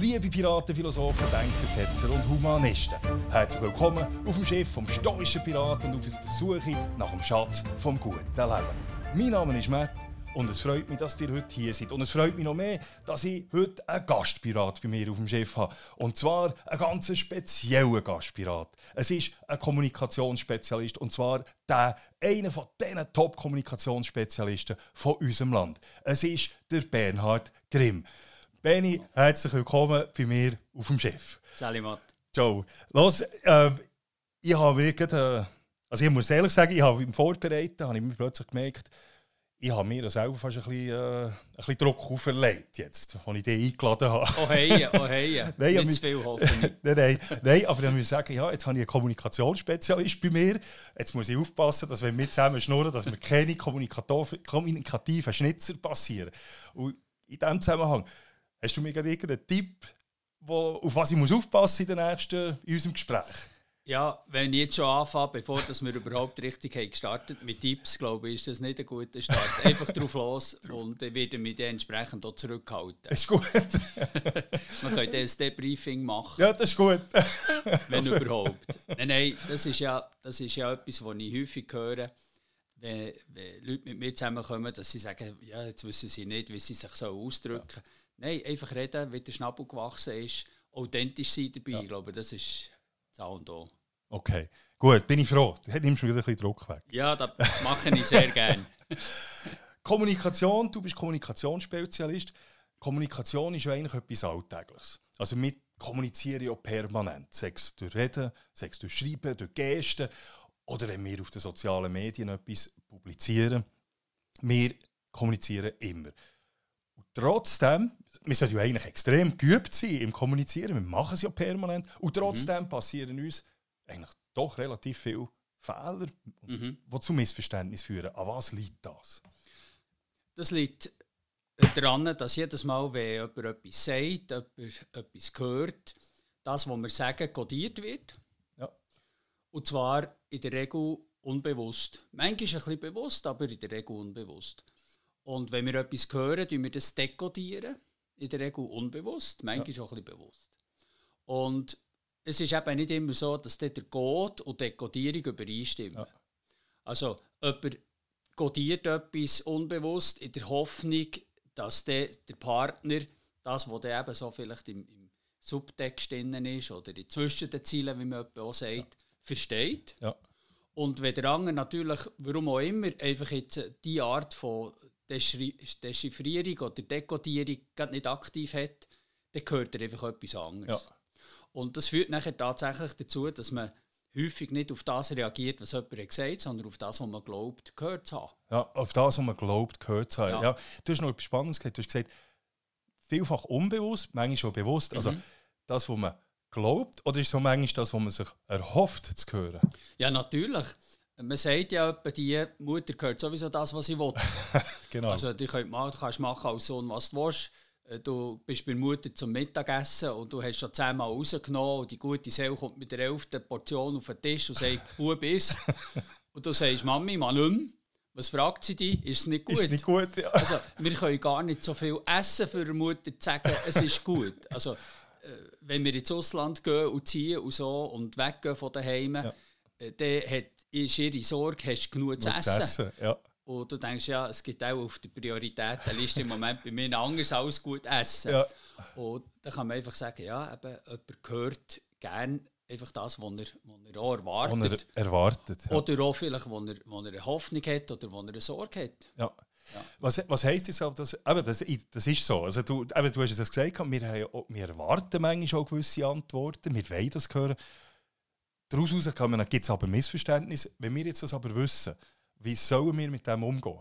Liebe Piraten, Philosophen, Denker, Ketzer und Humanisten. Herzlich willkommen auf dem Schiff vom stoischen Piraten und auf der Suche nach dem Schatz vom guten Leben. Mein Name ist Matt und es freut mich, dass ihr heute hier seid. Und es freut mich noch mehr, dass ich heute einen Gastpirat bei mir auf dem Schiff habe. Und zwar einen ganz speziellen Gastpirat. Es ist ein Kommunikationsspezialist und zwar der, einer von diesen Top-Kommunikationsspezialisten von unserem Land. Es ist der Bernhard Grimm. Benny, herzlich willkommen bei mir auf dem Schiff. Salimat. Ciao. Los, äh, ich habe mir gerade, äh, also ich muss ehrlich sagen, ich habe im Vorbereiten habe ich mir plötzlich gemerkt, ich habe mir selber fast ein bisschen, äh, ein bisschen Druck auferlegt, jetzt, als ich dich eingeladen habe. Oh hey, oh hey. nein, Nicht zu viel, hoffe ich. nein, nein, nein, aber dann muss ich sagen, ja, jetzt habe ich einen Kommunikationsspezialist bei mir. Jetzt muss ich aufpassen, dass wenn wir zusammen schnurren, dass mir keine kommunikativen Schnitzer passieren. Und in diesem Zusammenhang, Hast du mir gerade irgendeinen Tipp, wo, auf was ich muss aufpassen in, den nächsten, in unserem Gespräch? Ja, wenn ich jetzt schon anfange, bevor dass wir überhaupt richtig haben gestartet mit Tipps, glaube ich, ist das nicht ein guter Start. Einfach drauf los und ich werde mich dann entsprechend auch zurückhalten. Ist gut. Man könnte ein Debriefing machen. Ja, das ist gut. wenn überhaupt. Nein, nein, das ist ja, das ist ja etwas, was ich häufig höre, wenn, wenn Leute mit mir zusammenkommen, dass sie sagen, ja, jetzt wissen sie nicht, wie sie sich so ausdrücken sollen. Ja. Nein, einfach reden, wie der Schnabel gewachsen ist. Authentisch sein dabei, ja. ich glaube, das ist das A und O. Okay, gut, bin ich froh. Du nimmst mir wieder ein bisschen Druck weg. Ja, das mache ich sehr gerne. Kommunikation, du bist Kommunikationsspezialist. Kommunikation ist ja eigentlich etwas Alltägliches. Also wir kommunizieren ja permanent, Sex durch Reden, Sex durch Schreiben, durch Gesten oder wenn wir auf den sozialen Medien etwas publizieren. Wir kommunizieren immer. Trotzdem wir sollten ja eigentlich extrem geübt sein im Kommunizieren. Wir machen es ja permanent. Und trotzdem mhm. passieren uns eigentlich doch relativ viele Fehler, mhm. die zu Missverständnissen führen. An was liegt das? Das liegt daran, dass jedes Mal, wenn jemand etwas sagt, jemand etwas hört, das, was wir sagen, kodiert wird. Ja. Und zwar in der Regel unbewusst. Manchmal ein bisschen bewusst, aber in der Regel unbewusst. Und wenn wir etwas hören, tun wir das dekodieren in der Regel unbewusst, manchmal ja. auch ein bisschen bewusst. Und es ist eben nicht immer so, dass der Code und die Codierung übereinstimmen. Ja. Also jemand codiert etwas unbewusst in der Hoffnung, dass der, der Partner das, was der eben so vielleicht im, im Subtext drin ist oder in zwischen den Zielen, wie man auch sagt, ja. versteht. Ja. Und wenn der andere natürlich, warum auch immer, einfach jetzt die Art von Dechiffrierung oder Dekodierung nicht aktiv hat, dann gehört er einfach etwas anderes. Ja. Und das führt nachher tatsächlich dazu, dass man häufig nicht auf das reagiert, was jemand gesagt hat, sondern auf das, was man glaubt, gehört zu haben. Ja, auf das, was man glaubt, gehört zu haben. Ja. ja. Du hast noch etwas Spannendes gesagt. Du hast gesagt, vielfach unbewusst, manchmal schon bewusst. Also mhm. das, was man glaubt, oder ist es so manchmal das, was man sich erhofft zu hören? Ja, natürlich. Man sagt ja, die Mutter gehört sowieso das, was sie will. genau. Also die könnt machen, du kannst machen als Sohn, was du willst. Äh, du bist bei der Mutter zum Mittagessen und du hast schon zehnmal rausgenommen und die gute Seele kommt mit der elften Portion auf den Tisch und sagt, Bub ist. und du sagst, Mami, man nicht Was fragt sie dich? Ist es nicht gut? Ist nicht gut, ja. Also, wir können gar nicht so viel essen für eine Mutter zu sagen, es ist gut. Also, äh, wenn wir ins Ausland gehen und ziehen und so und weggehen von daheim, ja. Äh, dann hat ist ihre Sorge, hast du genug zu essen? essen ja. Und du denkst, ja, es gibt auch auf der Prioritätenliste im Moment bei mir anders als gut essen. Ja. Und dann kann man einfach sagen, ja, eben, jemand gehört gerne einfach das, was er, was er auch erwartet. Er erwartet ja. Oder auch vielleicht, wo er, wo er eine Hoffnung hat oder wo er eine Sorge hat. Ja. Ja. Was, was heisst das? das, eben, das, das ist so. Also du, eben, du hast es gesagt, wir, haben, wir erwarten manchmal auch gewisse Antworten, wir wollen das hören. Daraus gibt es aber Missverständnisse. Wenn wir jetzt das aber wissen, wie sollen wir mit dem umgehen?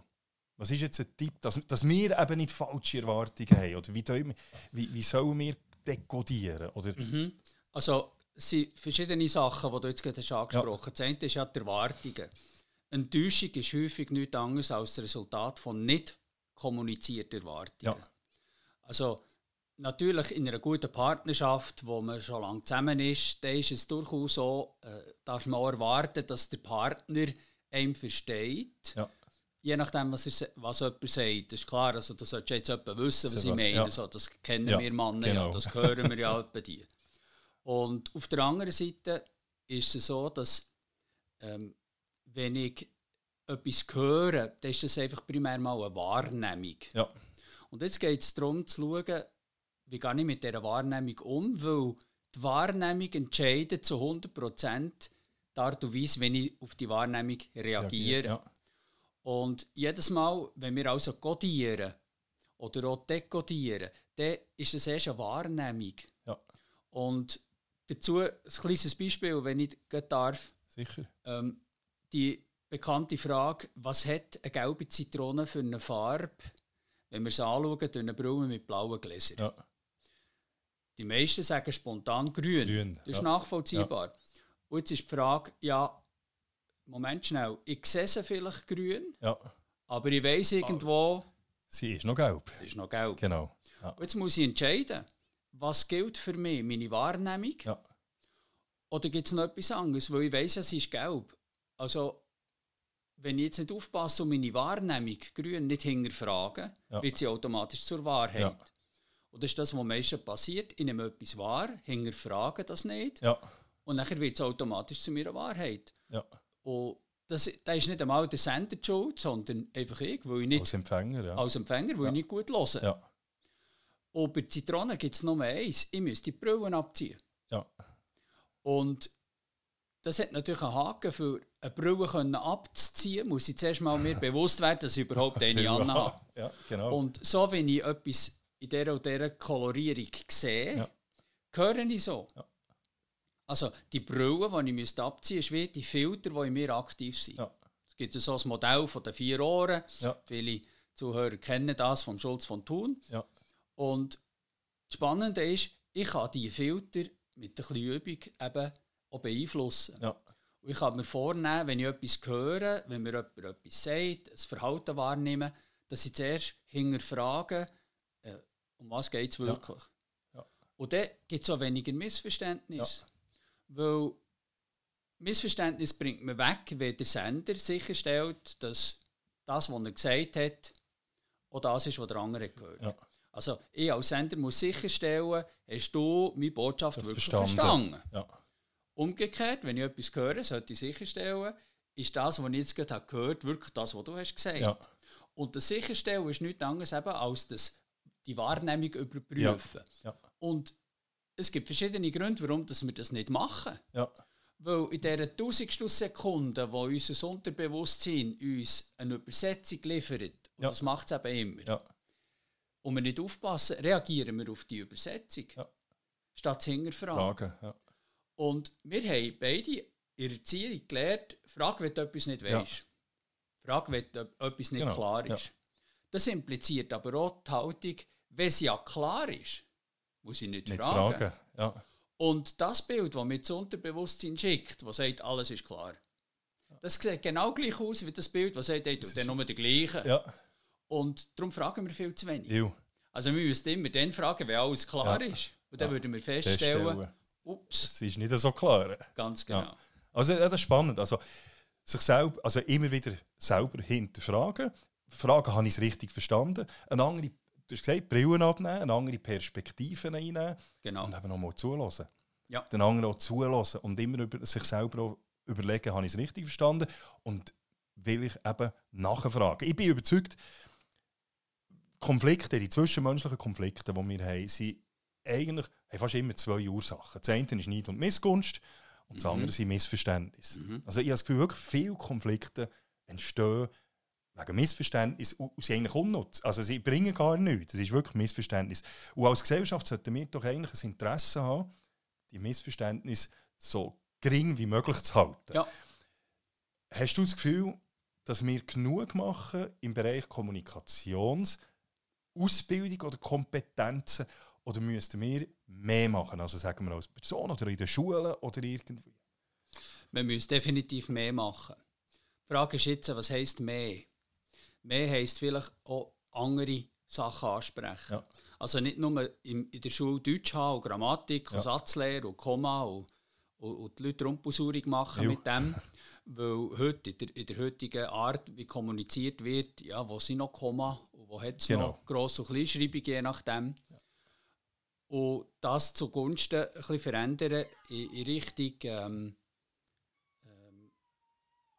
Was ist jetzt ein Tipp, dass, dass wir eben nicht falsche Erwartungen haben? Oder wie, wir, wie, wie sollen wir dekodieren? Oder? Mhm. Also, es sind verschiedene Sachen, die du jetzt gerade angesprochen hast. Ja. Das eine ist ja die Erwartungen. Enttäuschung ist häufig nichts anderes als das Resultat von nicht kommunizierten Erwartungen. Ja. Also, natürlich in einer guten Partnerschaft, wo man schon lange zusammen ist, da ist es durchaus so, äh, darf man auch erwarten, dass der Partner einem versteht. Ja. je nachdem, was, er, was jemand sagt, ist klar, also du solltest jetzt jemand wissen, was so ich meine. Ja. So, das kennen ja, wir Männer genau. ja, das hören wir ja bei dir. Und auf der anderen Seite ist es so, dass ähm, wenn ich etwas höre, dann ist das einfach primär mal eine Wahrnehmung. Ja. Und jetzt geht es darum zu schauen, wie gehe ich mit dieser Wahrnehmung um, weil die Wahrnehmung entscheidet zu 100% die Art und Weise, wenn ich auf die Wahrnehmung reagiere. Ja, Und jedes Mal, wenn wir also codieren oder auch dekodieren, dann ist das erst eine Wahrnehmung. Ja. Und dazu ein kleines Beispiel, wenn ich darf. Sicher. Ähm, die bekannte Frage, was hat eine gelbe Zitrone für eine Farbe, wenn wir es anschauen, durch eine Brille mit blauen Gläsern? Ja. Die meisten sagen spontan grün. grün das ist ja. nachvollziehbar. Ja. Und jetzt ist die Frage, ja, Moment schnell, ich sehe sie vielleicht grün, ja. aber ich weiß irgendwo... Sie ist noch gelb. Sie ist noch gelb. Genau. Ja. Und jetzt muss ich entscheiden, was gilt für mich, meine Wahrnehmung? Ja. Oder gibt es noch etwas anderes? Weil ich weiß ja, sie ist gelb. Also, wenn ich jetzt nicht aufpasse und meine Wahrnehmung grün nicht hinterfragen, ja. wird sie automatisch zur Wahrheit. Und das ist das, was meistens passiert. Ich nehme etwas wahr, hinterfrage das nicht. Ja. Und dann wird es automatisch zu meiner Wahrheit. Ja. Und das, das ist nicht einmal der Sender schuld, sondern einfach ich, weil ich nicht... Als Empfänger, ja. Als Empfänger, weil ja. ich nicht gut höre. Ja. Und bei Zitronen gibt es nur eins. Ich müsste die Brillen abziehen. Ja. Und das hat natürlich einen Haken für eine Brille abzuziehen, muss ich zuerst mal mir bewusst werden, dass ich überhaupt eine anhabe. Ja, genau. Und so, wenn ich etwas in dieser oder dieser Kolorierung sehe, ja. höre ich so. Ja. Also die Brille, die ich abziehen müsste, ist wie die Filter, die in mir aktiv sind. Ja. Es gibt so ein Modell von den vier Ohren. Ja. Viele Zuhörer kennen das vom Schulz von Thun. Ja. Und das Spannende ist, ich kann diese Filter mit bisschen Übung eben auch beeinflussen. Ja. Und ich kann mir vornehmen, wenn ich etwas höre, wenn mir jemand etwas sagt, ein Verhalten wahrnehme, dass ich zuerst hinterfrage, um was geht es wirklich. Ja. Ja. Und dann gibt es auch weniger Missverständnis. Weil Missverständnis bringt man weg, wenn der Sender sicherstellt, dass das, was er gesagt hat, auch das ist, was der andere gehört. Ja. Also ich als Sender muss sicherstellen, hast du meine Botschaft das wirklich verstanden. verstanden. Ja. Umgekehrt, wenn ich etwas höre, sollte ich sicherstellen, ist das, was ich jetzt gerade gehört habe, wirklich das, was du hast gesagt. Ja. Und das Sicherstellen ist nichts anderes eben, als das, die Wahrnehmung überprüfen. Ja. Ja. Und es gibt verschiedene Gründe, warum dass wir das nicht machen. Ja. Weil in dieser tausendstel Sekunde, wo unser Unterbewusstsein uns eine Übersetzung liefert, und das macht es eben immer, und wir nicht aufpassen, reagieren wir auf die Übersetzung. Statt zu hinterfragen. Ja. Und wir haben beide in der Erziehung gelernt, frag, wenn du etwas nicht weißt. Frag, wenn etwas nicht genau. klar ist. Das impliziert aber auch die Haltung, wenn es ja klar ist, muss ich nicht, nicht fragen. fragen. Ja. Und das Bild, das mir das Unterbewusstsein schickt, das sagt, alles ist klar, das sieht genau gleich aus wie das Bild, das sagt, hey, du dann nur der gleiche. Ja. Und darum fragen wir viel zu wenig. Ew. Also wir müssen immer dann fragen, wenn alles klar ja. ist. Und dann ja. würden wir feststellen, feststellen Ups. Es ist nicht so klar. Ganz genau. Also das ist spannend. Also, sich selber, also immer wieder selber hinterfragen. Fragen, habe ich es richtig verstanden? Eine andere, du hast gesagt, Brillen abnehmen, eine andere Perspektive einnehmen. Genau. Und eben nochmal zulassen. Ja. Den anderen auch zulassen und immer über, sich selber überlegen, habe ich es richtig verstanden? Und will ich eben nachfragen. Ich bin überzeugt, Konflikte, die zwischenmenschlichen Konflikte, die wir haben, sind eigentlich haben fast immer zwei Ursachen. Das eine ist Neid und Missgunst und das mhm. andere sind Missverständnisse. Mhm. Also ich habe das Gefühl, wirklich viele Konflikte entstehen wegen Missverständnis und sie eigentlich unnutz. Also sie bringen gar nichts. Das ist wirklich Missverständnis. Und als Gesellschaft sollten wir doch eigentlich ein Interesse haben, die Missverständnisse so gering wie möglich zu halten. Ja. Hast du das Gefühl, dass wir genug machen im Bereich Kommunikations, Ausbildung oder Kompetenzen, oder müssten wir mehr machen? Also sagen wir als Person oder in der Schule oder irgendwie? Wir müssen definitiv mehr machen. Die Frage ist jetzt, was heisst mehr? Mehr heisst vielleicht auch andere Sachen ansprechen. Ja. Also nicht nur in, in der Schule Deutsch haben, und Grammatik, und ja. Satzlehre und Komma und, und, und die Leute Rumpelsauerung machen jo. mit dem, Weil heute, in der, in der heutigen Art, wie kommuniziert wird, ja, wo sind noch Komma und wo hat es genau. noch Gross- und Kleinschreibung, je nachdem. Ja. Und das zugunsten ein bisschen verändern in, in Richtung, ähm, ähm,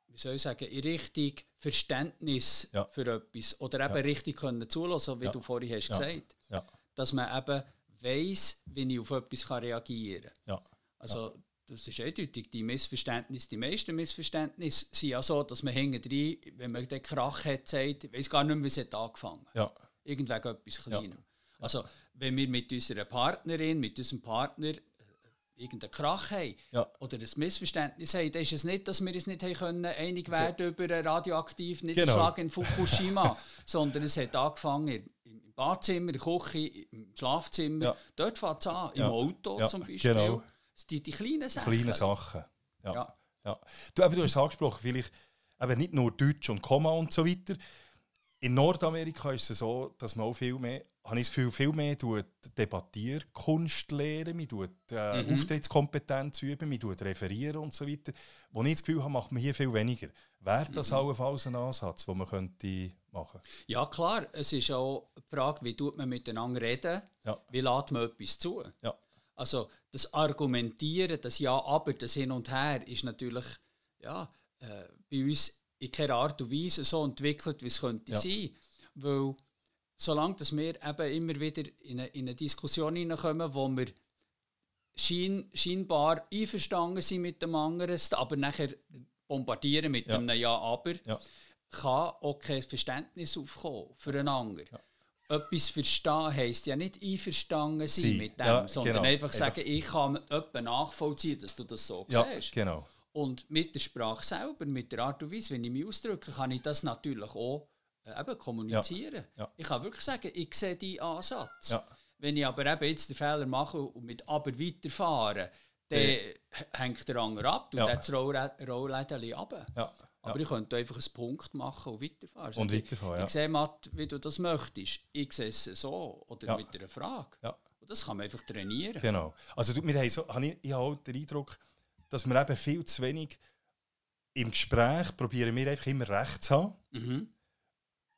wie soll ich sagen, in Richtung Verständnis ja. für etwas. Oder eben ja. richtig können zulassen, wie du vorhin hast gesagt. Dass man eben weiss, wie ich auf etwas reagieren kann. Also, das ist eindeutig, die Missverständnisse, die meisten Missverständnisse sind ja so, dass man hinten drin, wenn man den Krach hat, sagt, ich weiß gar nicht mehr, wie es angefangen hat. Ja. Irgendwegen etwas Kleines. Ja. Also, wenn wir mit unserer Partnerin, mit unserem Partner irgendeinen Krach haben ja. oder ein Missverständnis haben, dann ist es nicht, dass wir uns nicht haben können, einig werden ja. über einen radioaktiven Niederschlag genau. in Fukushima, sondern es hat angefangen im Badzimmer, in der Küche, im Schlafzimmer. Ja. Dort fängt es an, im Auto zum Beispiel. Genau. Die, die kleinen Sachen. Kleine Sachen. Ja. ja. ja. Du, aber du hast es angesprochen, vielleicht eben nicht nur Deutsch und Komma und so weiter. In Nordamerika ist es so, dass man auch viel mehr, habe ich viel, viel mehr Debattierkunst lernen, man tut äh, mhm. Auftrittskompetenz üben, man tut referieren und so weiter. Wo ich das Gefühl habe, macht man hier viel weniger. Wäre das mhm. allenfalls ein Ansatz, den man könnte machen Ja klar, es ist auch die Frage, wie tut man miteinander reden, ja. wie lädt man etwas zu. Ja. Also das Argumentieren, das Ja, aber, das Hin und Her ist natürlich ja, äh, bei uns in keiner Art und Weise so entwickelt, wie es könnte ja. sein. Weil solange dass wir eben immer wieder in eine, in eine Diskussion hineinkommen, wo wir schein, scheinbar einverstanden sind mit dem anderen, aber nachher bombardieren mit ja. einem Ja, aber, ja. kann auch kein Verständnis aufkommen füreinander. Ja etwas verstehen heisst ja nicht einverstanden sein Sie. mit dem, ja, sondern genau. einfach sagen, ich kann jemanden nachvollziehen, dass du das so ja, siehst. Genau. Und mit der Sprache selber, mit der Art und Weise, wenn ich mich ausdrücke, kann ich das natürlich auch eben kommunizieren. Ja, ja. Ich kann wirklich sagen, ich sehe deinen Ansatz. Ja. Wenn ich aber eben jetzt den Fehler mache und mit aber weiterfahren, dann hängt der andere ab und ja. das Rolllädchen ab. Aber ich könnte einfach einen Punkt machen und weiterfahren. Und also weiterfahren, ja. Ich sehe, Matt, wie du das möchtest. Ich sehe es so oder mit einer Frage. Und das kann man einfach trainieren. Genau. Also wir haben so, ich, ich habe den Eindruck, dass wir eben viel zu wenig im Gespräch probieren wir einfach immer recht zu haben. Mhm.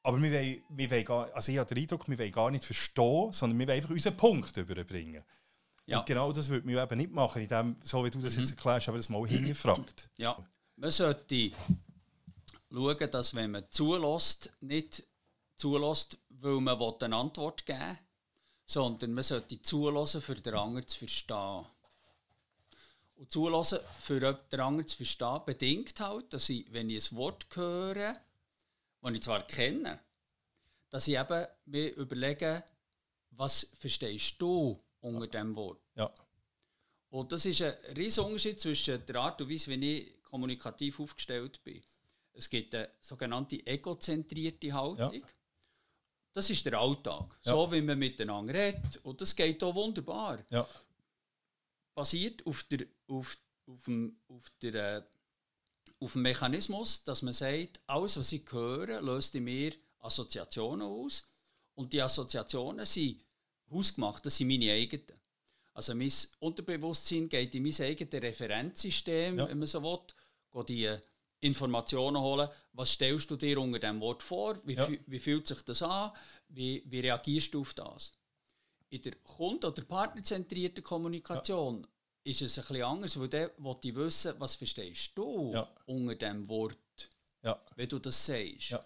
Aber wir wollen, wir wollen gar, also ich habe den Eindruck, wir wollen gar nicht verstehen, sondern wir wollen einfach unseren Punkt überbringen. Ja. Und genau das würde man eben nicht machen, indem, so wie du das mhm. jetzt erklärst, aber das mal hingefragt. Ja, man sollte schauen, dass wenn man zulässt, nicht zulässt, weil man eine Antwort geben will, sondern man sollte zulassen, für den anderen zu verstehen. Und zulassen, für den anderen zu verstehen, bedingt halt, dass ich, wenn ich ein Wort höre, das ich zwar kenne, dass ich eben mir überlege, was verstehst du unter ja. diesem Wort? Ja. Und das ist ein riesiger Unterschied zwischen der Art und Weise, wie ich kommunikativ aufgestellt bin. Es gibt eine sogenannte egozentrierte Haltung. Ja. Das ist der Alltag. Ja. So wie man miteinander redet. Und das geht auch wunderbar. Ja. Basiert auf, der, auf, auf, dem, auf, der, äh, auf dem Mechanismus, dass man sagt, alles, was ich höre, löst in mir Assoziationen aus. Und die Assoziationen sind hausgemacht, das sind meine eigenen. Also mein Unterbewusstsein geht in mein eigenes Referenzsystem, ja. wenn man so will, geht die Informationen holen. Was stellst du dir unter dem Wort vor? Wie, ja. wie fühlt sich das an? Wie, wie, reagierst du auf das? In der Kunden- oder partnerzentrierten Kommunikation ja. Ist es ein bisschen anders, weil der will wissen, was verstehst du ja. unter dem Wort, ja. wenn du das sagst.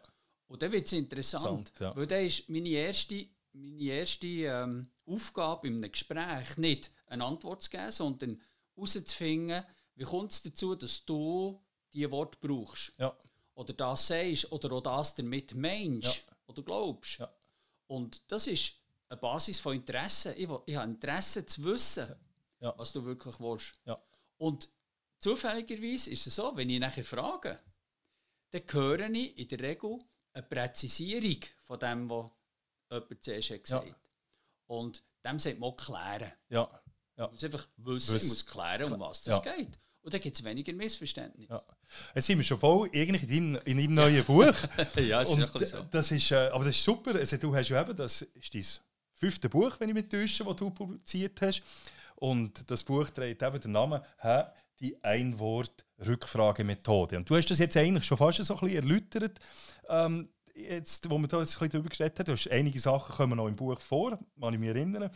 Und dann wird es interessant, interessant weil das ist meine erste, meine erste ähm, Aufgabe in einem Gespräch, nicht eine Antwort zu geben, sondern herauszufinden, wie kommt es dazu, dass du die Wort brauchst. Ja. Oder das sagst oder auch das damit meinst ja. oder glaubst. Ja. Und das ist eine Basis von Interesse. Ich, ich habe Interesse zu wissen, ja. was du wirklich willst. Ja. Und zufälligerweise ist es so, wenn ich nachher frage, dann höre ich in der Regel eine Präzisierung von dem, was jemand zuerst hat gesagt hat. Ja. Und dem sollte man klären. Ja. Ja. Ich muss einfach wissen, Wiss. ich muss klären, um was es ja. geht. Und dann gibt es weniger Missverständnis. Ja. Jetzt sind wir schon voll eigentlich in deinem, in deinem neuen Buch. ja, ist und so. Das ist, äh, aber das ist super. Also, du hast ja eben, das ist dein fünfte Buch, wenn ich mich täusche, das du publiziert hast. Und das Buch trägt eben den Namen die Ein-Wort-Rückfragemethode. Und du hast das jetzt eigentlich schon fast so ein bisschen erläutert. Ähm, jetzt, wo wir da jetzt ein bisschen darüber geredet haben, du hast einige Sachen kommen noch im Buch vor, kann ich mich erinnern.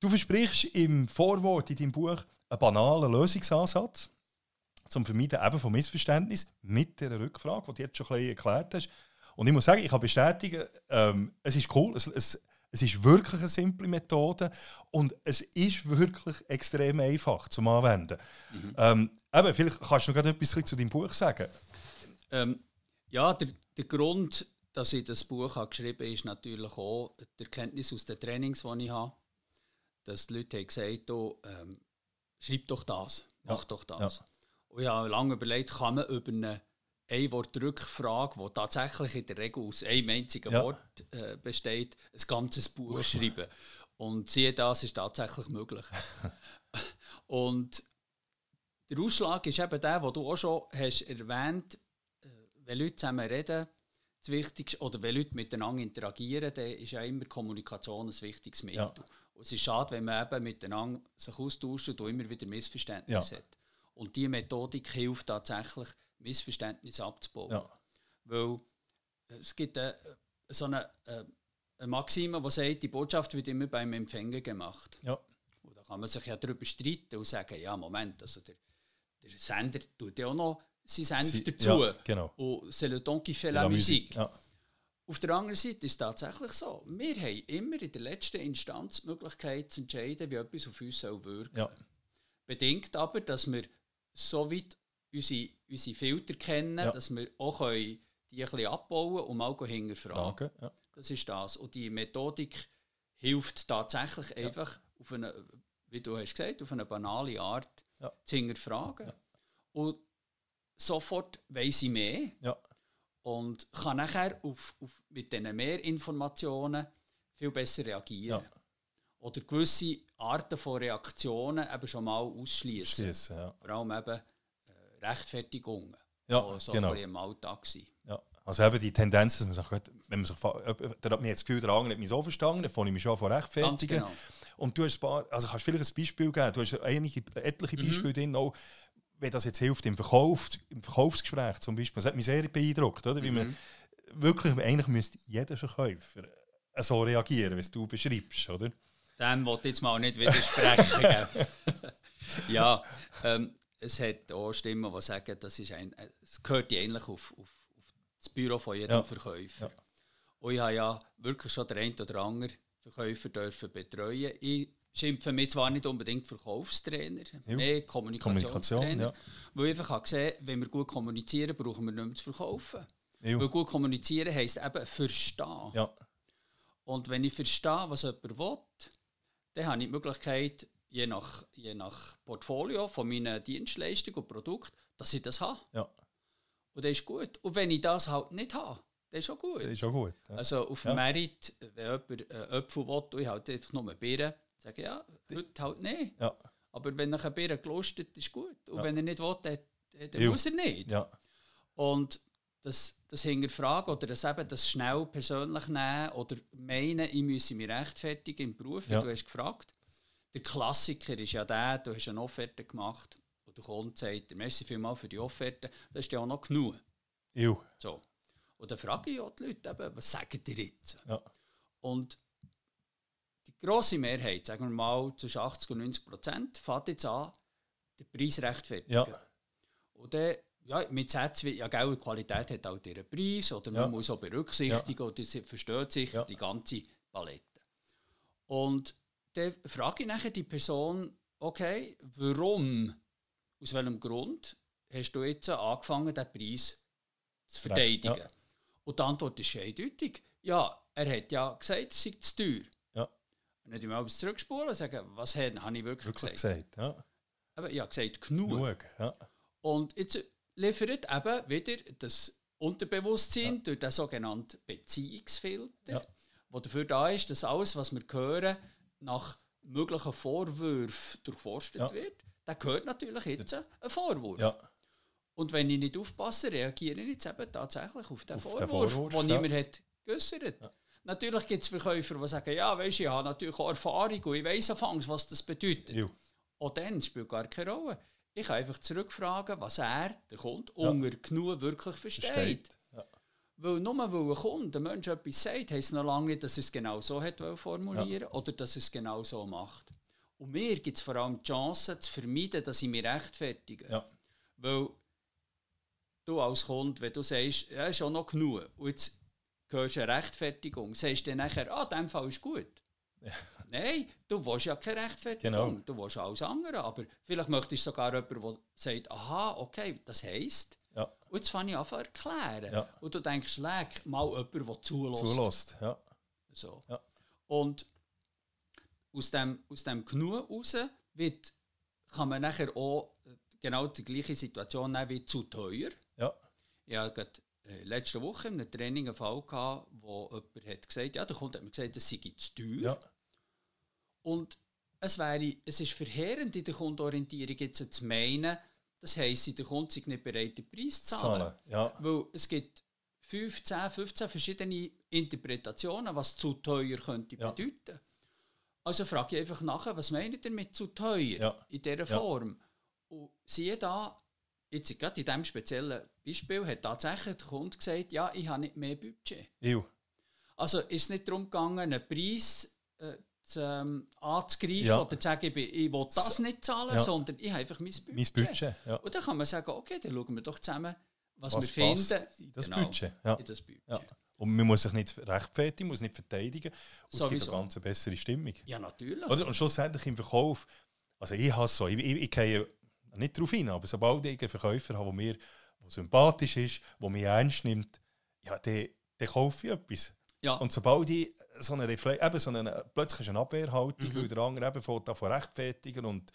Du versprichst im Vorwort in deinem Buch einen banalen Lösungsansatz zum Vermeiden eben von Missverständnis mit der Rückfrage, die du jetzt schon ein bisschen erklärt hast. Und ich muss sagen, ich kann bestätigen, ähm, es ist cool, es, es, es ist wirklich eine simple Methode und es ist wirklich extrem einfach zum Anwenden. Mhm. Ähm, eben, vielleicht kannst du noch etwas zu deinem Buch sagen. Ähm, ja, der, der Grund, dass ich das Buch habe geschrieben habe, ist natürlich auch die Erkenntnis aus den Trainings, die ich habe. Dass die Leute haben gesagt haben, ähm, schreib doch das, mach ja. doch das. Ja. Und ich habe lange überlegt, kann man über eine Ein-Wort-Rückfrage, die tatsächlich in der Regel aus einem einzigen ja. Wort äh, besteht, ein ganzes Buch Uff. schreiben. Und siehe das ist tatsächlich möglich. und der Ausschlag ist eben der, den du auch schon hast erwähnt äh, wenn Leute zusammen reden, das Wichtigste, oder wenn Leute miteinander interagieren, dann ist ja immer Kommunikation ein wichtiges Mittel. Ja. Und es ist schade, wenn man eben miteinander sich austauscht und immer wieder Missverständnisse ja. hat. Und diese Methodik hilft tatsächlich, Missverständnisse abzubauen. Ja. Weil es gibt eine, so eine, äh, eine Maxime, die sagt, die Botschaft wird immer beim Empfänger gemacht. Ja. Und da kann man sich ja darüber streiten und sagen, ja, Moment, also der, der Sender tut ja auch noch seinen Senf Sie, dazu. Ja, genau. Und c'est le ton qui fait la, la musique. Ja. Auf der anderen Seite ist es tatsächlich so, wir haben immer in der letzten Instanz die Möglichkeit zu entscheiden, wie etwas auf uns wirken soll. Ja. Bedingt aber, dass wir so weit unsere, unsere Filter kennen, ja. dass wir auch können die ein bisschen abbauen und mal hinterfragen. Ja. Das ist das. Und die Methodik hilft tatsächlich ja. einfach auf eine, wie du hast gesagt, auf eine banale Art zu hinterfragen. Und sofort weiss ich mehr und kann nachher auf, auf, mit diesen mehr Informationen viel besser reagieren. Oder gewisse Arten von Reaktionen eben schon mal ausschließen. Ja. Vor allem eben Rechtfertigungen, ja, die so genau. im Alltag sind. Ja. Also eben die Tendenz, dass man sich, wenn man sich, da hat mir jetzt das Gefühl, der Angel hat mich so verstanden, dann ich mich schon von rechtfertigen. Genau. Und du hast ein paar, also kannst vielleicht ein Beispiel geben, du hast einige, etliche mhm. Beispiele mhm. drin, auch, wie das jetzt hilft im, Verkauf, im Verkaufsgespräch zum Beispiel. Das hat mich sehr beeindruckt, oder? Wie mhm. man wirklich, eigentlich müsste jeder Verkäufer so reagieren, wie du beschreibst, oder? Dem wollte ich jetzt mal nicht widersprechen. ja, ähm, es hat auch Stimmen, die sagen, das ist ein, es gehört eigentlich auf, auf, auf das Büro von jedem ja. Verkäufer. Ja. Und ich habe ja wirklich schon den einen oder anderen Verkäufer dürfen betreuen. Ich schimpfe mich zwar nicht unbedingt Verkaufstrainer, ja. mehr Kommunikationstrainer, Kommunikation, ja. weil ich einfach gesehen wenn wir gut kommunizieren, brauchen wir nicht mehr zu verkaufen. Ja. Weil gut kommunizieren heisst eben verstehen. Ja. Und wenn ich verstehe, was jemand will, dann habe ich die Möglichkeit, je nach, je nach Portfolio von meinen Dienstleistungen und Produkten, dass ich das habe. Ja. Und das ist gut. Und wenn ich das halt nicht habe, dann ist auch gut. Das ist auch gut. Ja. Also auf ja. Merit, wenn jemand äh, Äpfel will, und ich halt einfach nur Birnen, sage ich, ja, heute halt nicht. Ja. Aber wenn nach Birne gelustet ist gut. Und ja. wenn er nicht will, dann, dann muss er nicht. Ja. Und das, das Hinterfragen oder das, eben, das schnell persönlich nehmen oder meinen, ich müsse mich rechtfertigen im Beruf, ja. du hast gefragt. Der Klassiker ist ja der, du hast eine Offerte gemacht und der Kunde sagt, merci vielmals für die Offerte, das ist ja auch noch genug. Jo. So. Und dann frage ich auch die Leute, eben, was sagen die jetzt? Ja. Und die grosse Mehrheit, sagen wir mal zwischen 80 und 90 Prozent, fährt jetzt an, den Preis rechtfertigen. Ja. Und dann ja, mit Sätzen wie, ja, Geld Qualität hat auch ihren Preis oder man ja. muss auch berücksichtigen ja. oder sie versteht sich ja. die ganze Palette. Und dann frage ich nachher die Person, okay, warum, aus welchem Grund hast du jetzt angefangen, den Preis zu verteidigen? Ja. Und die Antwort ist eindeutig. Ja, er hat ja gesagt, es sei zu teuer. Ja. Und dann ich mal zurückspulen und sagen, was habe ich wirklich, wirklich gesagt? gesagt ja. Aber ja, gesagt, genug. genug ja. Und jetzt liefert eben wieder das Unterbewusstsein ja. durch den sogenannten Beziehungsfilter, ja. wo dafür da ist, dass alles, was wir hören, nach möglichen Vorwürfen durchforstet ja. wird. Da gehört natürlich jetzt ein Vorwurf. Ja. Und wenn ich nicht aufpasse, reagiere ich jetzt eben tatsächlich auf den auf Vorwurf, den, den niemand hat geäußert. Ja. Natürlich gibt es Verkäufer, die sagen, ja, weißt du, ich habe natürlich auch Erfahrung und ich weiß anfangs, was das bedeutet. Ja. Auch dann spielt gar keine Rolle Ich kann einfach zurückfragen, was er, der Kunde, ja. unter genug wirklich versteht. versteht. Weil nur weil ein Kunde, ein Mensch etwas sagt, heisst es noch lange nicht, dass er es genau so hat formulieren ja. oder dass er es genau so macht. Und mir gibt es vor allem die Chance, zu vermeiden, dass ich mich rechtfertige. Ja. Weil du als Kunde, wenn du sagst, ja, ist auch noch genug, und jetzt hörst du eine Rechtfertigung, sagst du dann nachher, ah, in diesem Fall ist gut. Ja. Nein, du willst ja keine Rechtfertigung, genau. du willst alles andere, aber vielleicht möchtest du sogar jemanden, der sagt, aha, okay, das heisst, ja. und jetzt fange ich an zu erklären. Ja. Und du denkst, leck, mal jemand, der zulässt. Zulässt, ja. So. Ja. Und aus dem, aus dem Genug raus wird, kann man nachher auch genau die gleiche Situation nehmen wie zu teuer. Ja. Ich hatte äh, letzte Woche in einem Training einen Fall, gehabt, wo jemand hat gesagt ja, der Kunde hat mir gesagt, das sei zu teuer. Ja. Und es, wäre, es ist verheerend in der Kundenorientierung jetzt zu meinen, das heisst, der Kunde sei nicht bereit, den Preis zu zahlen. zahlen ja. Weil es gibt 15, 15 verschiedene Interpretationen, was zu teuer könnte ja. bedeuten. Also frage ich einfach nachher, was meint ihr mit zu teuer ja. in dieser Form? Und siehe da, jetzt gerade in diesem speziellen Beispiel hat tatsächlich der Kunde gesagt, ja, ich habe nicht mehr Budget. Ew. Also ist es nicht darum gegangen, einen Preis äh, ähm, anzugreifen ja. oder zu sagen, ich, ich will das nicht zahlen, ja. sondern ich habe einfach mein Budget. Mein Budget ja. Und dann kann man sagen, okay, dann schauen wir doch zusammen, was, was wir finden. In das genau, Budget. Ja. Das Budget. Und man muss sich nicht rechtfertigen, muss nicht verteidigen. Und es gibt eine ganz bessere Stimmung. Ja, natürlich. Oder? Und schlussendlich im Verkauf, also ich hasse so, ich, ich, ich gehe nicht darauf hin, aber sobald ich einen Verkäufer habe, der mir der sympathisch ist, der mich ernst nimmt, ja, dann, dann kaufe ich etwas. Ja. Und sobald ich so eine, Refle eben so eine plötzlich eine Abwehrhaltung, mhm. weil der andere eben von rechtfertigen und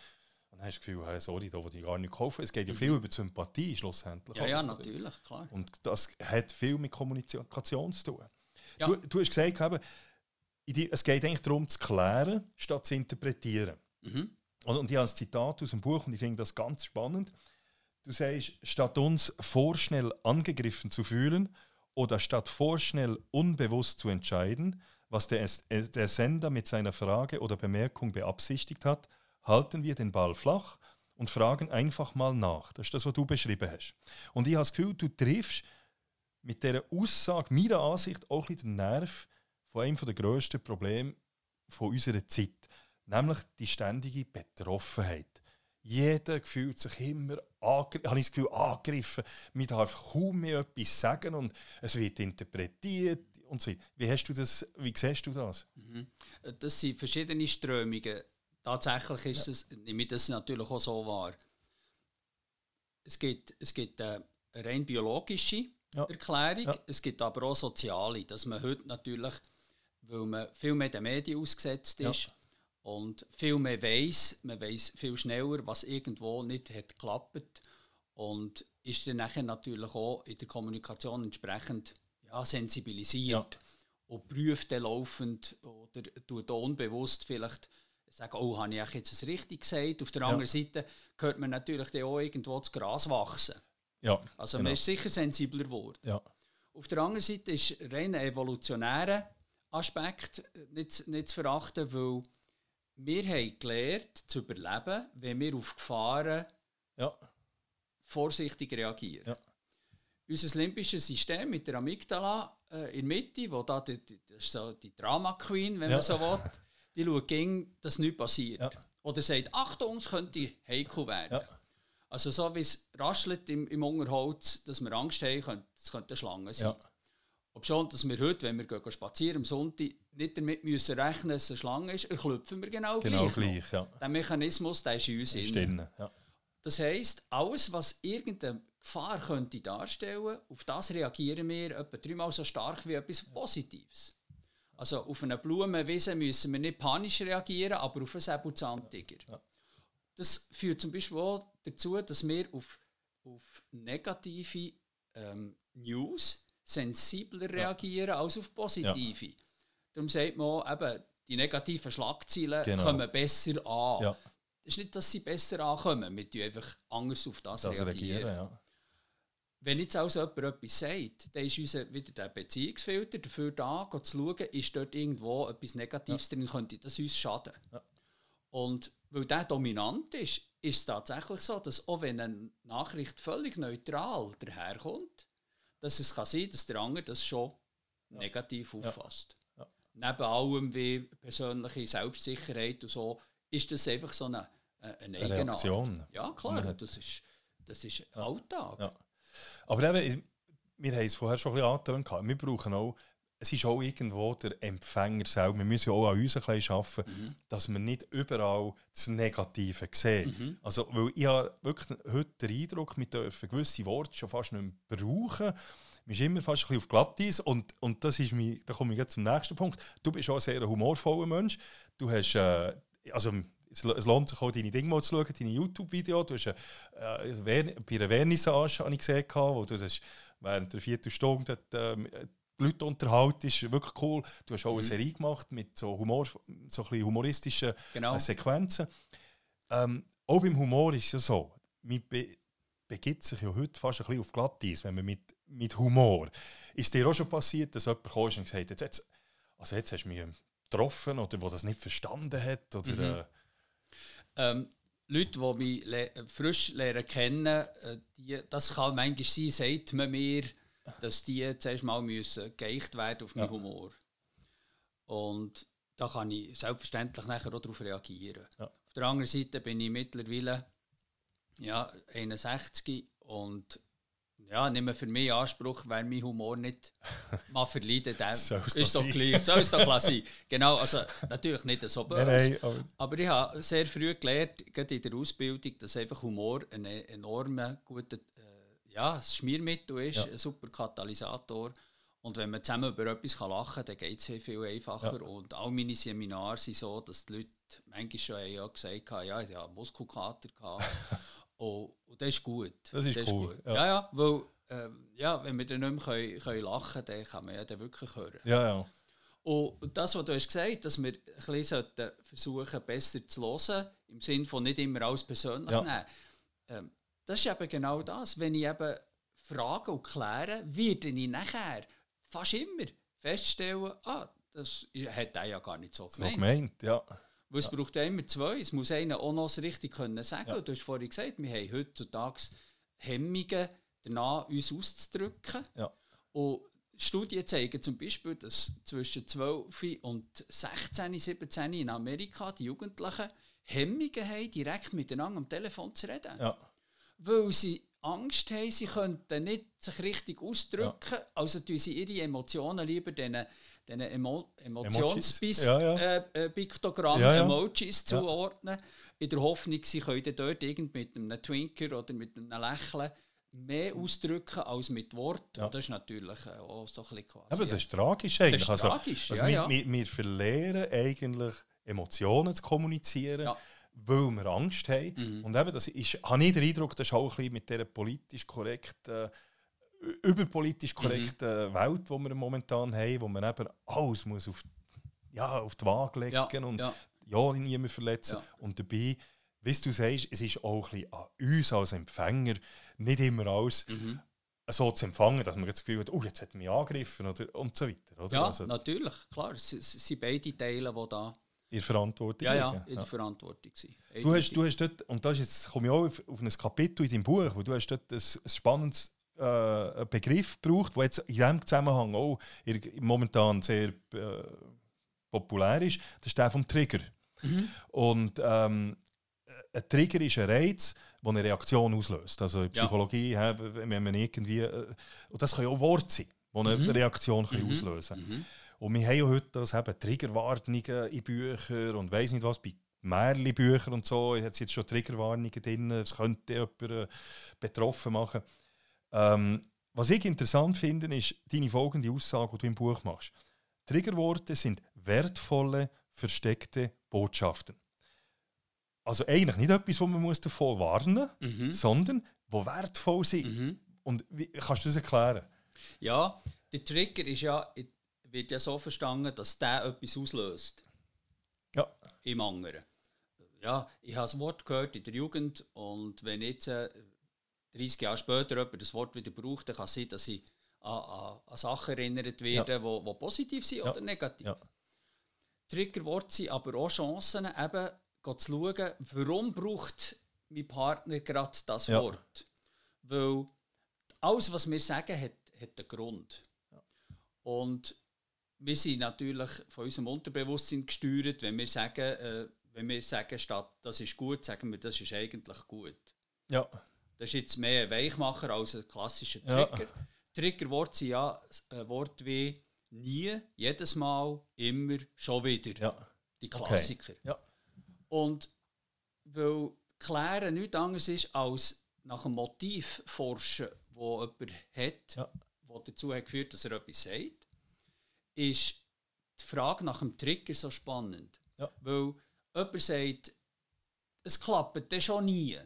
dann hast du das Gefühl, hey, sorry, da will ich gar nicht kaufen. Es geht ja mhm. viel über die Sympathie schlussendlich. Ja, ja, natürlich, klar. Und das hat viel mit Kommunikation zu tun. Ja. Du, du hast gesagt, eben, es geht eigentlich darum, zu klären, statt zu interpretieren. Mhm. Und, und ich habe ein Zitat aus dem Buch und ich finde das ganz spannend. Du sagst, statt uns vorschnell angegriffen zu fühlen oder statt vorschnell unbewusst zu entscheiden, was der, der Sender mit seiner Frage oder Bemerkung beabsichtigt hat, halten wir den Ball flach und fragen einfach mal nach. Das ist das, was du beschrieben hast. Und ich habe das Gefühl, du triffst mit dieser Aussage, meiner Ansicht, auch ein den Nerv von einem der grössten Probleme von unserer Zeit, nämlich die ständige Betroffenheit. Jeder fühlt sich immer habe ich das Gefühl, angegriffen. Man darf kaum mehr etwas sagen und es wird interpretiert und so. Wie, hast du das, wie siehst du das? Mhm. Das sind verschiedene Strömungen tatsächlich ist ja. es, nehme ich das natürlich auch so wahr. Es gibt, es gibt eine rein biologische ja. Erklärung, ja. es gibt aber auch soziale, dass man heute natürlich, weil man viel mehr den Medien ausgesetzt ist und viel mehr weiß, man weiß viel schneller, was irgendwo nicht hat geklappt und ist dann nachher natürlich auch in der Kommunikation entsprechend ja, sensibilisiert und prüft dann laufend oder tut unbewusst vielleicht sagen, oh, habe ich jetzt das richtig gesagt? Auf der ja. anderen Seite hört man natürlich auch irgendwo das Gras wachsen. Ja, also genau. man ist sicher sensibler geworden. Ja. Auf der anderen Seite ist rein ein evolutionärer Aspekt nicht, nicht zu verachten, weil wir haben gelernt zu überleben, wenn wir auf Gefahren ja. vorsichtig reagieren. Ja. Unser limbisches System mit der Amygdala äh, in der Mitte, wo da die, die, das ist so die Drama Queen, wenn ja. man so will, die schaut gegen, dass nichts passiert. Ja. Oder sagt, Achtung, es könnte heikel werden. Ja. Also so wie es raschelt im, im Unterholz, dass wir Angst haben, könnte, es könnte eine Schlange sein. Ja. Ob schon, dass wir heute, wenn wir gehen spazieren am Sonntag, nicht damit müssen rechnen, dass es eine Schlange ist, erklüpfen wir genau, genau gleich. gleich ja. Der Mechanismus, der ist in uns drin. Ja. Das heisst, alles, was irgendeine Gefahr könnte darstellen, auf das reagieren wir etwa dreimal so stark wie etwas Positives. Also auf eine Blumenwiese müssen wir nicht panisch reagieren, aber auf einen Säbelzahntiger. Ja. Das führt zum Beispiel auch dazu, dass wir auf, auf negative ähm, News sensibler ja. reagieren als auf positive. Ja. Darum sagt man auch, eben, die negativen Schlagzeilen genau. kommen besser an. Ja. Das ist nicht, dass sie besser ankommen, wir reagieren einfach anders auf das, das reagieren. reagieren wenn jetzt also jemand etwas sagt, dann ist unser, wieder der Beziehungsfilter dafür da, zu schauen, ist dort irgendwo etwas Negatives ja. drin, könnte das uns schaden. Ja. Und weil der dominant ist, ist es tatsächlich so, dass auch wenn eine Nachricht völlig neutral daherkommt, dass es kann sein dass der andere das schon ja. negativ auffasst. Ja. Neben allem wie persönliche Selbstsicherheit und so, ist das einfach so eine, äh, eine, eine Reaktion. Ja, klar, das ist, das ist Alltag. Aber eben, wir haben es vorher schon ein bisschen angetönt, wir brauchen auch es ist auch irgendwo der Empfänger selber. Wir müssen auch an uns ein bisschen arbeiten, mhm. dass wir nicht überall das Negative sehen. Mhm. Also, weil ich habe wirklich heute den Eindruck, wir dürfen gewisse Worte schon fast nicht mehr brauchen. Wir sind immer fast ein bisschen auf Glatteis und, und das ist mein, da komme ich jetzt zum nächsten Punkt. Du bist auch ein sehr humorvoller Mensch. Du hast, äh, also es, es, lohnt sich auch, deine Dinge mal zu schauen, deine YouTube-Videos. Du hast äh, äh bei einer Vernissage habe ich gesehen, wo du das während der vierten Stunde äh, die Leute unterhalten, ist wirklich cool. Du hast auch mhm. eine Serie gemacht mit so, Humor, so ein humoristischen genau. Äh, Sequenzen. Ähm, auch beim Humor ist es ja so, man be begibt sich ja heute fast ein bisschen auf Glatteis, wenn man mit, mit Humor. Ist dir auch schon passiert, dass jemand kam und gesagt hat, jetzt, also jetzt hast du mich getroffen oder der das nicht verstanden hat? Oder, mhm. äh, ähm, Leute, die mich le frisch lernen kennen, äh, die, das kann manchmal sein, sagt man mir, dass die zuerst mal müssen geeicht werden auf meinen ja. Humor. Und da kann ich selbstverständlich nachher auch darauf reagieren. Ja. Auf der anderen Seite bin ich mittlerweile ja, 61 und ja, nicht mehr für mich Anspruch, weil mein Humor nicht mal verleidet, dann ist doch gleich. So ist doch sein. Genau, also natürlich nicht so böse. Nein, nein, aber, aber, ich habe sehr früh gelernt, gerade in der Ausbildung, dass einfach Humor ein enorm guter ja, ein Schmiermittel ist, ja. ein super Katalysator. Und wenn man zusammen über etwas lachen kann, dann geht es viel einfacher. Ja. Und all meine Seminare sind so, dass die Leute manchmal schon ja gesagt haben, ja, ich hatte Muskelkater. und, und das ist gut. Das ist, das cool. Ist gut. Ja. ja, ja, weil äh, ja, wenn wir dann nicht mehr können, können lachen können, dann kann man ja dann wirklich hören. Ja, ja. Und das, was du hast gesagt dass wir ein bisschen versuchen, besser zu hören, im Sinne von nicht immer alles persönlich ja. nehmen. Ähm, das ist eben genau das. Wenn ich eben frage und kläre, werde ich nachher fast immer feststellen, ah, das hat er ja gar nicht so gemeint. So gemeint, ja. Weil es ja. braucht ja immer zwei. Es muss einer auch noch richtig können sagen. Ja. Du hast vorhin gesagt, wir haben heutzutage Hemmungen, danach uns auszudrücken. Ja. Und Studien zeigen zum Beispiel, dass zwischen 12 und 16, 17 in Amerika die Jugendlichen Hemmungen haben, direkt miteinander am Telefon zu reden. Ja weil sie Angst haben, sie könnten nicht sich richtig ausdrücken, ja. also tun sie ihre Emotionen lieber diesen, diesen Emo Emotionspiktogrammen, ja, ja. äh, äh, Emojis zuordnen, in der Hoffnung, sie können dort irgend mit einem Twinker oder mit einem Lächeln mehr ausdrücken als mit Worten. Ja. Das ist natürlich äh, auch so ein bisschen quasi. Aber das ist tragisch eigentlich. Das ist also, tragisch, also ja, wir, wir, wir verlieren eigentlich Emotionen zu kommunizieren. Ja weil wir Angst haben. Mhm. Und eben, das ist, habe ich den Eindruck, das ist auch ein bisschen mit dieser politisch korrekten, überpolitisch korrekten mhm. Welt, die wir momentan haben, wo man eben alles muss auf, ja, auf die Waage legen ja, und ja, ja niemand verletzen. Ja. Und dabei, wie du sagst, es ist auch ein bisschen an uns als Empfänger nicht immer alles mhm. so zu empfangen, dass man das Gefühl hat, oh, jetzt hat mich angegriffen oder, und so weiter. Oder? Ja, also, natürlich, klar. Es sind beide Teile, die da in Verantwortung Ja, ja, in der ja. Verantwortung Du hast, du hast dort, und das ist jetzt komme ich auch auf, auf ein Kapitel in deinem Buch, wo du hast dort ein, ein spannendes äh, Begriff gebraucht, der jetzt in diesem Zusammenhang auch momentan sehr äh, populär ist. Das ist der vom Trigger. Mhm. Und ähm, ein Trigger ist ein Reiz, der eine Reaktion auslöst. Also in Psychologie, ja. wenn man irgendwie, äh, und das können auch Worte sein, die eine mhm. Reaktion mhm. auslösen können. Mhm. Und wir haben ja heute das eben Triggerwarnungen in Büchern und weiß nicht was, bei Märli-Büchern und so, hat jetzt schon Triggerwarnungen drin, es könnte jemand äh, betroffen machen. Ähm, was ich interessant finde, ist deine folgende Aussage, die du im Buch machst. Triggerworte sind wertvolle, versteckte Botschaften. Also eigentlich nicht etwas, wo man muss davor warnen muss, mhm. sondern wo wertvoll sind. Mhm. Und wie, kannst du das erklären? Ja, der Trigger ist ja wird ja so verstanden, dass der etwas auslöst. Ja. Im anderen. Ja, ich habe das Wort gehört in der Jugend und wenn jetzt äh, 30 Jahre später jemand das Wort wieder braucht, dann kann es sein, dass ich an, an, an Sachen erinnert werde, ja. wo, wo positiv sind ja. oder negativ. Ja. Triggerworte sind aber auch Chancen, eben zu schauen, warum braucht mein Partner gerade das ja. Wort. Weil alles, was wir sagen, hat, hat einen Grund. Ja. Und wir sind natürlich von unserem Unterbewusstsein gesteuert, wenn wir sagen, äh, wenn wir sagen, statt das ist gut, sagen wir, das ist eigentlich gut. Ja. Das ist jetzt mehr ein Weichmacher als ein klassischer Trigger. Ja. Triggerworte sind ja ein Wort wie nie, jedes Mal, immer, schon wieder. Ja. Die Klassiker. Okay. Ja. Und weil Klären nichts anderes ist, als nach einem Motiv forschen, das jemand hat, ja. das dazu hat geführt dass er etwas sagt, ist die Frage nach dem Trigger so spannend. Ja. Weil jemand sagt, es klappt dann schon nie.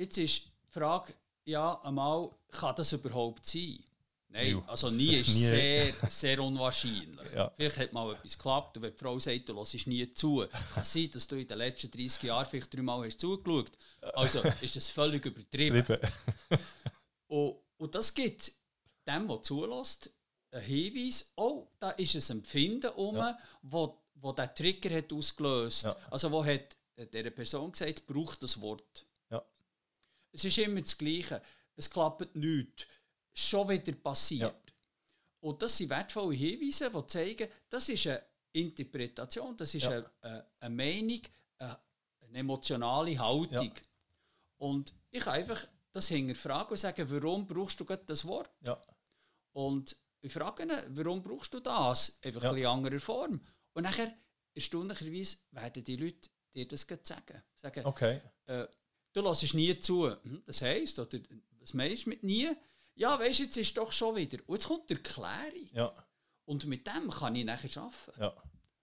Jetzt ist die Frage, ja, einmal, kann das überhaupt sein? Nein, also nie ist nie. sehr, sehr unwahrscheinlich. Ja. Vielleicht hat mal etwas geklappt und wenn die Frau sagt, du hörst nie zu, kann sein, dass du in den letzten 30 Jahren vielleicht dreimal hast zugeschaut. Also ist das völlig übertrieben. und, und das gibt dem, der zulässt, einen Hinweis, oh, da ist ein Empfinden um, ja. wo, wo der Trigger hat ausgelöst. Ja. Also wo hat dieser Person gesagt, braucht das Wort. Es ist immer das Gleiche. Es klappt nichts schon wieder passiert. Ja. Und das sind wertvolle Hinweise, die zeigen, das ist eine Interpretation, das ist ja. eine, eine, eine, Meinung, eine, eine emotionale Haltung. Ja. Und ich kann einfach das hinterfragen und sagen, warum brauchst du gerade das Wort? Ja. Und ich frage ihn, warum brauchst du das? Einfach ja. in anderer Form. Und nachher, erstaunlicherweise, werden die Leute dir das sagen. Sagen, okay. äh, du lässt nie zu. Hm, das heisst, oder was meinst du mit nie? ja, weißt du, jetzt ist doch schon wieder. Und jetzt kommt die Erklärung. Ja. Und mit dem kann ich nachher arbeiten. Ja.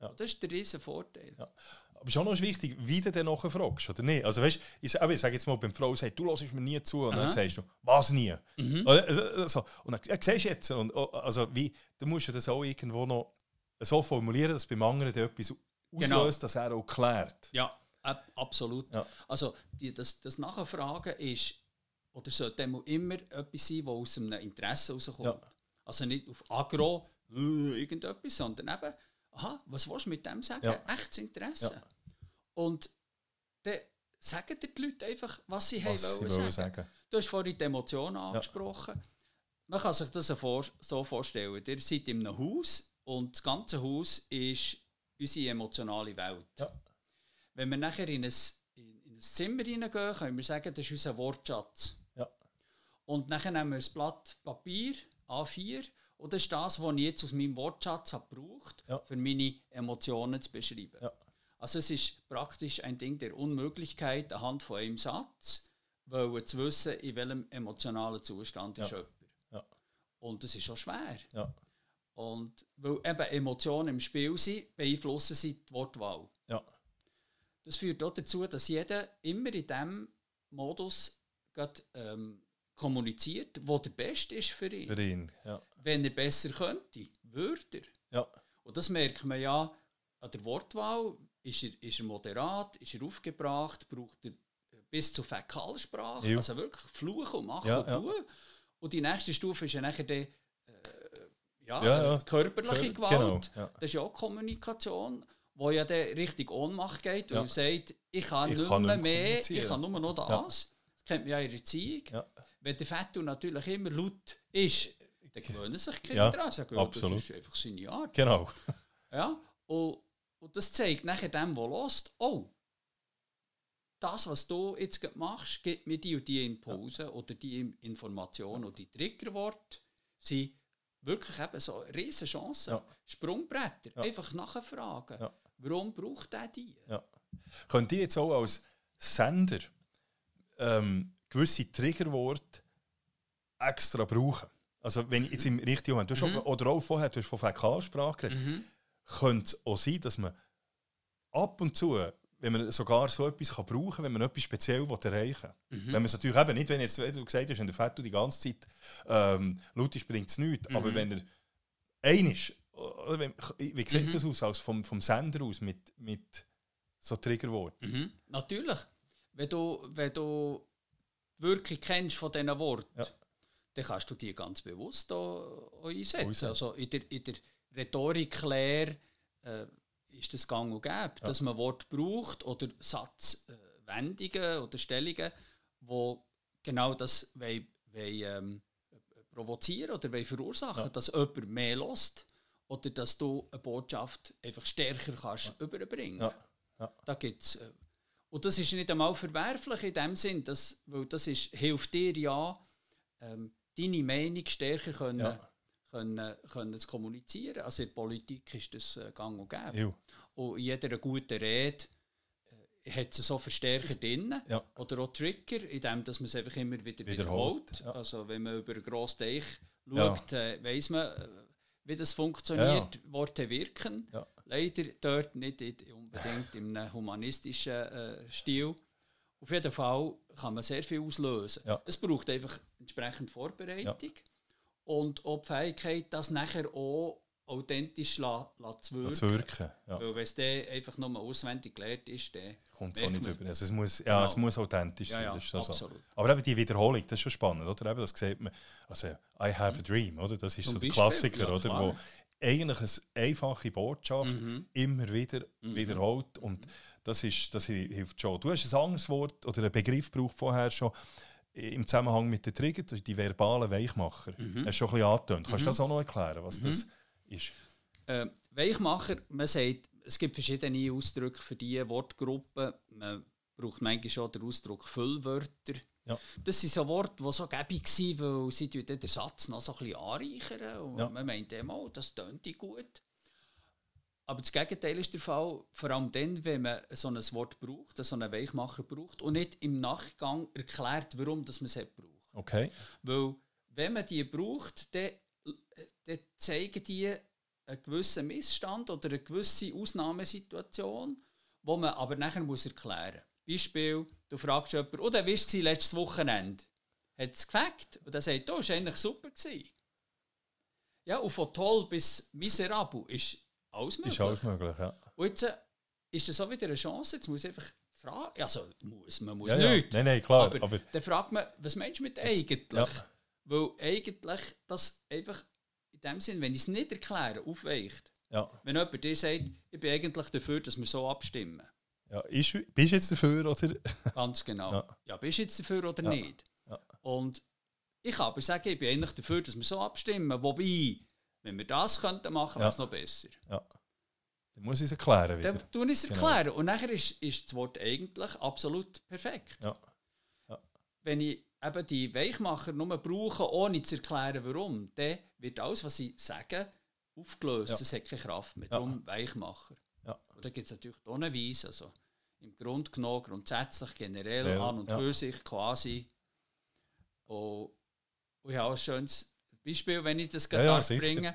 ja. das ist der riesen Vorteil. Ja. Aber schon noch wichtig, wie du dann nachher fragst, oder nicht? Also weißt ich, ich sage jetzt mal, beim Frau sagt, du lässt mir nie zu, und Aha. dann sagst du, was nie? Mhm. Also, und dann ja, siehst du jetzt, und, oh, also wie, du musst das auch irgendwo noch so formulieren, dass beim anderen etwas genau. auslöst, genau. dass er auch klärt. Ja, absolut. Ja. Also die, das, das Nachfragen ist oder sollte immer etwas sein, das aus einem Interesse herauskommt. Ja. Also nicht auf Agro, äh, irgendetwas, sondern eben, aha, was willst du mit dem sagen? Ja. Echtes Interesse. Ja. Und dann sagen die Leute einfach, was sie was haben wollen, sagen. sagen. Du hast vorhin die Emotionen angesprochen. Man kann sich das so vorstellen. Ihr seid in einem Haus und das ganze Haus ist unsere emotionale Welt. Wenn wir nachher in ein, in ein Zimmer hineingehen, können wir sagen, das ist unser Wortschatz. Und dann nehmen wir ein Blatt Papier, A4, und das ist das, was ich jetzt aus meinem Wortschatz habe gebraucht ja. für meine Emotionen zu beschreiben. Ja. Also es ist praktisch ein Ding der Unmöglichkeit anhand von einem Satz, weil zu wissen, in welchem emotionalen Zustand ja. ist jemand. Ja. Und das ist auch schwer. Ja. Und weil eben Emotionen im Spiel sind, beeinflussen sie die Wortwahl. Ja. Das führt auch dazu, dass jeder immer in diesem Modus grad, ähm, kommuniziert, wo der Beste ist für ihn. Für ihn, ja. Wenn er besser könnte, würde er. Ja. Und das merkt man ja an der Wortwahl. Ist er, ist er moderat, ist er aufgebracht, braucht er bis zur Fäkalsprache, ja. also wirklich fluchen und machen ja, und tun. Ja. Und die nächste Stufe ist ja nachher die, äh, ja, ja, körperliche Gewalt. Genau, das ist ja auch Kommunikation, wo ja dann richtig Ohnmacht geht, weil er sagt, ich kann ich nicht kann mehr, mehr ich kann nur noch das. Das kennt man ja in der Erziehung. Wenn der Vettel natürlich immer laut ist, dann gewöhnen sich Kinder ja, daran. Sagen, absolut. Das ist einfach seine Art. Genau. Ja, und, und das zeigt nachher dem, der lost, oh, das, was du jetzt machst, gibt mir die und die Impulse ja. oder die Informationen ja. oder die Triggerworte, sind wirklich eben so riesige Chancen. Ja. Sprungbretter, ja. einfach nachfragen. Warum braucht er die? Ja. Könnt ihr jetzt auch als Sender ähm, gewisse Triggerworte extra brauchen. Also wenn ich jetzt im richtigen Moment, du hast mhm. oder auch vorher, du hast von Fäkalsprache geredet, mhm. könnte es auch sein, dass man ab und zu, wenn man sogar so etwas kann brauchen kann, wenn man etwas speziell erreichen will. Mhm. Wenn man es natürlich eben nicht, wenn jetzt, wie du gesagt hast, in der Fett die ganze Zeit ähm, laut ist, bringt es nichts, aber mhm. wenn er ein ist, wie sieht mhm. das aus, als vom, vom Sender aus, mit, mit so Triggerworten? Mhm. Natürlich. Wenn du, wenn du wirklich kennst von diesen Worten, ja. dann kannst du die ganz bewusst auch einsetzen. Also in der, in der Rhetoriklehre äh, ist das gang und gäbe, ja. dass man Wort braucht oder Satzwörter Wendungen oder Stellungen, die genau das wollen, wollen, ähm, provozieren oder wollen verursachen, ja. dass jemand mehr lässt oder dass du eine Botschaft einfach stärker kannst ja. überbringen. Ja. Ja. Da gibt's, äh, und das ist nicht einmal verwerflich in dem Sinn, dass, weil das ist, hilft dir ja, ähm, deine Meinung stärker können, ja. können, können zu kommunizieren. Also in der Politik ist das äh, gang und gäbe. Ja. Und in jeder guten Rede äh, hat es so Verstärker drin ja. oder auch Trigger, indem dass man es einfach immer wieder wiederholt. wiederholt. Also wenn man über einen grossen Teich schaut, äh, weiß man, äh, wie das funktioniert. Worte wirken. Leider dort nicht unbedingt im humanistischen äh, Stil. Auf jeden Fall kann man sehr viel auslösen. Ja. Es braucht einfach entsprechend Vorbereitung ja. und auch die Fähigkeit, das nachher auch authentisch la, la zu wirken. Zu wirken ja. Weil wenn es dann einfach nur auswendig gelernt ist, dann kommt es auch nicht über. Also es muss, ja, genau. es muss authentisch sein. Ja, das ist so absolut. Aber eben die Wiederholung, das ist schon spannend, oder? Eben, das sieht man. Also I have a dream, oder? Das ist Zum so der Klassiker, oder? Wo eigentlich eine einfache Botschaft mhm. immer wieder mhm. wiederholt und das, ist, das hilft schon. Du hast ein anderes Wort oder einen Begriff gebraucht vorher schon im Zusammenhang mit den Trigger, die verbalen Weichmacher. Mhm. Hast du schon ein bisschen angetönt. Kannst du mhm. das auch noch erklären, was das mhm. Ist? Äh, Weichmacher, man sagt, es gibt verschiedene Ausdrücke für diese Wortgruppen. Man braucht manchmal schon den Ausdruck Füllwörter. Ja. Das sind so Worte, die so gäbig waren, weil sie den Satz noch so ein bisschen anreichern. Und ja. man meint immer, oh, das tönt gut. Aber das Gegenteil ist der Fall, vor allem dann, wenn man so ein Wort braucht, so einen Weichmacher braucht und nicht im Nachgang erklärt, warum das man es braucht. Okay. Weil, wenn man die braucht, dann, dann zeigen die einen gewissen Missstand oder eine gewisse Ausnahmesituation, wo man aber nachher muss erklären muss. Beispiel, du fragst jemanden, oh, wie war es letztes Wochenende? Hat es gefällt? Und er sagt, oh, es war eigentlich super. Gewesen. Ja, und von toll bis miserabel ist alles möglich. Ist alles möglich, ja. Und jetzt äh, ist das auch wieder eine Chance, jetzt muss ich einfach fragen, also muss, man muss ja, nicht. Ja. Nein, nein, klar. Aber, aber, dann fragt man, was meinst du mit eigentlich? Ja. Weil eigentlich das einfach in dem Sinn, wenn ich es nicht erkläre, aufweicht. Ja. Wenn jemand dir sagt, ich bin eigentlich dafür, dass wir so abstimmen. Ja, ist, bist du jetzt dafür oder? Ganz genau. Ja, ja bist du jetzt dafür oder ja. nicht? Ja. Und ich kann aber sagen, ich bin eigentlich dafür, dass wir so abstimmen. Wobei, wenn wir das könnten machen, wäre es noch besser. Ja. Dann muss ich es erklären wieder. Dann tun ich es genau. erklären. Und nachher ist, ist das Wort eigentlich absolut perfekt. Ja. ja. Wenn ich eben die Weichmacher nur brauche, ohne zu erklären, warum, dann wird alles, was sie sagen, aufgelöst. Es ja. hat keine Kraft mehr. Darum ja. Weichmacher. Ja. Und da gibt es natürlich tonnenweise. Also im Grunde genommen, grundsätzlich, generell, ja. an und für sich quasi. Und, und ich habe ein schönes Beispiel, wenn ich das ja, bringen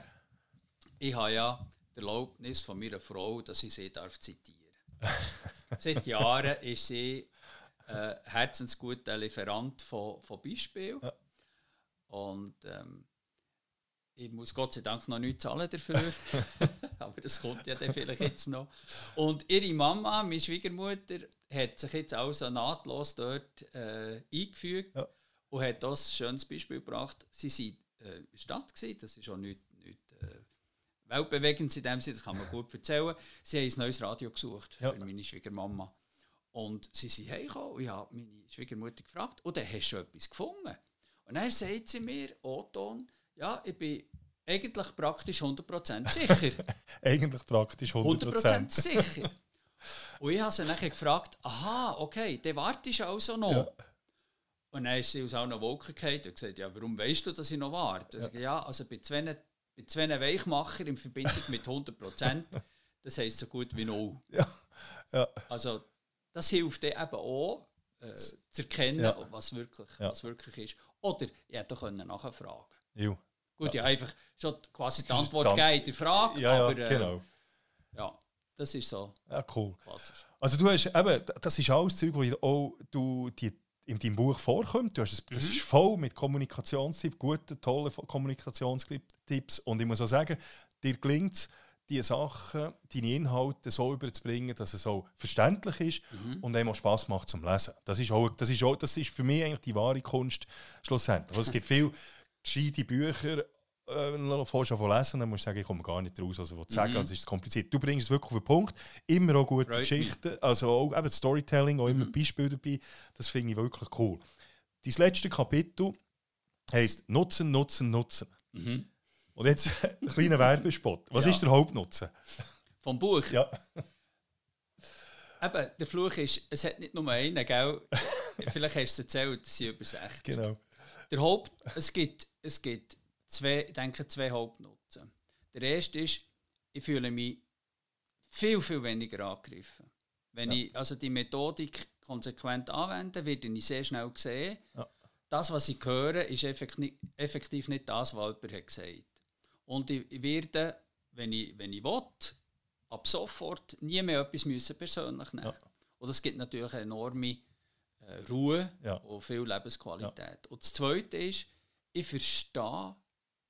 Ich habe ja die Erlaubnis von meiner Frau, dass ich sie darf zitieren Seit Jahren ist sie äh, herzensguter Lieferant von, von Beispielen. Ja. Und ähm, ich muss Gott sei Dank noch nichts zahlen dafür. Aber das kommt ja dann vielleicht jetzt noch. Und ihre Mama, meine Schwiegermutter, hat sich jetzt also nahtlos dort äh, eingefügt ja. und hat das ein schönes Beispiel gebracht. Sie sind äh, Stadt gewesen. Das ist auch nicht, nicht äh, weltbewegend in dem Sinne, das kann man gut erzählen. Sie haben ein neues Radio gesucht für ja. meine Schwiegermama. Und sie sind heimgekommen und ich habe meine Schwiegermutter gefragt, und dann hast du etwas gefunden? Und dann sagt sie mir, Oton, ja, ich bin eigentlich praktisch 100% sicher. eigentlich praktisch 100%. 100% sicher. und ich habe sie dann gefragt, aha, okay, dann wartest du also noch. Ja. Und dann ist sie aus einer Wolke gefallen und gesagt, ja, warum weißt du, dass ich noch warte? Ja, ja also bei zwei, bei zwei Weichmacher in Verbindung mit 100 das heisst so gut wie null. Ja. Ja. Also das hilft dir eben auch, äh, zu erkennen, ja. was, wirklich, ja. was wirklich ist. Oder ich hätte nachher fragen jo. Gut, ja. einfach schon quasi die Antwort gegeben in der Frage. Ja, aber, ja, äh, genau. ja, das ist so. Ja, cool. Klassisch. Also du hast eben, das ist alles Zeug, wo auch du die in deinem Buch vorkommt. Du hast es, das mhm. ist voll mit Kommunikationstipps, gute, tolle Kommunikationstipps. Und ich muss auch sagen, dir gelingt es, diese Sachen, deine Inhalte so überzubringen, dass es so verständlich ist mhm. und einem auch Spass macht zum Lesen. Das ist, auch, das, ist auch, das ist für mich eigentlich die wahre Kunst schlussendlich. Also es gibt viele gescheite Bücher, äh, vorher von lesen, dann musst du sagen, ich komme gar nicht raus, also was sagen, mhm. das ist kompliziert. Du bringst es wirklich auf den Punkt, immer auch gute Freut Geschichten, also auch eben Storytelling, auch immer mhm. Beispiele dabei, das finde ich wirklich cool. Dein letzte Kapitel heisst Nutzen, Nutzen, Nutzen. Mhm. Und jetzt ein kleiner Werbespot. Was ja. ist der Hauptnutzen? Vom Buch? Ja. Eben, der Fluch ist, es hat nicht nur einen, gell? Vielleicht hast du es erzählt, es sind über 60. Genau. Der Haupt, es gibt, es gibt zwei, ich denke, zwei Hauptnutzen. Der erste ist, ich fühle mich viel, viel weniger angegriffen. Wenn ja. ich also die Methodik konsequent anwende, werde ich sehr schnell sehen, ja. das, was ich höre, ist effektiv nicht das, was jemand hat gesagt Und ich werde, wenn ich, wenn ich will, ab sofort nie mehr etwas müssen persönlich nehmen. Ja. Und das gibt natürlich eine enorme äh, Ruhe ja. und viel Lebensqualität. Ja. Und das Zweite ist, ich verstehe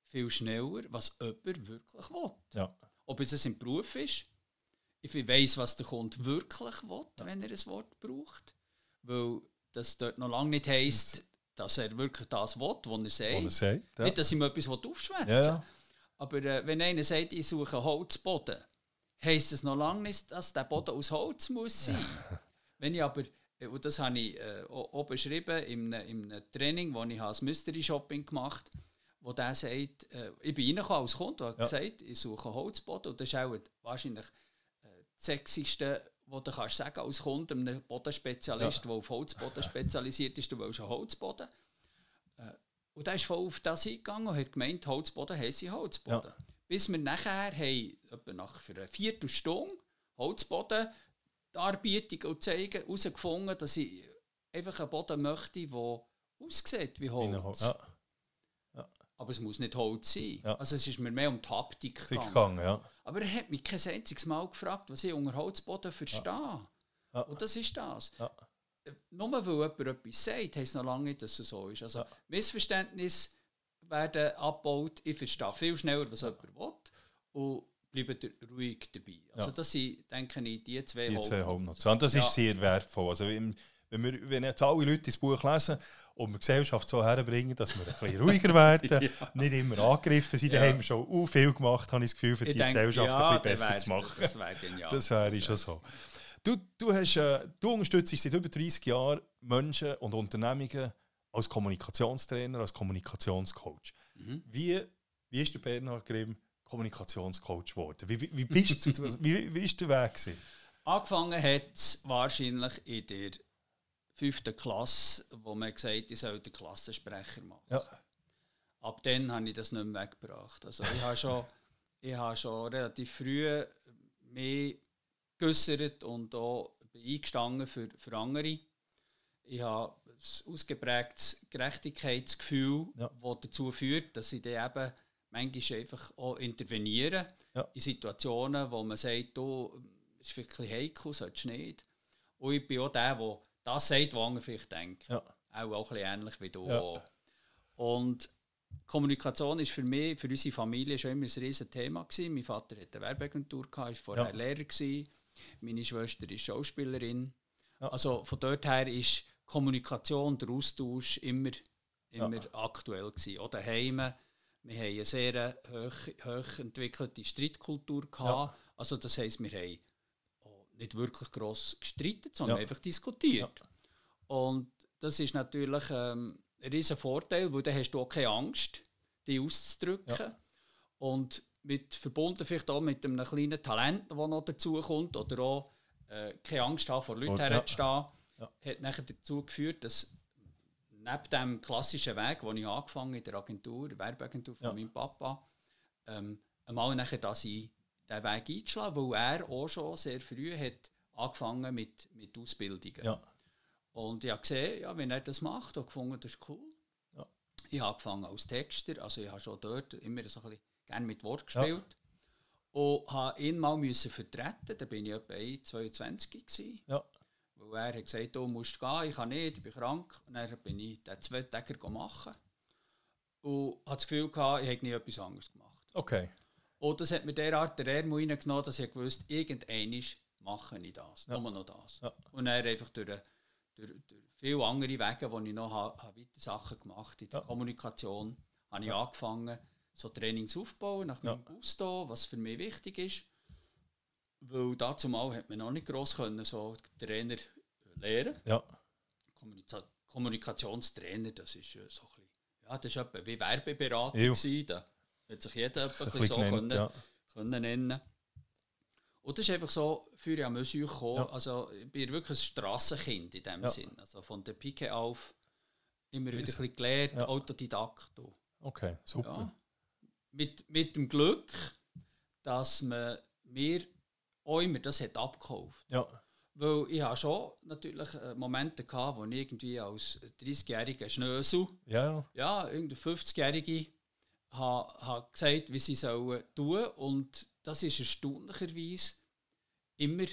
viel schneller, was jemand wirklich will. Ob es im Beruf ist, ich weiß, was der Kunde wirklich will, wenn er ein Wort braucht. Weil das dort noch lange nicht heisst, dass er wirklich das will, was er sagt. er sagt. Nicht, dass ihm etwas aufschwätzen will. Ja, Aber äh, wenn einer sagt, ich suche Holzboden, heisst das noch lange nicht, dass der Boden aus Holz muss sein. wenn ich aber äh, und das habe ich äh, auch beschrieben in einem, in Training, wo ich als Mystery Shopping gemacht habe, wo der sagt, äh, ich bin reingekommen als Kunde und ja. gesagt, ich suche Holzboden und das ist auch wahrscheinlich äh, das Sexiste, was du kannst sagen als Kunde, einem Bodenspezialist, ja. der auf Holzboden spezialisiert ist, du willst einen Holzboden. Und der ist voll auf das eingegangen und hat gemeint, Holzboden heisst Holzboden. Ja. Bis wir nachher haben, etwa nach für eine Viertelstunde Holzboden Darbietung und zeigen, herausgefunden, dass ich einfach einen Boden möchte, der aussieht wie Holz. Ja. Ja. Aber es muss nicht Holz sein. Ja. Also es ist mir mehr um die Haptik gegangen. gegangen ja. Aber er hat mich kein einziges Mal gefragt, was ich unter Holzboden verstehe. Und das ist das. Nur weil jemand etwas sagt, heisst es noch lange nicht, dass es so ist. Also Missverständnisse werden abgebaut. Ich verstehe viel schneller, was jemand will. Und bleibt ruhig dabei. Also ja. das sind, denke ich, die zwei Die zwei Hauptnutzen. Und das ja. ist sehr wertvoll. Also wenn, wir, wenn jetzt alle Leute das Buch lesen und wir die Gesellschaft so herbringen, dass wir ein bisschen ruhiger werden, ja. nicht immer angegriffen sind, ja. haben wir schon uh, viel gemacht, habe ich das Gefühl, für ich die denke, Gesellschaft ein bisschen besser zu machen. Das wäre genial. Das wäre schon so. Du, du, hast, äh, du unterstützt seit über 30 Jahren Menschen und Unternehmungen als Kommunikationstrainer, als Kommunikationscoach. Mhm. Wie, wie ist der Bernhard Grimm Kommunikationscoach geworden? Wie, wie, bist du, wie, wie ist der Weg gewesen? Angefangen hat es wahrscheinlich in der fünften Klasse, wo man gesagt hat, ich soll den Klassensprecher machen. Ja. Ab dann habe ich das nicht mehr weggebracht. Also ich habe schon, ich habe schon relativ früh mehr geäussert und auch eingestanden für, für andere. Ich habe ein ausgeprägtes Gerechtigkeitsgefühl, ja. das dazu führt, dass ich dann eben manchmal einfach auch intervenieren ja. in Situationen, wo man sagt, du, ist wirklich heikel, sollst du nicht. Und ich bin auch der, der das sagt, was andere vielleicht denken. Ja. Auch, auch ein bisschen ähnlich wie du. Ja. Und Kommunikation ist für mich, für unsere Familie schon immer ein riesiges Thema gewesen. Mein Vater hatte eine Werbeagentur, war vorher ja. Lehrer gewesen. Meine Schwester ist Schauspielerin. Ja. Also von dort her ist Kommunikation, der Austausch immer, immer ja. aktuell gewesen. Auch daheim wir haben eine sehr hoch, hoch entwickelte Streitkultur gehabt. Ja. Also das heisst, wir haben nicht wirklich gross gestritten, sondern einfach diskutiert. Und das ist natürlich ähm, ein riesen Vorteil, weil dann hast du auch keine Angst, die auszudrücken. Und mit, verbunden vielleicht auch mit einem kleinen Talent, das noch dazu kommt, oder auch äh, keine Angst haben, vor Leuten herzustehen, ja. hat nachher dazu geführt, dass neben dem klassischen Weg, den ich angefangen in der Agentur, der Werbeagentur von ja. meinem Papa, ähm, einmal nachher dass ich diesen Weg einzuschlagen, weil er auch schon sehr früh hat angefangen mit, mit Ausbildungen. Ja. Und ich habe gesehen, ja, wenn er das macht, und gefunden, das ist cool. Ja. Ich habe angefangen als Texter, also ich habe schon dort immer so ein bisschen gerne mit Wort gespielt. Ja. Und habe ihn mal müssen vertreten, da bin ich etwa 22 gewesen. Ja. Weil er hat gesagt, du musst gehen, ich kann nicht, ich bin krank. Und dann bin ich den zwei Tage machen. Und hatte das Gefühl, gehabt, ich hätte nie etwas anderes gemacht. Okay. Und das hat mir derart der Ärmel reingenommen, dass ich wusste, irgendwann mache ich das, ja. nur noch das. Ja. Und dann einfach durch, durch, durch viele andere Wege, wo ich noch habe, habe weiter Sachen gemacht in der ja. Kommunikation, habe ich angefangen, so Trainingsaufbau nach meinem ja. Gusto, was für mich wichtig ist. Weil dazu mal hat man noch nicht gross können, so Trainer lehren. Ja. Kommunika Kommunikationstrainer, das ist so ein bisschen, ja, das ist etwa wie Werbeberater gewesen. Da hat sich jeder etwa ein so genannt, können, ja. können nennen. Und das ist einfach so, für ich an gekommen. Ja. Also, ich bin wirklich ein Strassenkind in dem ja. Sinn. Also von der Pike auf immer wieder ein bisschen gelernt, ja. Autodidakt. Okay, super. Mit, mit dem Glück, dass man mir auch immer das hat abgekauft. Ja. Weil ich habe schon natürlich äh, Momente gehabt, wo ich irgendwie als 30-jähriger Schnösel, ja, ja irgendein 50-jährige, habe, habe gesagt, wie sie sollen tun und das ist erstaunlicherweise immer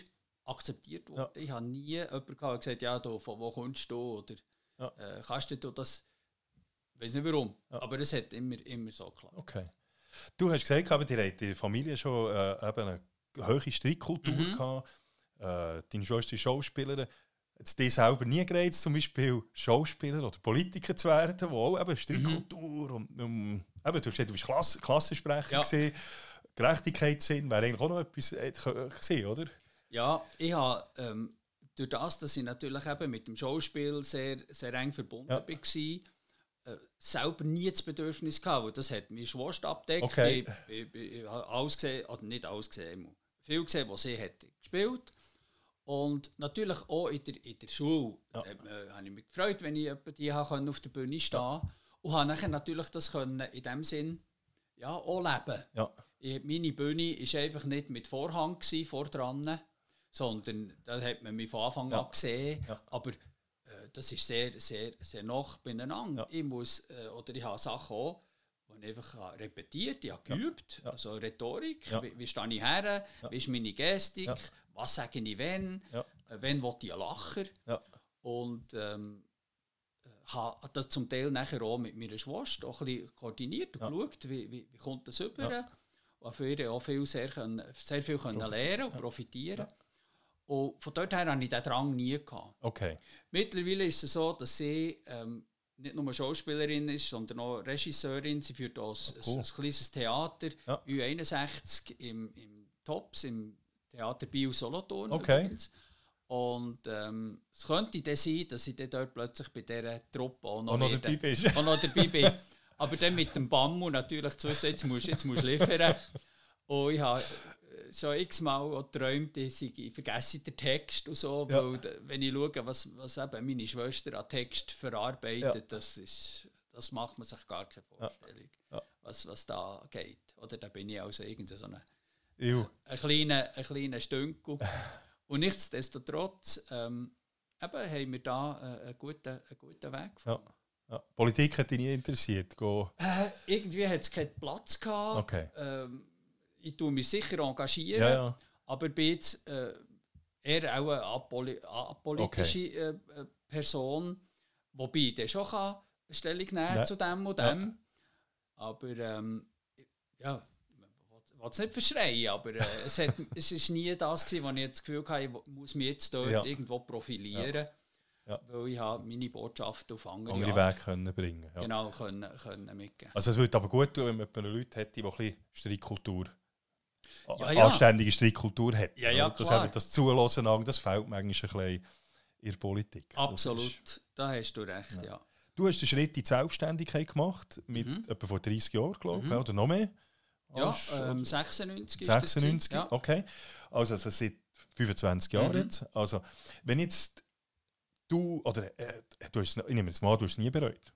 akzeptiert worden. Ja. Ich habe nie jemanden gehabt, gesagt, ja, du, von wo kommst du oder ja. äh, kannst du das? Ich weiß nicht warum, ja. aber es hat immer, immer so geklappt. Okay. Du hast gesagt, aber die, die Familie schon äh, eben eine hohe Strickkultur mhm. gehabt äh, deine Schwester ist Schauspielerin, jetzt dir selber nie gereizt, zum Beispiel Schauspieler oder Politiker zu werden, wo auch eben Strickkultur mhm. und um, eben, du, hast du bist Klasse, Klassensprecher ja. gesehen, Gerechtigkeitssinn wäre eigentlich auch noch etwas äh, gesehen, oder? Ja, ich habe ähm, durch das, dass ich natürlich eben mit dem Schauspiel sehr, sehr eng verbunden ja. war, äh, selber nie das Bedürfnis gehabt, weil das hat meine Schwester abdeckt. Okay. Ich, ich, ich, ich habe alles gesehen, also nicht alles gesehen, viel gesehen, was sie hat gespielt und natürlich auch in der, in der Schule ja. äh, habe ich mich gefreut, wenn ich die auf der Bühne stehen ja. Und habe nachher natürlich das können in dem Sinn ja, auch leben. Ja. Ich, meine Bühne war einfach nicht mit Vorhang gewesen, vor dran, sondern da hat man mich von Anfang ja. an gesehen. Ja. Aber äh, das ist sehr, sehr, sehr nah beieinander. Ja. Ich muss, äh, oder ich habe Sachen auch, die ich einfach repetiert, ich habe geübt, also Rhetorik, wie, wie stehe ich her, wie ist meine Gestik, was sage ich wenn, ja. äh, wenn will ich lachen. Ja. Und ähm, habe das zum Teil nachher auch mit meiner Schwester auch ein bisschen koordiniert und ja. geschaut, wie, wie, wie kommt das über. Ja. Und für ihr auch viel, sehr, können, sehr viel können lernen und profitieren. Ja. Und von dort her hatte ich diesen Drang nie. Gehabt. Okay. Mittlerweile ist es so, dass sie ähm, nicht nur Schauspielerin ist, sondern auch Regisseurin. Sie führt auch ein, cool. ein, ein kleines Theater, ja. U61 im, im Tops, im Theater Bio Solothurn. Okay. Übrigens. Und ähm, es könnte dann sein, dass ich dann dort plötzlich bei dieser Truppe auch noch, auch noch dabei bist. Auch noch dabei bin. Aber dann mit dem Bammu natürlich zu wissen, jetzt musst du jetzt musst liefern. Und ich habe schon x-mal geträumt, ich, ich vergesse den Text und so, ja. weil wenn ich schaue, was, was eben meine Schwester an Text verarbeitet, ja. das, ist, das macht man sich gar keine Vorstellung, ja. Was, was da geht. Oder da bin ich also irgendeine so eine Ew. Ein kleiner, ein kleiner Stünkel. Und nichtsdestotrotz ähm, eben, haben wir da äh, einen, guten, einen guten Weg gefunden. Ja. Ja. Politik hat dich nie interessiert? Go. Äh, irgendwie hat es keinen Platz gehabt. Okay. Ähm, ich tue mich sicher engagieren, ja, ja. aber bin jetzt äh, eher auch eine apoli apolitische okay. äh, Person, wobei ich schon kann Stellung nehmen kann zu dem und dem. Ja. Aber ähm, ja, will es nicht verschreien, aber äh, es, hat, es ist nie das gewesen, wo ich das Gefühl hatte, ich muss mich jetzt dort irgendwo profilieren. Ja. Weil ich habe meine Botschaft auf andere, andere Wege können bringen ja. Genau, können, können mitgeben. Also es würde aber gut tun, wenn man Leute hätte, die ein bisschen Streitkultur, ja, ja. anständige Streitkultur hat. Ja, ja, das, eben, das Zulassen, das fehlt manchmal ein bisschen in der Politik. Absolut, ist, da hast du recht, ja. ja. Du hast den Schritt in die Selbstständigkeit gemacht, mit mhm. etwa vor 30 Jahren, glaube ich, mhm. oder noch mehr. Ja, ähm, 96 96, ja. okay. Also, also seit 25 Jahren mhm. jetzt. Also, wenn jetzt du, oder äh, du hast, ich nehme jetzt mal, du hast es nie bereut?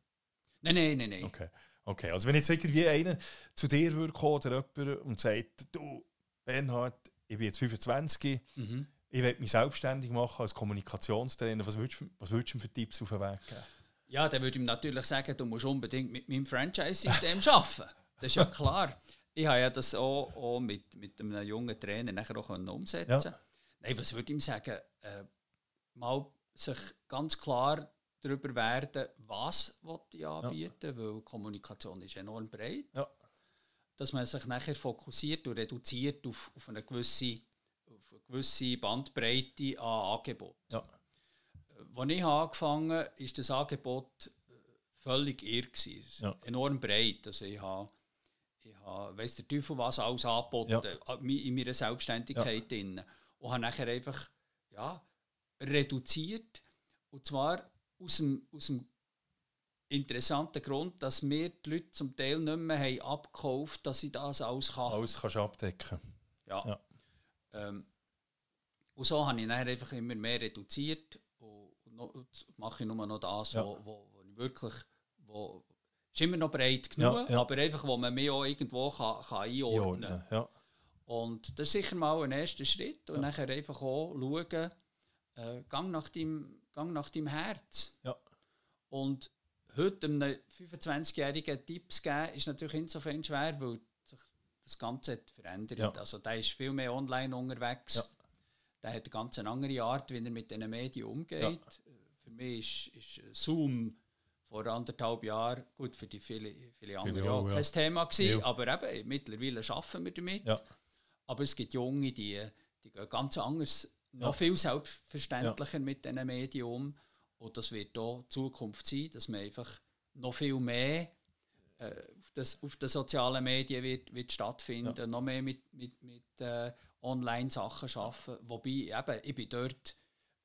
Nein, nein, nein, nein. Okay. Okay. Also, wenn jetzt irgendwie einer zu dir würde kommen oder jemand und sagt, du, Bernhard, ich bin jetzt 25, mhm. ich will mich selbstständig machen als Kommunikationstrainer, was würdest, was würdest du für Tipps auf den Weg geben? Ja, dann würde ich ihm natürlich sagen, du musst unbedingt mit meinem Franchise-System arbeiten. Das ist ja klar ich habe ja das auch, auch mit, mit einem jungen Trainer nachher auch umsetzen ja. Nein, was würde ich ihm sagen? Äh, mal sich ganz klar darüber werden, was ich anbieten ja. weil Kommunikation ist enorm breit. Ja. Dass man sich nachher fokussiert und reduziert auf, auf, eine, gewisse, auf eine gewisse Bandbreite an Angeboten. Ja. Als ich angefangen habe, war das Angebot völlig irr. Ja. Enorm breit. Also ich habe ich habe, weiss der Teufel was alles angeboten ja. Äh, in meiner Selbstständigkeit ja. drin. Und habe nachher einfach ja, reduziert. Und zwar aus dem, aus dem interessanten Grund, dass wir die Leute zum Teil nicht mehr haben abgekauft dass ich das alles kann. Alles kannst du abdecken. Ja. ja. Ähm, und so habe ich dann einfach immer mehr reduziert und, und mache ich nur noch das, ja. wo, wo, wo ich wirklich, wo, ist immer noch breit genug, ja, ja. aber einfach, wo man mich auch irgendwo kann, kann einordnen kann. Ja. Und das ist sicher mal ein erster Schritt und nachher einfach auch schauen, äh, gang, nach deinem, gang nach deinem Herz. Ja. Und heute einem 25-Jährigen Tipps geben, ist natürlich insofern schwer, weil sich das Ganze hat verändert. Ja. Also der ist viel mehr online unterwegs. Ja. Der hat eine ganz andere Art, wie er mit diesen Medien umgeht. Ja. Für mich ist, ist Zoom vor anderthalb Jahren, gut, für die viele, viele andere auch, kein Thema gewesen, aber eben, mittlerweile arbeiten wir damit. Aber es gibt Junge, die, die gehen ganz anders, noch viel selbstverständlicher mit diesen Medien um. Und das wird auch Zukunft sein, dass man einfach noch viel mehr äh, auf, das, auf den sozialen Medien wird, wird stattfinden, ja. noch mehr mit, mit, mit äh, Online-Sachen arbeiten. Wobei, eben, ich bin dort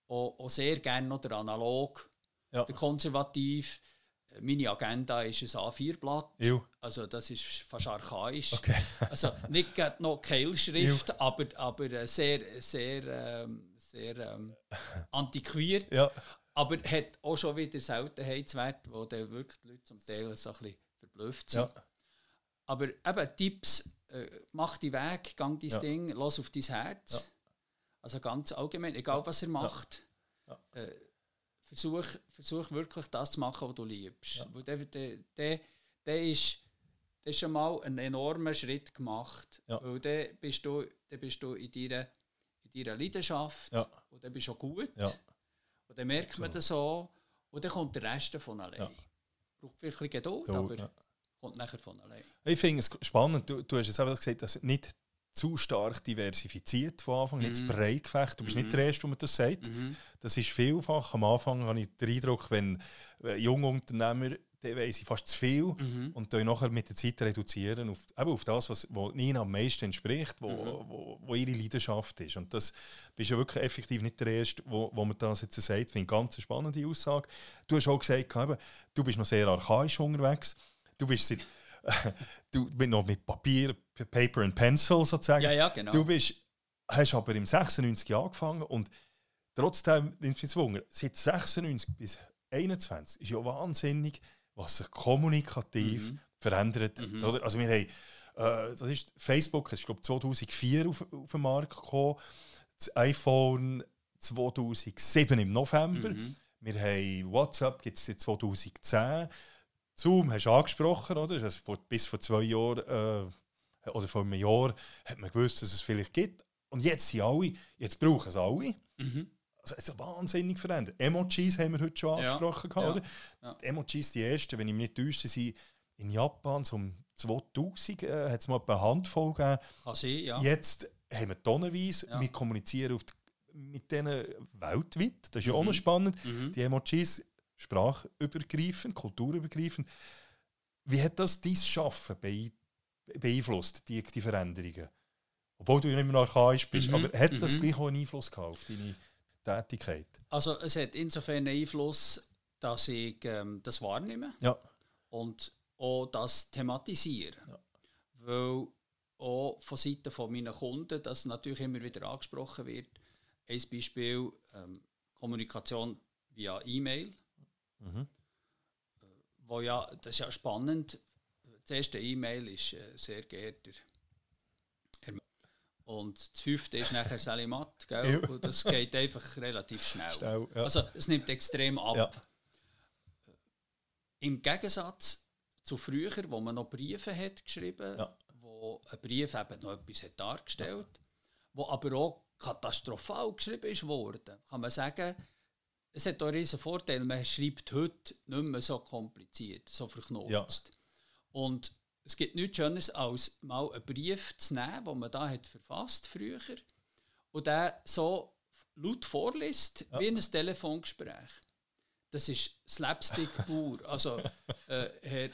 auch, auch sehr gerne noch der Analog, ja. der Konservativ. Meine Agenda ist ein A4-Blatt. Also das ist fast archaisch. Okay. also nicht noch Kehlschrift, aber, aber sehr, sehr, ähm, sehr ähm, antiquiert. Ja. Aber hat auch schon wieder Seltenheitswert, wo dann wirklich die Leute zum Teil so ein bisschen verblüfft sind. Ja. Aber eben Tipps, äh, mach die Weg, gang dein ja. Ding, los auf dein Herz. Also ganz allgemein, egal was er macht, äh, versuch, versuch wirklich das zu machen, was du liebst. Weil der, der, der, der ist der ist schon mal einen enormen Schritt gemacht. Ja. Weil dann bist du, dann bist du in deiner, in deiner Leidenschaft ja. und dann bist du auch gut. Ja. Und dann merkt man das so und dann kommt der Rest von allein. Ja. Braucht vielleicht ein Geduld, du, aber ja. kommt nachher von allein. Ich finde es spannend, du, du hast jetzt einfach gesagt, dass nicht zu stark diversifiziert von Anfang, mhm. nicht breit gefecht. Du bist mhm. nicht der Erste, der das sagt. Mhm. Das ist vielfach. Am Anfang habe ich den Eindruck, wenn junge Unternehmer dann weiss ich fast zu viel mhm. und dann nachher mit der Zeit reduzieren auf, eben auf das, was wo Nina am meisten entspricht, wo, mhm. wo, wo, ihre Leidenschaft ist. Und das bist ja wirklich effektiv nicht der Erste, wo, wo man das jetzt sagt. Ich finde ganz eine spannende Aussage. Du hast auch gesagt, eben, du bist noch sehr archaisch unterwegs. Du bist seit, du bist noch mit Papier, Paper and Pencil sozusagen. Ja, ja, genau. Du bist, hast aber im 96 angefangen und trotzdem, insbesondere seit 96 bis 21 ist ja wahnsinnig was sich kommunikativ mhm. verändert. Mhm. Also wir haben, äh, das ist Facebook, das ist glaube 2004 auf, auf den Markt gekommen, das iPhone 2007 im November, mhm. wir haben WhatsApp gibt es seit 2010, Zoom hast du angesprochen, oder? Also vor, bis vor zwei Jahren äh, oder vor einem Jahr hat man gewusst, dass es vielleicht gibt. Und jetzt sind alle, jetzt brauchen es alle. Mhm. Also, es ist wahnsinnig verändert. Emojis haben wir heute schon angesprochen. Ja. Oder? Ja. Die Emojis, die ersten, wenn ich mich nicht täusche, sind in Japan so um 2000 äh, hat es mal eine Handvoll gegeben. Sein, ja. Jetzt haben wir tonnenweise. Ja. Wir kommunizieren auf die, mit denen weltweit. Das ist ja mhm. auch noch mhm. spannend. Mhm. Die Emojis sprachübergreifend, kulturübergreifend. Wie hat das dein Schaffen beeinflusst, die, die Veränderungen? Obwohl du ja immer noch archaisch bist, mhm. aber hat das mhm. gleich auch einen Einfluss gehabt auf deine Tätigkeit? Also es hat insofern einen Einfluss, dass ich ähm, das wahrnehme ja. und auch das thematisiere. Ja. Weil auch von Seiten von meinen Kunden das natürlich immer wieder angesprochen wird. Ein Beispiel ähm, Kommunikation via E-Mail. Mhm. Wo ja, das ist ja spannend. Das erste E-Mail ist äh, sehr geehrter und das fünfte ist nachher Salimat, gell? Ja. Und das geht einfach relativ schnell. schnell ja. Also es nimmt extrem ab. Ja. Im Gegensatz zu früher, wo man noch Briefe hat geschrieben, ja. wo ein Brief eben noch etwas hat dargestellt, ja. wo aber auch katastrophal geschrieben ist worden, kann man sagen, es hat auch einen riesen Vorteil, man schreibt heute nicht mehr so kompliziert, so verknopft. Und es gibt nichts Schönes, als mal einen Brief zu nehmen, den man da hat verfasst früher und den so laut vorliest, ja. wie ein Telefongespräch. Das ist Slapstick pur. Also, äh, Herr,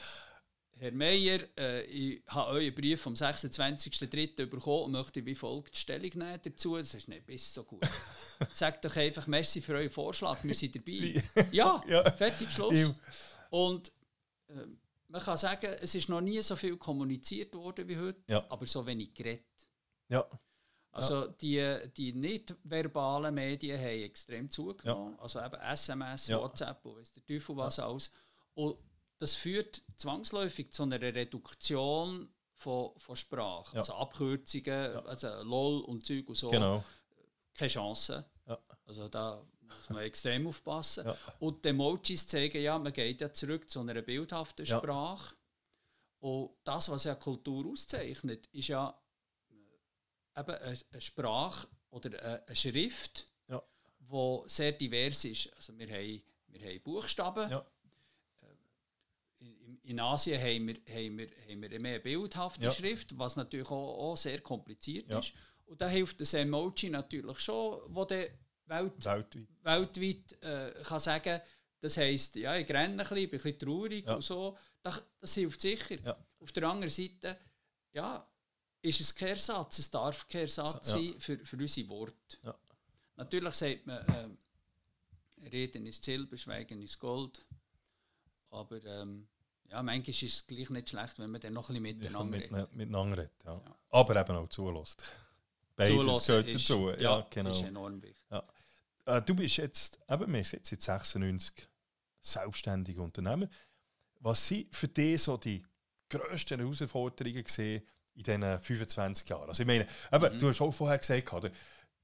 Herr Meier, äh, ich habe euren Brief vom 26.03. bekommen und möchte wie folgt Stellung nehmen dazu. Das ist nicht bis so gut. Sagt doch einfach Merci für euren Vorschlag, wir sind dabei. ja, ja, fertig, Schluss. Und äh, man kann sagen, es ist noch nie so viel kommuniziert worden wie heute, ja. aber so wenig geredet. Ja. Also die, die nicht verbalen Medien haben extrem zugenommen. Ja. Also eben SMS, ja. WhatsApp und weiss der Teufel was alles. Und das führt zwangsläufig zu einer Reduktion von, von Sprache. Also Abkürzungen, also LOL und Zeug und so. Genau. Keine Chance. Also da muss man extrem aufpassen. Und die Emojis zeigen ja, man geht ja zurück zu einer bildhaften Sprache. Und das, was ja Kultur auszeichnet, ist ja eben eine Sprache oder eine Schrift, ja. die sehr divers ist. Also wir haben, wir haben Buchstaben. Ja. Äh, in, in, Asien haben wir, haben, wir, haben wir mehr bildhafte ja. Schrift, was natürlich auch, auch sehr kompliziert ist. Und da hilft das Emoji natürlich schon, wo der Welt, weltweit, weltweit äh, kann sagen das heisst, ja, ich renne ein bisschen, bin ein bisschen traurig und so. Das, das hilft sicher. Auf der anderen Seite, ja, ist es Kehrsatz, es darf Kehrsatz ja. sein für, für unsere Worte. Ja. Natürlich sagt man, äh, Reden ist Silber, Schweigen ist Gold. Aber ähm, ja, manchmal ist es gleich nicht schlecht, wenn man dann noch ein bisschen miteinander mit, redet. Miteinander redet ja. ja. Aber eben auch zulässt. Beides gehört ist, dazu. Ja, ja, genau. ist enorm wichtig. Ja. Äh, du bist jetzt, eben, wir sind jetzt seit 96 selbstständige Unternehmer. Was sind für dich so die grössten Herausforderungen gesehen in diesen 25 Jahren. Also ich meine, eben, mhm. du hast auch vorher gesagt, oder,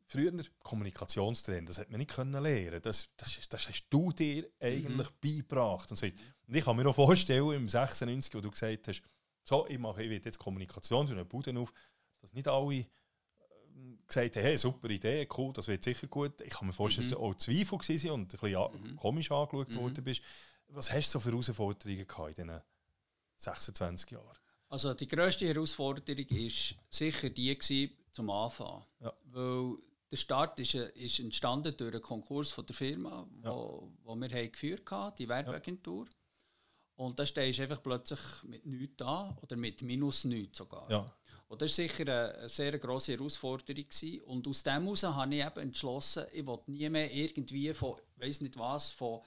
früher Kommunikationstraining, das hat man nicht können lernen. Das, das, das hast du dir eigentlich mhm. beigebracht. Und, so. und ich kann mir noch vorstellen, im 96, wo du gesagt hast, so, ich mache ich jetzt Kommunikation für eine Bude auf, dass nicht alle gesagt haben, hey, super Idee, cool, das wird sicher gut. Ich kann mir vorstellen, mhm. dass du auch Zweifel waren und ein bisschen mhm. komisch angeschaut mhm. worden bist. Was hast du so für Herausforderungen gehabt in diesen 26 Jahren? Also die grösste Herausforderung war sicher die gewesen, zum Anfang. Ja. Weil der Start ist, ist entstanden durch einen Konkurs von der Firma, ja. wo, wo wir haben geführt haben, die Werbeagentur. Ja. Und da stehst du einfach plötzlich mit nichts da oder mit minus nichts sogar. Ja. Und das war sicher eine, eine sehr grosse Herausforderung. Gewesen. Und aus dem heraus habe ich eben entschlossen, ich will nie mehr irgendwie von, weiß nicht was, von,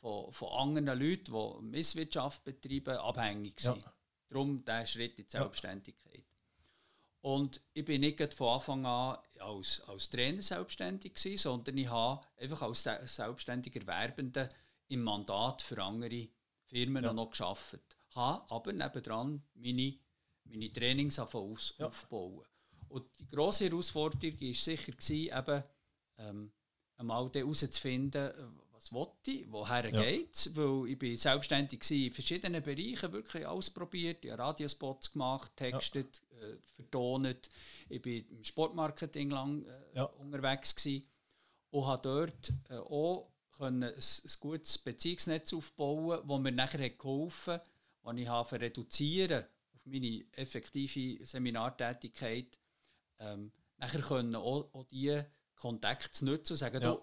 von, von anderen Leuten, die Misswirtschaft betreiben, abhängig sein. Ja. Darum der Schritt in die Selbstständigkeit. Ja. Und ich bin nicht von Anfang an als, als Trainer selbstständig gewesen, sondern ich habe einfach als selbstständiger Werbender im Mandat für andere Firmen ja. noch geschafft. Habe aber nebendran meine, meine Trainings aus, ja. aufbauen. Und die grosse Herausforderung war sicher, gewesen, eben, ähm, einmal herauszufinden, was wollte ich, woher ja. geht es, weil ich bin selbstständig in verschiedenen Bereichen, wirklich ausprobiert, ich habe Radiospots gemacht, textet, ja. äh, vertont, ich bin im Sportmarketing lang äh, ja. unterwegs gewesen und habe dort äh, auch können ein, ein gutes Beziehungsnetz aufbauen, das mir nachher hat geholfen hat, ich habe reduzieren auf meine effektive Seminartätigkeit, ähm, nachher können auch, auch diese Kontakte nutzen und sagen, ja. du,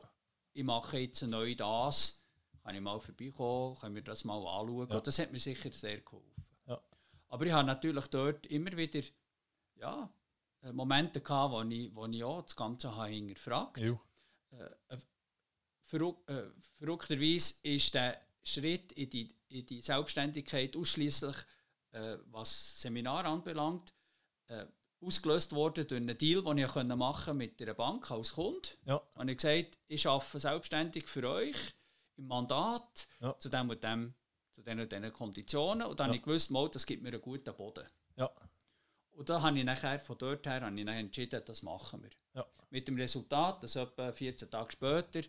ich mache jetzt neu das, kann ich mal vorbeikommen, können wir das mal anschauen. Ja. Das hat mir sicher sehr geholfen. Ja. Aber ich habe natürlich dort immer wieder ja, äh, Momente gehabt, wo ich, wo ich auch das Ganze habe hinterfragt habe. Äh, äh, verrück, äh, verrückterweise ist der Schritt in die, in die Selbstständigkeit ausschließlich, äh, was Seminar anbelangt, äh, ausgelöst worden durch einen Deal, den ich machen mit einer Bank als Kunde. Ja. Und ich gesagt, ich arbeite selbstständig für euch im Mandat ja. zu dem und dem, zu den und diesen Konditionen. Und dann ja. habe ich gewusst, mal, das gibt mir einen guten Boden. Ja. Und da habe ich nachher, von dort her, habe ich entschieden, das machen wir. Ja. Mit dem Resultat, dass etwa 14 Tage später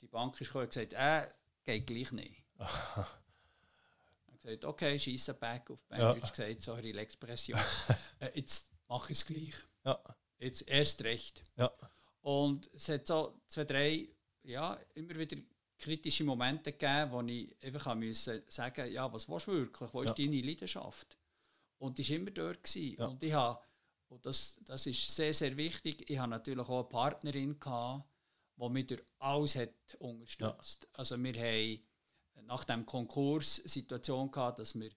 die Bank ist und gesagt, äh, geht gleich nicht. gesagt, okay, schieße back auf Bändisch ja. gesagt, sorry, L'expression. äh, jetzt mache ich es gleich. Ja. Jetzt erst recht. Ja. Und es hat so zwei, drei, ja, immer wieder kritische Momente gegeben, wo ich einfach müssen sagen ja, was willst du wirklich? Wo ist ja. deine Leidenschaft? Und die war immer dort. Gewesen. Ja. Und ich habe, und das, das ist sehr, sehr wichtig, ich habe natürlich auch eine Partnerin gehabt, die mich durch alles hat unterstützt. Ja. Also wir haben nach dem Konkurs Situation gehabt, dass wir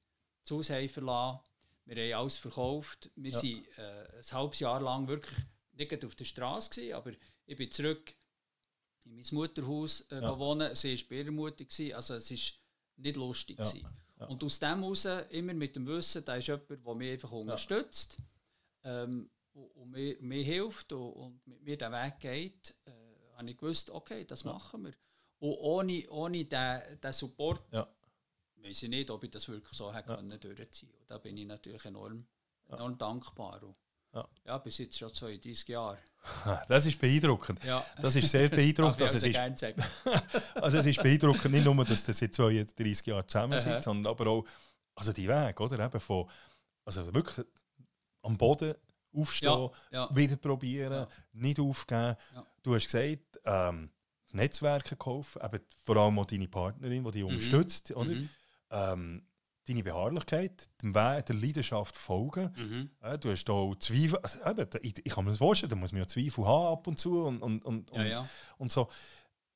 das Haus haben verlassen. Wir haben alles verkauft. Wir ja. sind äh, ein halbes Jahr lang wirklich nicht auf der Straße gewesen, aber ich bin zurück in mein Mutterhaus äh, ja. wohnen. Sie war bei ihrer Mutter, gewesen, also es war nicht lustig. Ja. Ja. Und aus dem heraus, immer mit dem Wissen, da ist jemand, der mich einfach unterstützt ähm, und, mir, mir hilft und, und, mit mir den Weg geht, äh, habe ich gewusst, okay, das machen wir. Und ohne, ohne den, den Support ja. weiß ich nicht, ob ich das wirklich so hätte ja. können durchziehen können. Da bin ich natürlich enorm, enorm dankbar. Und ja. ja, bis jetzt schon 32 Jahre. Das ist beeindruckend. Ja. Das ist sehr beeindruckend. also, es ist, also es ist beeindruckend, nicht nur, dass ihr seit 32 Jahren zusammen seid, sondern aber auch also die Weg, oder? Eben von, also wirklich am Boden aufstehen, ja, ja. wieder probieren, ja. nicht aufgeben. Du hast gesagt, ähm, Netzwerke kaufen, eben vor allem auch deine Partnerin, die dich mhm. unterstützt, oder? Mhm. Ähm, deine Beharrlichkeit, dem Weg der Leidenschaft folgen. Mhm. Ja, du hast auch Zweifel. Also, ich, ich, kann mir das vorstellen, da muss man ja Zweifel haben ab und zu und, und, und, ja, ja. und so.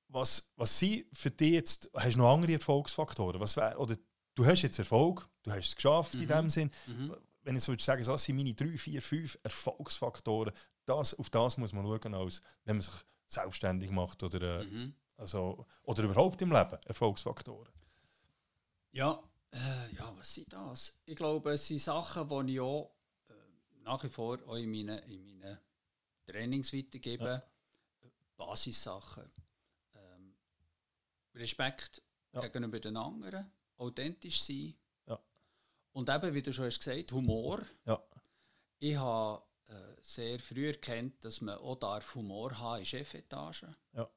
Was, was sind für dich jetzt, hast du noch andere Erfolgsfaktoren? Was wär, oder du hast jetzt Erfolg, du hast es geschafft mhm. in dem Sinn. Mhm. Wenn ich so würde sagen, das sind meine drei, vier, fünf Erfolgsfaktoren. Das, auf das muss man schauen, als wenn man sich selbstständig macht oder, äh, mhm. also, oder überhaupt im Leben Erfolgsfaktoren. Ja, äh, ja, was sind das? Ich glaube, es sind Sachen, die ich auch äh, nach wie vor auch in meinen, in meinen Trainings weitergebe. Ja. Basissachen. Ähm, Respekt ja. gegenüber den anderen, authentisch sein. Ja. Und eben, wie du schon hast gesagt, Humor. Ja. Ich habe sehr früh erkannt, dass man auch darf Humor haben in Chefetagen. Ja.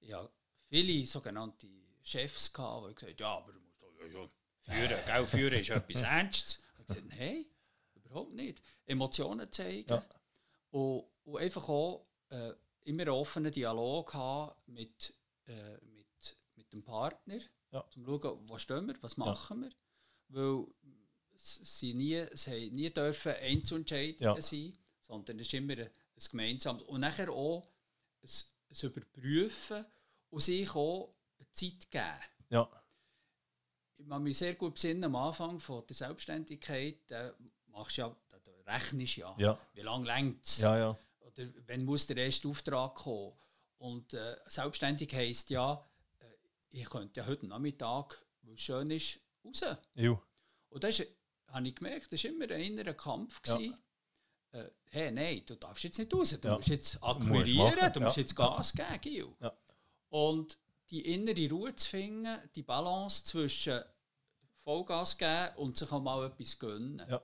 Ich habe viele sogenannte Chefs gehabt, die gesagt haben, ja, aber du musst doch, ja, Führen, gell? Führen ist etwas Ernstes. Ich gesagt, nein, überhaupt nicht. Emotionen zeigen ja. und, und, einfach auch äh, immer einen offenen Dialog haben mit, äh, mit, mit dem Partner, ja. um zu schauen, wo stehen wir, was machen wir. Weil sie nie, sie nie dürfen Einzelentscheidungen ja. sein, sondern es ist immer ein, ein gemeinsames. Und nachher auch ein, Überprüfen und sich auch Zeit geben. Ja ich kann mich sehr gut besinnen, am Anfang von der Selbstständigkeit, da machst ja, da rechnest ja, ja. wie lange längt es, ja, ja. oder wenn muss der erste Auftrag kommen. Und äh, selbstständig heisst ja, äh, ich könnte ja heute Nachmittag, weil es schön ist, raus. Jo. Und das habe ich gemerkt, das war immer ein innerer Kampf. Gewesen. Ja. Äh, hey, nein, du darfst jetzt nicht raus, du musst jetzt akquirieren, du musst, du musst jetzt Gas geben, Gil. Und die innere Ruhe zu finden, die Balance zwischen Vollgas geben und sich auch mal etwas gönnen. Ja.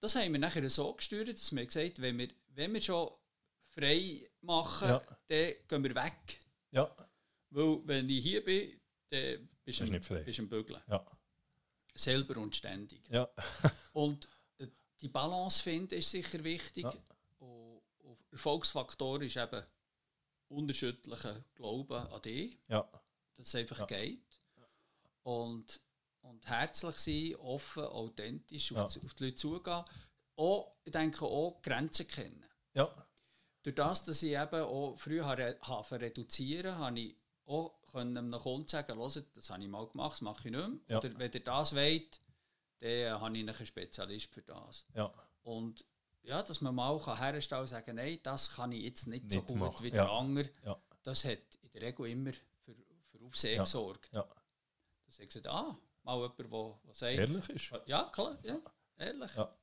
Das haben wir nachher so gesteuert, dass wir gesagt wenn wir, wenn wir schon frei machen, ja. dann gehen wir weg. Ja. Weil wenn ich hier bin, dann bist du nicht frei. Bist im Bügeln. Ja. Selber und ständig. Ja. und die Balance finden ist sicher wichtig. Ja. Und, und Erfolgsfaktor ist eben unterschiedlicher Glauben an dich. Ja. Dass es einfach ja. geht. Und, und herzlich sein, offen, authentisch auf, ja. auf die Leute zugehen. Auch, ich denke auch Grenzen kennen. Ja. Durch das, dass ich eben auch früher habe reduzieren habe ich auch können einem Kunden sagen, das habe ich mal gemacht, das mache ich nicht mehr. Oder wenn ihr das wollt, dann habe ich einen Spezialist für das. Ja. Und ja, dass man mal herstellen und sagen nein, das kann ich jetzt nicht, nicht so gut machen. wie der ja. andere. Ja. Das hat in der Regel immer für, für Aufsehen ja. gesorgt. Ja. Dass ich gesagt ah, mal jemand, der, sagt... Ehrlich ist. Ja, klar, ja, ehrlich. Ja.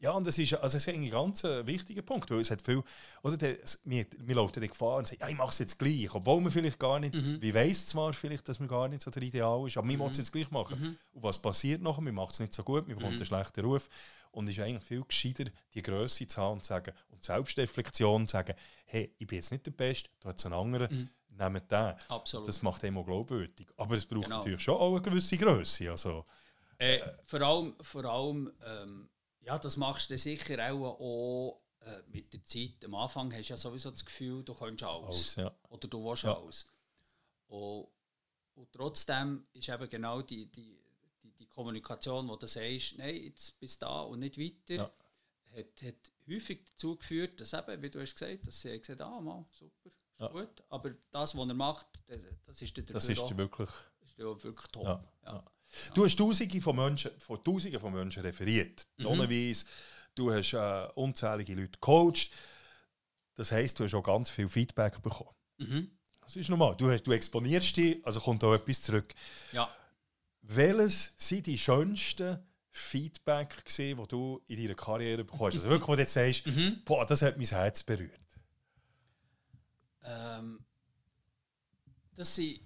Ja, und das ist, also das ist ein ganz äh, wichtiger Punkt, weil es hat viel, oder der, wir, wir laufen die Gefahr und sagen, ja, ich mache es jetzt gleich, obwohl man vielleicht gar nicht, mhm. wir weiss zwar vielleicht, dass man gar nicht so der Ideal ist, aber mhm. wir wollen es jetzt gleich machen. Mhm. Und was passiert nachher? Wir machen es nicht so gut, wir bekommen mhm. einen schlechten Ruf und es ist eigentlich viel gescheiter, die Größe zu haben und zu sagen, und Selbstreflexion zu sagen, hey, ich bin jetzt nicht der Beste, da hat es einen anderen, mhm. nehmt den. Absolut. Das macht immer glaubwürdig. Aber es braucht genau. natürlich schon auch eine gewisse Größe. Also, äh, vor allem, vor allem ähm, ja, das machst du sicher auch, auch äh, mit der Zeit. Am Anfang hast du ja sowieso das Gefühl, du kannst alles. alles ja. Oder du willst ja. alles. Und, und, trotzdem ist eben genau die, die, die, die Kommunikation, wo du sagst, nein, jetzt bist du da und nicht weiter, ja. hat, hat häufig dazu geführt, dass eben, wie du hast gesagt, dass sie gesagt ah, mal, super, ist ja. gut. Aber das, was er macht, das ist der Das ist wirklich, ist wirklich top. Ja. Du hast Tausende von Menschen, von Tausenden von Menschen referiert. Mhm. du hast äh, unzählige Leute gecoacht. Das heisst, du hast auch ganz viel Feedback bekommen. Mhm. Das ist normal. Du, hast, du exponierst dich, also kommt auch etwas zurück. Ja. Welches sind die schönsten Feedback gesehen, die du in deiner Karriere bekommst? Also wirklich, wo du jetzt sagst, mhm. boah, das hat mein Herz berührt. Ähm, das sind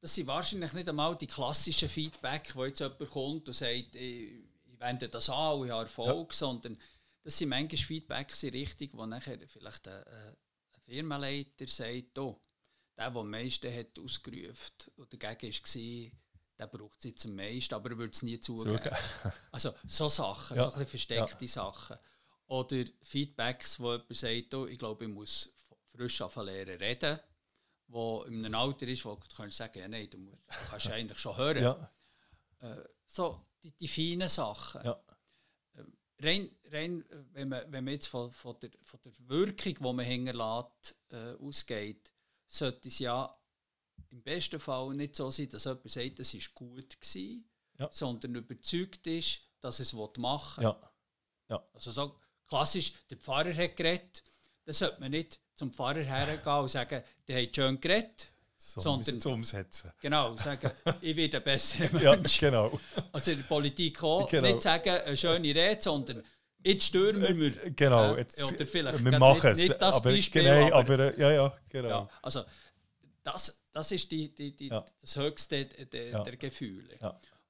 das sind wahrscheinlich nicht einmal die klassischen Feedback, wo jetzt jemand kommt und sagt, ich, ich wende das an und ich habe Erfolg, ja. sondern das sind manchmal Feedbacks in Richtung, wo nachher vielleicht ein, ein Firmenleiter sagt, oh, der, der am meisten hat ausgerufen und dagegen war, der braucht es jetzt am meisten, aber er würde es nie zugeben. zugeben. also so Sachen, ja. so ein bisschen versteckte ja. Sachen. Oder Feedbacks, wo jemand sagt, oh, ich glaube, ich muss frisch anfangen reden wo in einem Alter ist, wo du kannst sagen, ja, nein, du, musst, du kannst eigentlich schon hören. Ja. Äh, so die, die feinen Sachen. Ja. Äh, rein, rein wenn, man, wenn man jetzt von, von, der, von der Wirkung, die man hinterlässt, äh, ausgeht, sollte es ja im besten Fall nicht so sein, dass jemand sagt, es war gut war, ja. sondern überzeugt ist, dass es machen will. Ja. Ja. Also so klassisch, der Pfarrer hat geredet, das sollte man nicht zum Pfarrer hergehen und sagen, der hat schön geredet. So sondern zu umsetzen. Genau, sagen, ich werde ein besserer Mensch. Ja, genau. Also in der Politik auch genau. nicht sagen, eine schöne Rede, sondern jetzt stürmen wir. Äh, genau, jetzt, oder vielleicht wir machen nicht, nicht das aber, Beispiel, genau, aber, aber, ja, ja, genau. Ja, also das, das ist die, die, die, ja. das Höchste der, ja. der Gefühle.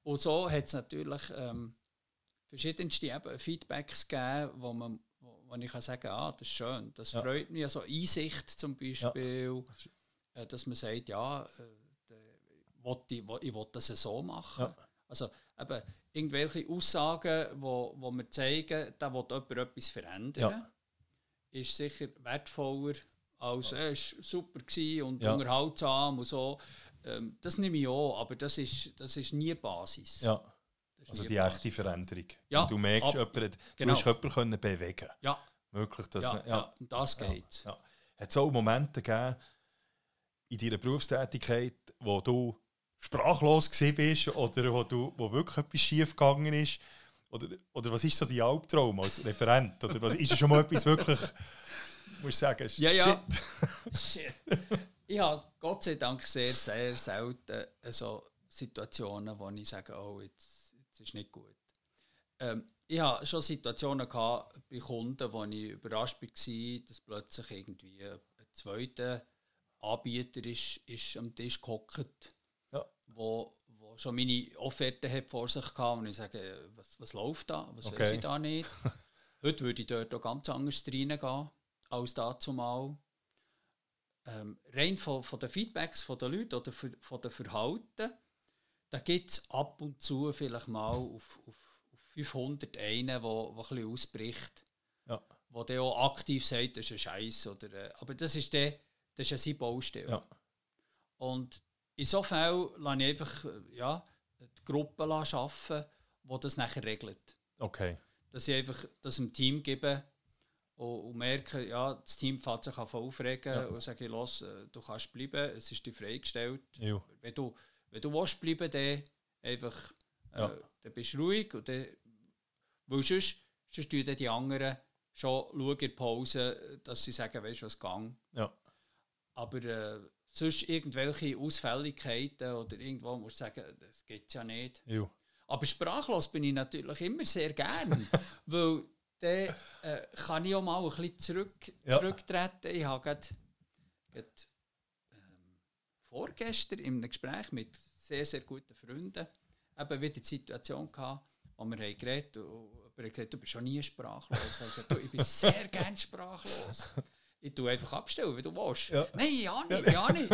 Und so hat es natürlich ähm, verschiedenste Feedbacks gegeben, wo man wo ich kann sagen ah, das ist schön, das ja. freut mich. Also Einsicht zum Beispiel, ja. äh, dass man sagt, ja, äh, ich, ich will das so machen. Ja. Also eben irgendwelche Aussagen, wo, wo wir zeigen, da will jemand etwas verändern, ist sicher wertvoller als äh, es war super und ja. unterhaltsam und so. Ähm, das nehme ich an, aber das ist, das ist nie Basis. Ja. Also die echte Veränderung. Ja, du merkst, ab, jemand, genau. du hast jemanden können bewegen Ja. Möglich, dass, ja, ja, das geht ja. Hat es auch Momente gegeben in deiner Berufstätigkeit, wo du sprachlos bist oder wo, du, wo wirklich etwas schief gegangen ist? Oder, oder was ist so dein Albtraum als Referent? Oder was, ist schon mal etwas wirklich, muss ich sagen, ja, ja. shit. ich habe Gott sei Dank sehr, sehr selten so Situationen, wo ich sage, oh, jetzt das ist nicht gut. Ähm, ich hatte schon Situationen gehabt bei Kunden, wo ich überrascht war, dass plötzlich irgendwie ein zweiter Anbieter ist, ist am Tisch gehockt, ja. wo, wo schon meine Offerte hat vor sich hatte und ich sage, was, was läuft da, was okay. weiß ich da nicht. Heute würde ich dort auch ganz anders reingehen als dazu mal. Ähm, rein von, von den Feedbacks von den Leuten oder von den Verhalten da gibt es ab und zu vielleicht mal auf, auf, auf 500 einen, der wo, wo ein ausbricht. Ja. Wo der auch aktiv sagt, das ist ein Scheiß. Oder, äh, aber das ist, der, das ist ja seine Baustelle. Ja. Und insofern lasse ich einfach äh, ja, die Gruppe arbeiten, die das nachher regelt. Okay. Dass ich einfach das im Team gebe und, und merke, ja, das Team fährt sich aufregen ja. und sage, los, äh, du kannst bleiben, es ist dir freigestellt. Ja. Wenn du wenn du willst bleiben, dann einfach, äh, ja. dann bist du ruhig und dann, weil sonst, sonst tun die anderen schon schauen in Pause, dass sie sagen, weißt du was, gang. Ja. Aber äh, sonst irgendwelche Ausfälligkeiten oder irgendwo musst du sagen, das geht ja nicht. Ja. Aber sprachlos bin ich natürlich immer sehr gern, weil dann äh, kann ich auch mal ein bisschen zurück, ja. zurücktreten. Ich habe gerade vorgestern in einem Gespräch mit sehr, sehr guten Freunden eben wieder die Situation gehabt, wo wir haben geredet und er hat gesagt, du bist schon nie sprachlos. Ich, gesagt, ich bin sehr gerne sprachlos. Ich tue einfach abstellen, wie du willst. Ja. Nein, ja nicht, ja nicht.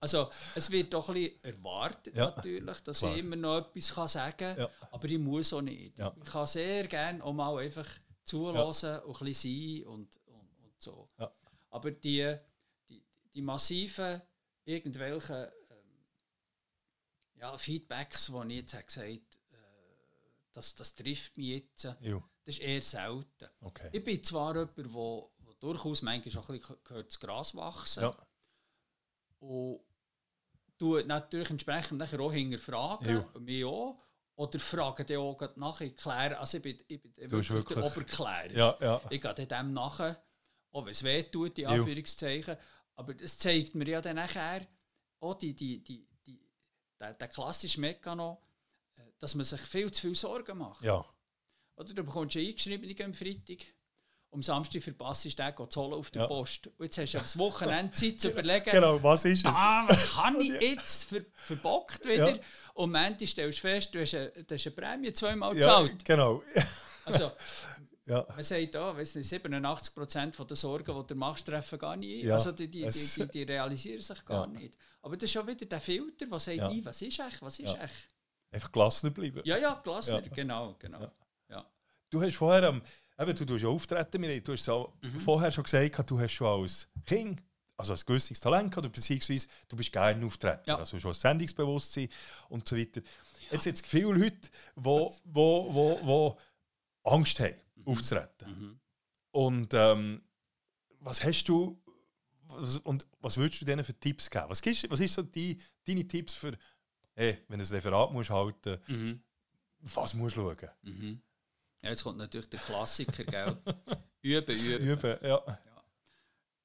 Also es wird doch ein bisschen erwartet ja. natürlich, dass Klar. ich immer noch etwas kann sagen kann, ja. aber ich muss auch nicht. Ich kann sehr gerne auch mal einfach zulassen und ein bisschen sein und, und, und so. Aber die, die, die massiven irgendwelche ähm, ja, Feedbacks, wo ich jetzt habe gesagt äh, das, das trifft mich jetzt, jo. das ist eher selten. Okay. Ich bin zwar jemand, der wo, wo durchaus manchmal schon ein bisschen gehört, das Gras wachsen. Ja. Und tue natürlich entsprechend nachher auch hinterfragen, ja. mich auch. Oder fragen die auch nachher, klären. Also ich bin, ich bin wirklich, wirklich der Oberklärer. Ja, ja. Ich gehe dem nachher, auch wenn es weh tut, die Anführungszeichen. Aber es zeigt mir ja dann nachher auch die, die, die, die, der, der klassische Mechanismus, äh, dass man sich viel zu viel Sorgen macht. Ja. Oder du bekommst eine Eingeschriebene am Freitag am Samstag verpasst du den zu holen auf der ja. Post. Und jetzt hast du das Wochenende Zeit zu überlegen, genau, was ist es? Ah, was habe ich jetzt ver verbockt wieder? Ja. Und am Ende stellst du fest, du hast eine, du hast eine Prämie zweimal gezahlt. Ja, genau. Also, ja. man sagt auch, weiss nicht, 87% der Sorgen, die du machst, treffen gar nicht ja. Also die, die, die, die, realisieren sich gar nicht. Aber das ist schon wieder der Filter, der sagt, ja. was ist echt, was ist echt? Einfach gelassener bleiben. Ja, ja, gelassener, genau, genau. Ja. Du hast vorher am... Eben, du tust ja auftreten, du hast es mhm. vorher schon gesagt, du hast schon als Kind also ein gewisses Talent gehabt, beziehungsweise du bist gerne auftreten, ja. also schon ein Sendungsbewusstsein und so weiter. Ja. Jetzt sind viele Leute, die wo, wo, wo, wo Angst haben. Aufzutreten. Mhm. Und ähm, was hast du was, und was würdest du denen für Tipps geben? Was, gibst, was ist so die, deine Tipps für, hey, wenn du ein Referat musst halten musst, mhm. was musst du schauen? Mhm. Ja, jetzt kommt natürlich der Klassiker, gell? Üben, üben. Üben, ja. ja.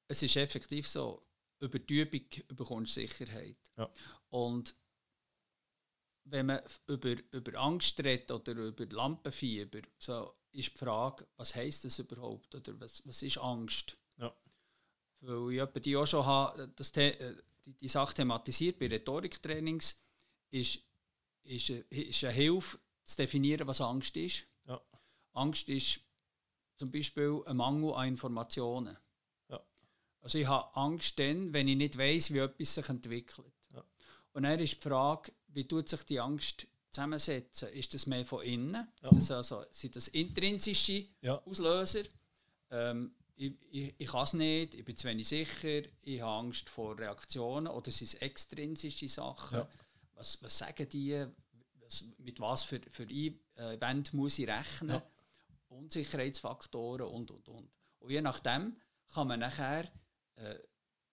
Es ist effektiv so, über die Übung bekommst du Sicherheit. Ja. Und wenn man über, über Angst redet oder über Lampenfieber, so ist die Frage, was heisst das überhaupt? Oder was, was ist Angst? Ja. Weil ich die auch schon habe, das äh, die, die Sache thematisiert bei Rhetoriktrainings, ist, ist, ist eine Hilfe zu definieren, was Angst ist. Angst ist zum Beispiel ein Mangel an Informationen. Ja. Also ich habe Angst dann, wenn ich nicht weiß, wie etwas sich entwickelt. Ja. Und dann ist die Frage, wie tut sich die Angst zusammensetzen? Ist das mehr von innen? Ja. Das also, sind das intrinsische ja. Auslöser? Ähm, ich, ich, ich kann es nicht, ich bin zu wenig sicher, ich habe Angst vor Reaktionen oder sind es extrinsische Sachen? Ja. Was, was sagen die? Was, mit was für, für Event muss ich rechnen? Unsicherheitsfaktoren und, und, und. Und je nachdem kann man nachher äh,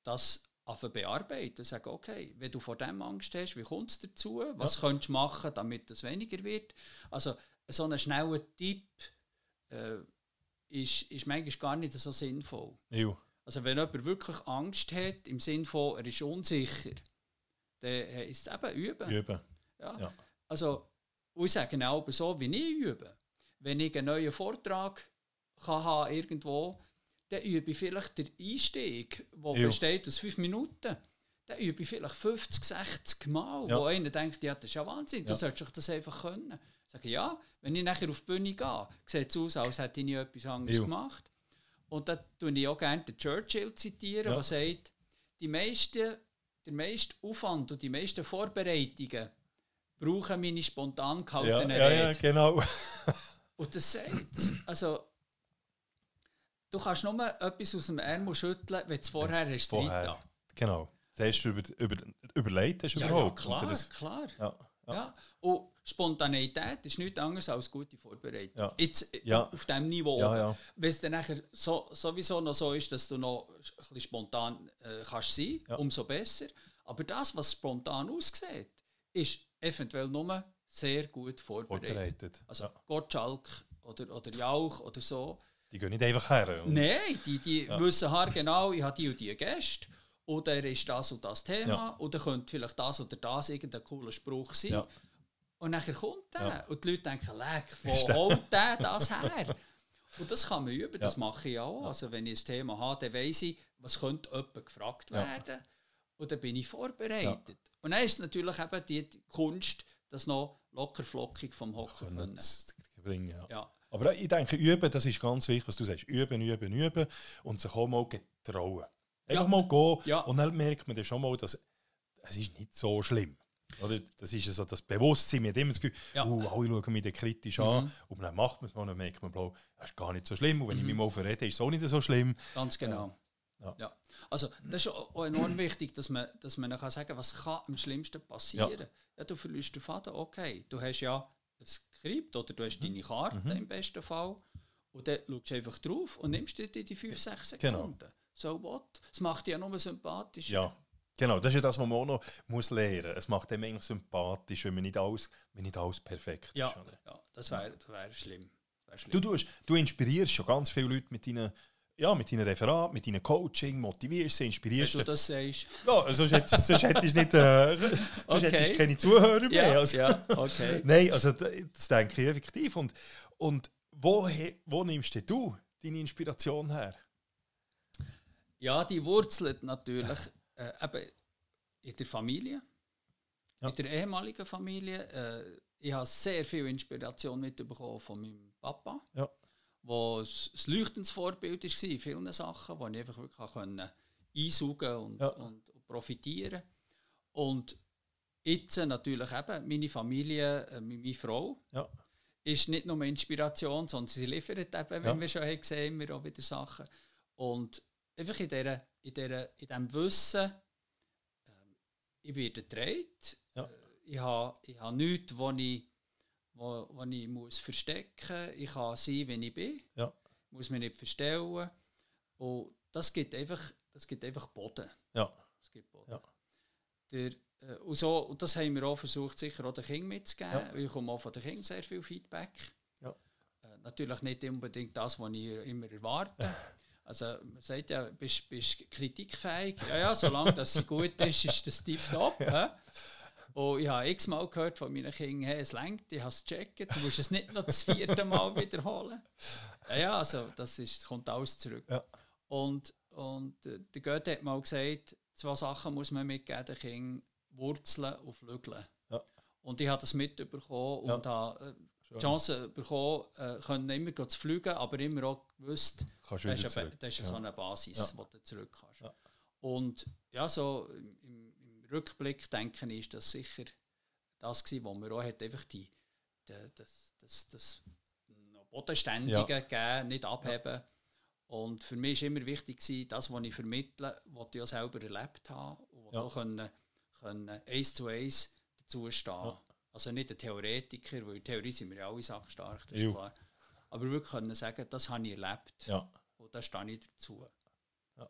das bearbeiten und sagen, okay, wenn du vor dem Angst hast, wie kommt es dazu? Was ja. könntest du machen, damit es weniger wird? Also so ein schneller Tipp äh, ist, ist manchmal gar nicht so sinnvoll. Jo. Also wenn jemand wirklich Angst hat, im Sinne von, er ist unsicher, dann ist es eben üben. Üben. Ja. ja. Also, ich sage auch so, wie ich übe wenn ich einen neuen Vortrag kann haben irgendwo, dann übe ich vielleicht den Einstieg, der besteht aus fünf Minuten. Dann übe ich vielleicht 50, 60 Mal, ja. wo einer denkt, ja, das ist ja Wahnsinn, du solltest das einfach können. Ich sage, ja, wenn ich nachher auf die Bühne gehe, sieht es aus, als hätte ich nie etwas anderes ja. gemacht. Und da tue ich auch gerne den Churchill zitieren, ja. der sagt, die meisten, der meiste Aufwand und die meisten Vorbereitungen brauchen meine spontan gehaltenen ja, ja, ja, genau. Und das sagt, also, du kannst nur etwas aus dem Ärmel schütteln, wenn du es vorher hast vorher. Genau. Zuerst über, über, überlegt hast ja, überhaupt. Ja, klar, das, klar. Ja, ja. ja. Und Spontaneität ist nichts anderes als gute Vorbereitung. Ja. Jetzt ja. auf diesem Niveau. Ja. Wenn es dann nachher so, sowieso noch so ist, dass du noch ein spontan äh, kannst sein, ja. umso besser. Aber das, was spontan aussieht, ist eventuell nur sehr gut vorbereitet. vorbereitet. Also. Gottschalk oder, oder Jauch oder so. Die gehen nicht einfach her. Nein, die, die ja. wissen genau, ich habe die und die Gäste. Oder ist das und das Thema. Ja. Oder könnte vielleicht das oder das irgendein cooler Spruch sein. Ja. Und nachher kommt der. Und die Leute denken, leck, wo holt der das her? Und das kann man üben, das mache ich auch. Also wenn ich ein Thema habe, dann weiss ich, was könnte jemand gefragt werden. Und dann bin ich vorbereitet. Und dann ist natürlich eben die Kunst, das noch locker flockig vom Hocken können. Bringen, ja. Aber ich denke, üben, das ist ganz wichtig, was du sagst. Üben, üben, üben und sich auch mal getrauen. Einfach ja. mal gehen ja. und dann merkt man dann schon mal, dass es ist nicht so schlimm oder? Das ist also das Bewusstsein, hat immer das Gefühl, ja. uh, alle schauen mich kritisch mhm. an und dann macht man es mal und dann merkt man, das ist gar nicht so schlimm und wenn mhm. ich mich mal verrede, ist es auch nicht so schlimm. Ganz genau. Ja. ja. Also das ist auch enorm wichtig, dass man, dass man kann sagen was kann am schlimmsten passieren. Ja. ja du verlierst den Faden, okay, du hast ja Skript oder du hast mhm. deine Karte mhm. im besten Fall und dann schaust du einfach drauf und nimmst dir die 5, 6 genau. Sekunden. Genau. So what? Das macht dich ja nur sympathisch. Ja. Genau, das ist ja das, was man auch noch muss lernen muss. Es macht einem eigentlich sympathisch, wenn man nicht alles, wenn nicht alles perfekt ja, ist. Ja, das wäre wär schlimm. Wär schlimm. Du, du, du inspirierst schon ganz viele Leute mit deinen ja, mit deinem Referat, mit deinem Coaching, motivierst sie, inspirierst Wenn du das sagst. Ja, sonst hättest, sonst hättest du nicht, äh, sonst okay. hättest keine Zuhörer mehr. Ja, also, ja, okay. Nein, also das denke ich effektiv. Und, und wo, wo nimmst du deine Inspiration her? Ja, die wurzelt natürlich äh, eben in der Familie, ja. in der ehemaligen Familie. Äh, ich habe sehr viel Inspiration mitbekommen von meinem Papa. Ja wo ein leuchtendes Vorbild war in vielen Sachen, wo ich einfach wirklich können einsaugen und, ja. und, und profitieren Und jetzt natürlich eben meine Familie, äh, meine Frau, ja. ist nicht nur Inspiration, sondern sie liefert eben, wenn ja. wir schon haben gesehen immer auch wieder Sachen. Und einfach in, dieser, in, dieser, in diesem Wissen, äh, ich werde gedreht, ja. Äh, ich habe, ich habe nichts, wo ich wo, wo ich muss verstecken muss. Ich kann sein, wenn ich bin. Ja. Ich muss mich nicht verstellen. Und das gibt einfach, das gibt einfach Boden. Ja. Das gibt Boden. Ja. Der, äh, und, so, und das haben wir auch versucht, sicher auch den Kindern mitzugeben. Ja. Ich komme auch von den Kindern sehr viel Feedback. Ja. Äh, natürlich nicht unbedingt das, was ich immer erwarte. Also man sagt ja, bist du kritikfähig? Ja, ja, solange das gut ist, ist das tiptop. Ja. Und ich habe x-mal gehört von meinen Kindern, hey, es längt, ich habe es gecheckt, du musst es nicht noch das vierte Mal wiederholen. Ja, ja, also das ist, kommt alles zurück. Ja. Und, und äh, der Goethe hat mal gesagt, zwei Sachen muss man mitgeben, den Kindern, Wurzeln und Flügeln. Ja. Und ich habe das mitbekommen und habe äh, die Chance bekommen, äh, können immer zu fliegen, aber immer auch gewusst, das ist, eine, das ist ja. so eine Basis, wo du zurück kannst. Und ja, so im, Rückblick denken ist das sicher das gewesen, wo man auch hat einfach die, die das, das, das Bodenständige ja. gegeben, nicht abheben. Ja. Und für mich war immer wichtig, gewesen, das, was ich vermittle, was ich auch selber erlebt habe und ja. auch können, können eins zu eins dazu stehen. Ja. Also nicht ein Theoretiker, weil in Theorie sind wir ja alle sackstark, das ist klar. Aber wirklich können sagen, das habe ich erlebt. Ja. Und da stehe ich dazu. Ja.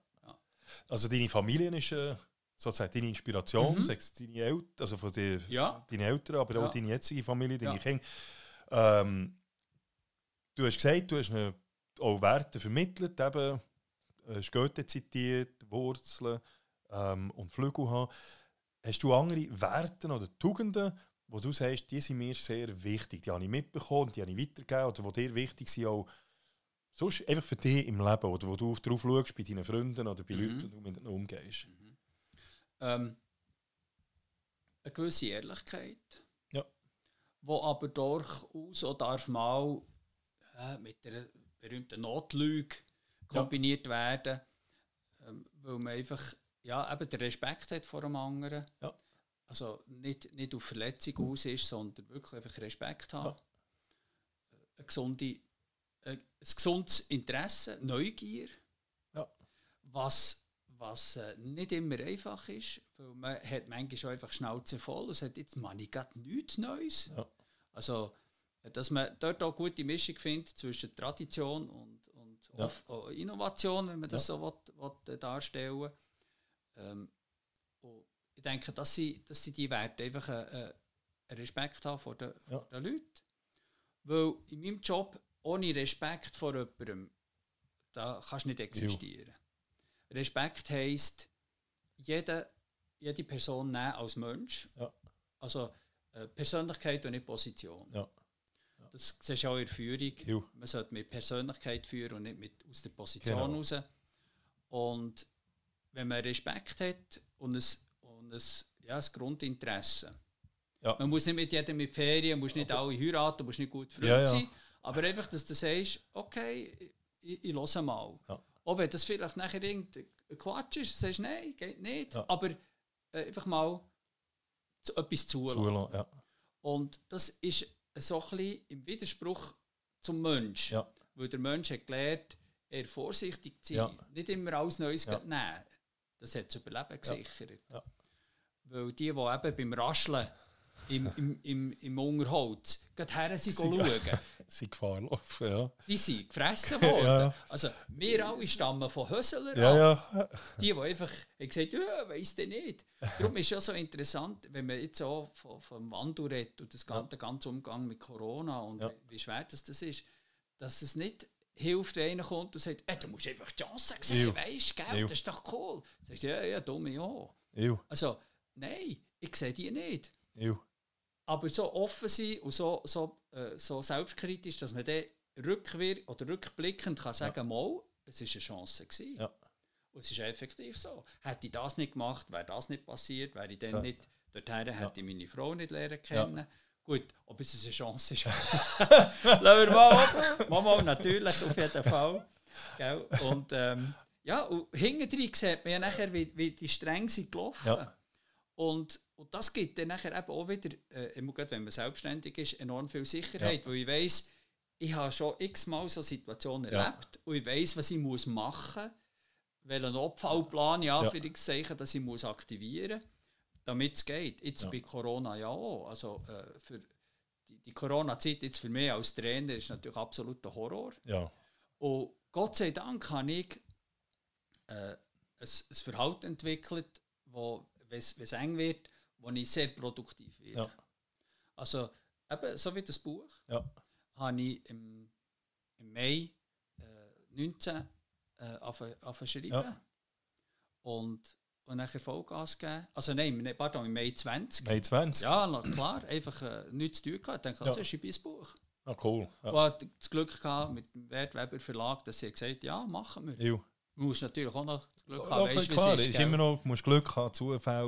Also deine Familie ist... Äh sozusagen deine Inspiration, mhm. sagst deine Eltern, also von dir, ja. deine Eltern, aber ja. auch deine jetzige Familie, deine ja. Kinder. Ähm, du hast gesagt, du hast eine, auch Werte vermittelt, eben, hast Goethe zitiert, Wurzeln ähm, und Flügel haben. Hast du andere Werte oder Tugenden, wo du sagst, die sind mir sehr wichtig, die habe ich mitbekommen, die habe ich weitergegeben oder die dir wichtig sind, auch sonst einfach für dich im Leben oder wo du darauf schaust bei deinen Freunden oder bei mhm. Leuten, die du mit ihnen umgehst? Ähm, eine gewisse Ehrlichkeit. Ja. Wo aber durchaus auch darf mal äh, mit der berühmten Notlüge kombiniert ja. werden, ähm, weil man einfach ja, eben den Respekt hat vor dem anderen. Ja. Also nicht, nicht auf Verletzung aus ist, sondern wirklich einfach Respekt haben. Ja. Ein, gesunde, ein, ein gesundes Interesse, Neugier. Ja. Was was äh, nicht immer einfach ist, weil man hat manchmal schon einfach Schnauze voll und sagt, jetzt mache ich gerade nichts Neues. Ja. Also, dass man dort auch gute Mischung findet zwischen Tradition und, und ja. auch Innovation, wenn man das ja. so will, will, äh, darstellen will. Ähm, ich denke, dass sie, dass sie die Werte einfach einen Respekt haben vor den, vor den Leuten. Weil in meinem Job ohne Respekt vor jemandem, da kannst du nicht existieren. Respekt heisst, jede, jede Person nehmen als Mensch. Ja. Also äh, Persönlichkeit und nicht Position. Ja. Ja. Das siehst du auch in der Führung. Jo. Man sollte mit Persönlichkeit führen und nicht mit, aus der Position genau. raus. Und wenn man Respekt hat und ein, und ein, ja, ein Grundinteresse, ja. man muss nicht mit jedem mit Ferien, muss nicht alle heiraten, muss nicht gut Freund sein, aber einfach, dass du sagst, okay, ich, ich höre mal. Auch wenn das vielleicht nachher irgendein Quatsch ist, sagst du, nein, geht nicht. Ja. Aber äh, einfach mal zu, etwas zulassen. zulassen ja. Und das ist so ein bisschen im Widerspruch zum Mensch. Ja. Weil der Mensch hat gelernt, eher vorsichtig zu sein, ja. nicht immer alles Neues ja. nehmen. Das hat das Überleben gesichert. Ja. Weil die, die eben beim Rascheln im, im, im, im Unterholz gerade her sind schauen, sind Gefahr laufen, ja. Die sind gefressen worden. ja. Also, wir alle stammen von Hösseler ja, ja. Die, die einfach haben gesagt ja, weiss der nicht. Darum ist es ja so interessant, wenn man jetzt auch vom, vom Wandel redet und das ganze, ja. ganze Umgang mit Corona und wie schwer das, das ist, dass es nicht hilft, wenn einer kommt und sagt, hey, du musst einfach die Chance sehen, weißt du, das ist doch cool. Sagst du, ja, ja, dumme ja. Also, nein, ich sehe die nicht. Ew. Aber so offen sein und so, so, äh, so selbstkritisch, dass man dann rückwirkend oder rückblickend kann sagen kann, ja. es war eine Chance. Gewesen. Ja. Und es ist effektiv so. Hätte ich das nicht gemacht, wäre das nicht passiert, wäre ich dann ja. nicht dorthin, hätte ich meine Frau nicht lernen können. Gut, ob es eine Chance ist. Lassen wir mal offen. Mama, natürlich, auf jeden Fall. Gell? Und ähm, ja, und hinten sieht man ja nachher, wie, wie die Stränge sind gelaufen. Ja. Und, und das gibt dann nachher eben auch wieder, äh, wenn man selbstständig ist, enorm viel Sicherheit, ja. weil ich weiss, ich habe schon x-mal so Situationen ja. erlebt und ich weiss, was ich muss machen muss, welchen Notfallplan, ja, ja. Zeichen, dass ich muss aktivieren muss, damit es geht. Jetzt ja. bei Corona ja auch. Also, äh, für die, die Corona-Zeit jetzt für mich als Trainer ist natürlich absoluter Horror. Ja. Und Gott sei Dank habe ich äh, ein, ein Verhalten entwickelt, wo wenn es eng wird, wo ich sehr produktiv werde. Ja. Also, eben, so wie das Buch, ja. habe ich im, im Mai äh, 19 äh, angefangen Ja. Und, und dann Vollgas gegeben. Also nein, pardon, im Mai 20. Mai 20? Ja, klar, einfach äh, nichts zu tun gehabt. Ich dachte, das ist ein Buch. Ah, cool. Ja. Hatte das Glück gehabt mit dem Wertweber Verlag, dass sie gesagt ja, machen wir. Du musst natürlich auch noch Glück haben. Ja, weißt, klar, ist, ist immer noch, du musst Glück haben,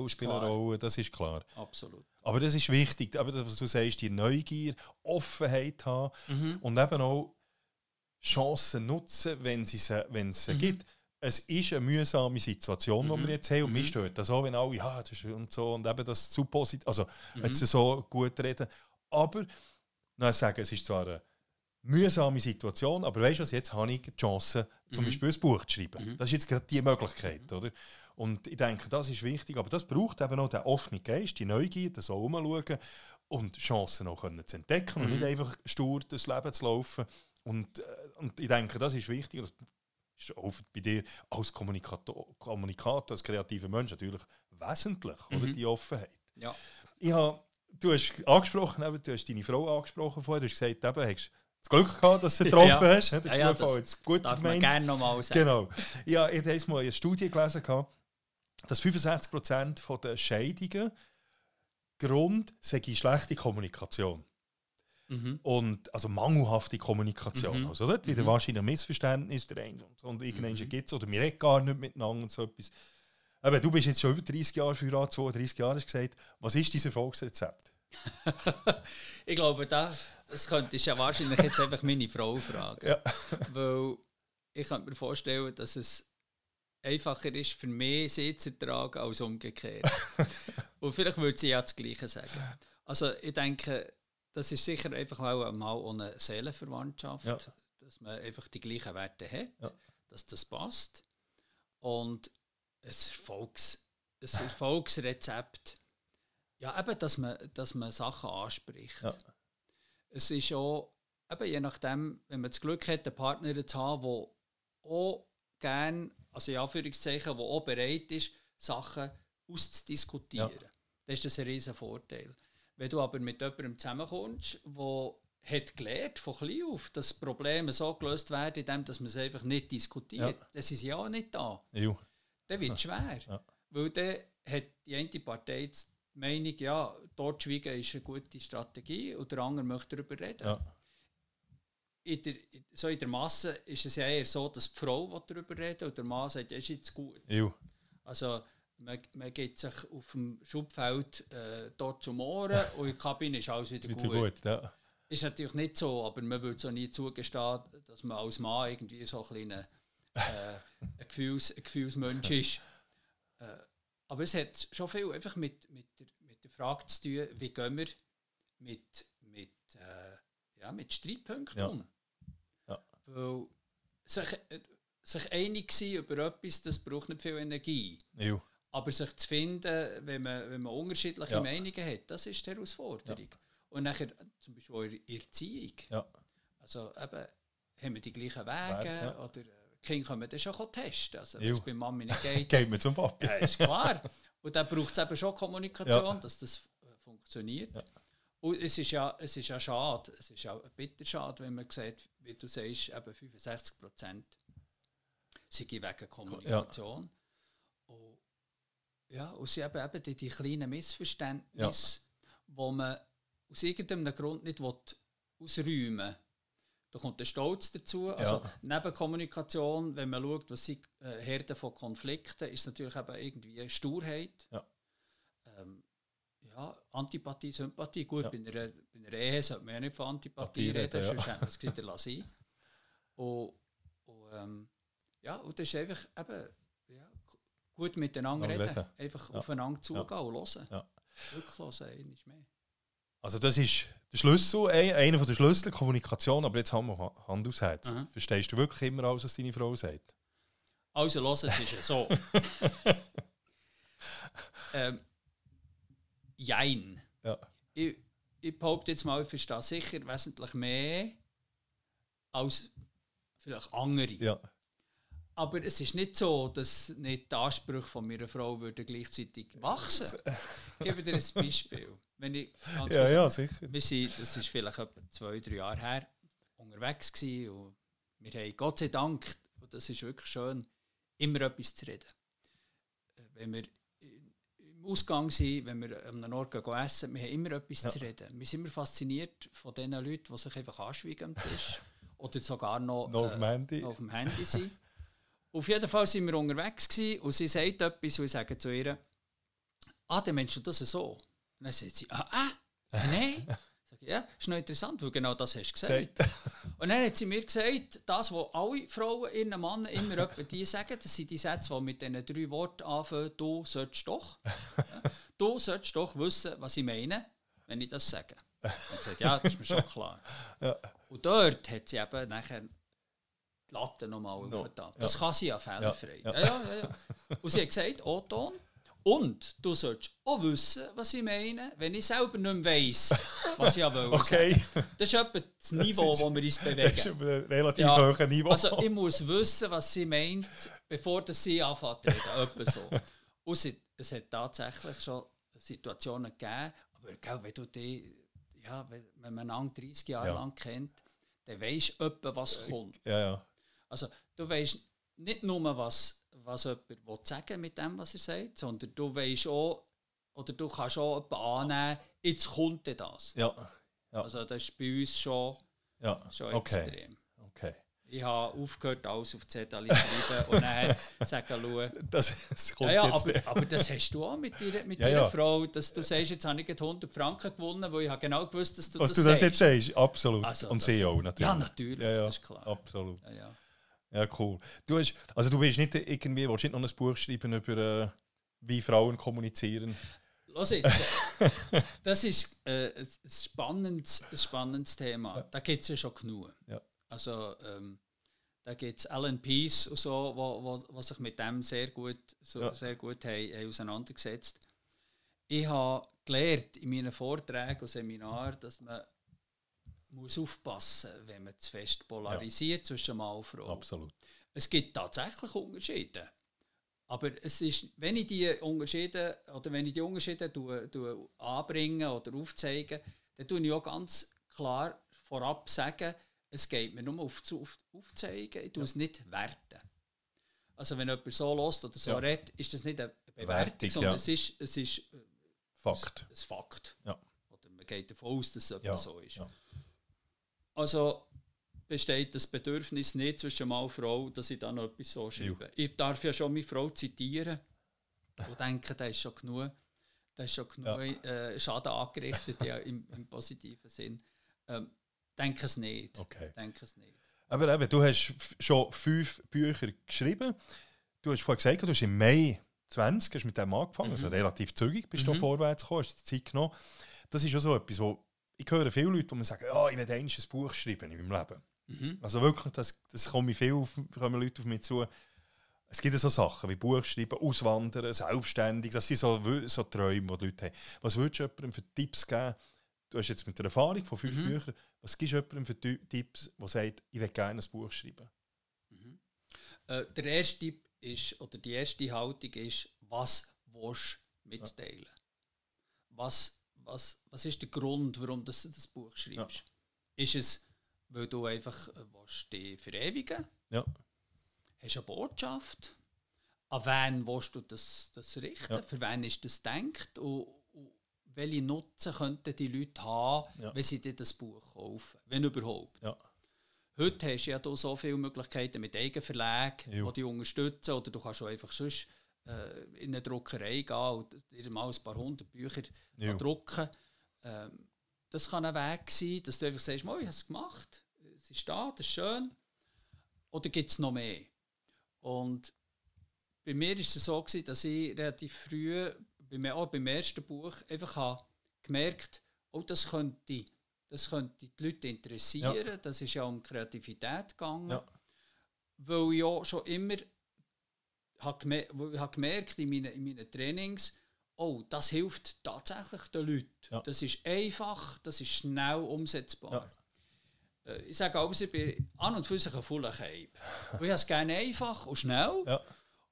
spielen eine Rolle, das ist klar. Absolut. Aber das ist wichtig, aber was du sagst, die Neugier, Offenheit haben mhm. und eben auch Chancen nutzen, wenn, sie, wenn es sie mhm. gibt. Es ist eine mühsame Situation, mhm. die wir jetzt haben. Und mhm. mich stört das auch, wenn alle, ja, das ist und so, und eben das zu positiv, also, mhm. wenn sie so gut reden. Aber, dann sagen, es ist zwar eine mühsame Situation, aber weißt du was, jetzt habe ich die Chance, zum mhm. Beispiel ein Buch zu schreiben. Mhm. Das ist jetzt gerade die Möglichkeit, oder? Und ich denke, das ist wichtig, aber das braucht eben auch den offenen Geist, die Neugier, das auch umschauen und Chancen auch können zu entdecken mhm. und nicht einfach stur durchs Leben zu laufen. Und, äh, und ich denke, das ist wichtig. Das ist auch bei dir als Kommunikator, Kommunikator als kreativer Mensch natürlich wesentlich, oder? Mhm. Die Offenheit. Ja. Ich habe, du hast angesprochen, du hast deine Frau angesprochen vorher, du hast gesagt, eben, hast das Glück gehabt, dass du sie getroffen ja. hast. Der ja, ja, Zufall jetzt gut darf gemeint. man gerne nochmal sagen. Genau. Ja, ich habe mal eine Studie gelesen, dass 65% der Scheidungen Grund sei schlechte Kommunikation. Mhm. Und, also mangelhafte Kommunikation. Mhm. Also dort wieder mhm. wahrscheinlich ein Missverständnis der einen und, und irgendwann mhm. gibt es, oder wir reden gar nicht miteinander und so etwas. Aber du bist jetzt schon über 30 Jahre verheiratet, 32 Jahre, hast gesagt, was ist dein Erfolgsrezept? ich glaube, das, das könnte ich ja wahrscheinlich jetzt einfach meine Frau fragen. Ja. Weil ich könnte mir vorstellen, dass es einfacher ist, für mich sie zu ertragen als umgekehrt. Und vielleicht würde sie ja das Gleiche sagen. Also ich denke, das ist sicher einfach mal, mal eine Seelenverwandtschaft, ja. dass man einfach die gleichen Werte hat, ja. dass das passt. Und ein, Erfolgs, ein Erfolgsrezept ja, eben, dass man, dass man Sachen anspricht. Ja. Es ist auch, eben, je nachdem, wenn man das Glück hat, einen Partner zu haben, der auch gerne, also in Anführungszeichen, der auch bereit ist, Sachen auszudiskutieren, ja. dann ist das ein riesen Vorteil. Wenn du aber mit jemandem zusammenkommst, der hat gelernt von klein auf, dass Probleme so gelöst werden, indem dass man es einfach nicht diskutiert, ja. dann sind sie auch nicht da. Jo. Dann wird es schwer. Ja. Weil dann hat die eine Partei Meinung, ja, dort schweigen ist eine gute Strategie und der andere möchte darüber reden. Ja. In der, so in der Masse ist es ja eher so, dass die Frau darüber reden und der Mann sagt, ja, ist jetzt gut. Jo. Also man, man geht sich auf dem Schubfeld äh, dort zum Ohren und in der Kabine ist alles wieder, wieder gut. gut ja. Ist natürlich nicht so, aber man würde so nie zugestehen, dass man als Mann irgendwie so ein kleiner äh, ein, Gefühls, ein Gefühlsmensch ist. Äh, aber es hat schon viel einfach mit, mit, der, mit der Frage zu tun, wie gehen wir mit, mit, äh, ja, mit Streitpunkten ja. um. Ja. Weil sich, äh, sich einig sein über etwas, das braucht nicht viel Energie. Ja. Aber sich zu finden, wenn man, wenn man unterschiedliche ja. Meinungen hat, das ist die Herausforderung. Und nachher zum Beispiel eure Erziehung. Ja. Also eben, haben wir die gleichen Wege ja. oder Kinder können das schon testen. Also wenn es bei Mami nicht geht, geht mir zum Papi. Ja, ist klar. Und dann braucht es eben schon Kommunikation, ja. dass das äh, funktioniert. Ja. Und es ist, ja, es ist ja schade, es ist ja bitter schade, wenn man sieht, wie du sagst, eben 65 Prozent sind wegen Kommunikation. Ja. Und, ja, und sie haben eben die, die kleinen Missverständnisse, ja. wo man aus irgendeinem Grund nicht ausräumen will. Da kommt der Stolz dazu. Also ja. neben Kommunikation, wenn man schaut, was sind äh, Herden von Konflikten, ist natürlich eben irgendwie Sturheit. Ja. Ähm, ja, Antipathie, Sympathie. Gut, ja. bei, einer, bei einer Ehe sollte man ja nicht von Antipathie reden, reden sonst ja. man es gesagt, lassen. Und, und, ähm, ja, und das ist einfach eben, ja, gut miteinander reden. reden. Einfach aufeinander zugehen und hören. Ja. Wirklich hören, nicht mehr. Also das ist der Schlüssel, einer der Schlüssel, Kommunikation, aber jetzt haben wir Hand aufs Herz. Mhm. Verstehst du wirklich immer alles, was deine Frau sagt? Also los, es ist ja so. ähm, Jein. Ja. Ich, ich behaupte jetzt mal, ich verstehe sicher wesentlich mehr als vielleicht andere. Ja. Aber es ist nicht so, dass nicht die Ansprüche von meiner Frau würden gleichzeitig wachsen. Ich gebe dir ein Beispiel. Wenn ich ganz ja, ja, sicher. Wir sind, das ist vielleicht etwa zwei, drei Jahre her, unterwegs gewesen und wir haben Gott sei Dank, und das ist wirklich schön, immer etwas zu reden. Wenn wir im Ausgang sind, wenn wir an einem Ort gehen essen, wir haben immer etwas ja. zu reden. Wir sind immer fasziniert von den Leuten, die sich einfach anschweigen am Tisch oder sogar noch, noch, auf, dem Handy. noch auf dem Handy sind. auf jeden Fall sind wir unterwegs gewesen, und sie sagt etwas und ich sage zu ihr, ah, der Mensch tut das so. Dann sagt sie, ah, ah, nein. Ja, ist noch interessant, weil genau das hast du gesagt. Und dann hat sie mir gesagt, das, was alle Frauen ihren Mann immer die sagen, das sind die Sätze, die mit diesen drei Worten anfangen, du sollst doch. Ja, du sollst doch wissen, was ich meine, wenn ich das sage. Und sie sagt, ja, das ist mir schon klar. Ja. Und dort hat sie eben nachher die Latte nochmal no. aufgetan. Das ja. kann sie ja fehlerfrei. Ja. Ja. Ja, ja, Und sie hat gesagt, O-Ton, und du sollst auch wissen, was ich meine, wenn ich selber nicht mehr weiss, was ich will. okay. Das ist etwa das Niveau, das ist, wo wir uns bewegen. Das ist ein relativ ja, hohes Niveau. Also ich muss wissen, was sie meint, bevor sie anfängt zu reden. so. Und es, es hat tatsächlich schon Situationen gegeben, aber gell, wenn du die, ja, wenn, man einen 30 Jahre ja. lang kennt, dann weisst du etwa, was kommt. Ja, ja. Also du weißt nicht nur, was was jemand sagen mit dem, was er sagt, sondern du weißt auch, oder du kannst auch annehmen, jetzt kommt das. Ja. ja. Also das ist bei uns schon, ja. schon okay. extrem. Okay. Ich habe aufgehört, alles auf Zettel zu schreiben und dann sagen, schau. Das, das kommt ja, ja, jetzt aber, aber, das hast du auch mit deiner, mit ja, deiner Frau, dass du sagst, jetzt habe ich 100 Franken gewonnen, weil ich habe genau gewusst, dass du Was das du das sagst. jetzt sagst, absolut. Also, und sie auch, natürlich. Ja, natürlich, das ist klar. Absolut. Ja, ja. Ja, cool. Du, hast, also du willst nicht irgendwie, willst nicht noch ein Buch schreiben über äh, wie Frauen kommunizieren? Los jetzt, das ist äh, ein, spannendes, ein spannendes Thema. Ja. Da gibt es ja schon genug. Ja. Also ähm, da gibt es Alan Peace und so, wo, wo, wo sich mit dem sehr gut, so, ja. sehr gut haben, haben auseinandergesetzt. Ich habe gelernt in meinen Vorträgen und Seminaren, dass man muss aufpassen, wenn man zu fest polarisiert ja. zwischen Mann und Frau. Absolut. Es gibt tatsächlich Unterschiede. Aber es ist, wenn ich die Unterschiede oder wenn ich die Unterschiede tue, tue anbringe oder aufzeige, dann tue ich auch ganz klar vorab sagen, es geht mir nur auf, auf aufzeigen, ich tue ja. es nicht werten. Also wenn jemand so lost oder so ja. redet, ist das nicht eine Bewertung, sondern ja. es ist, es ist äh, Fakt. Ein, Fakt. Ja. Oder man geht davon aus, dass es so ist. Also besteht das Bedürfnis nicht zwischen Mann und Frau, dass ich da noch etwas so schreibe. Ja. Ich darf ja schon meine Frau zitieren und denke, das ist schon genug. Das ist schon genug ja. äh, Schaden angerichtet ja, im, im, positiven Sinn. Ähm, denke es nicht. Okay. Denke es nicht. Aber eben, du hast schon fünf Bücher geschrieben. Du hast vorhin gesagt, du hast im Mai 20 hast mit dem angefangen, also mhm. also relativ zügig bist mhm. du vorwärts gekommen, hast die Zeit genommen. Das ist schon so etwas, wo ich höre viele Leute, die mir sagen, ja, ich will ein Buch schreiben in meinem Leben. Mhm. Also wirklich, das, das kommen viel auf, kommen Leute auf mich zu. Es gibt so Sachen wie Buch schreiben, Auswandern, selbstständig, das sind so, so Träume, die die Leute haben. Was würdest du jemandem für Tipps geben? du hast jetzt mit der Erfahrung von fünf mhm. Büchern, was gibst du jemandem für Tipps, der sagt, ich will gerne ein Buch schreiben? Mhm. Äh, der erste Tipp ist, oder die erste Haltung ist, was willst du mitteilen? Ja. Was, was, was ist der Grund, warum du das Buch schreibst? Ja. Ist es, weil du einfach äh, willst dich verewigen ja. Hast du eine Botschaft? An wen willst du das, das richten? Ja. Für wen ist das denkt? Und, und welche Nutzen könnten die Leute haben, wenn sie dir das Buch kaufen? Wenn überhaupt. Heute hast du ja so viele Möglichkeiten mit Eigenverlagen, die dich unterstützen. Oder du kannst auch einfach sonst äh, in eine Druckerei gehen und dir mal ein paar hundert Bücher drucken. Ähm, das kann ein Weg sein, dass du einfach sagst, ich habe es gemacht, es ist da, das ist schön. Oder gibt es noch mehr? Und bei mir war es so, gewesen, dass ich relativ früh, auch beim ersten Buch, einfach habe gemerkt oh, das könnte das könnte die Leute interessieren. Ja. Das ist ja um Kreativität gegangen. Ja. Weil ich ja schon immer habe gemerkt, in, meinen, in meinen Trainings, oh, das hilft tatsächlich den Leuten. Ja. Das ist einfach, das ist schnell umsetzbar. Ja. Äh, ich sage auch, ich bin an und für sich ein voller Cape. ich habe es gerne einfach und schnell. Ja.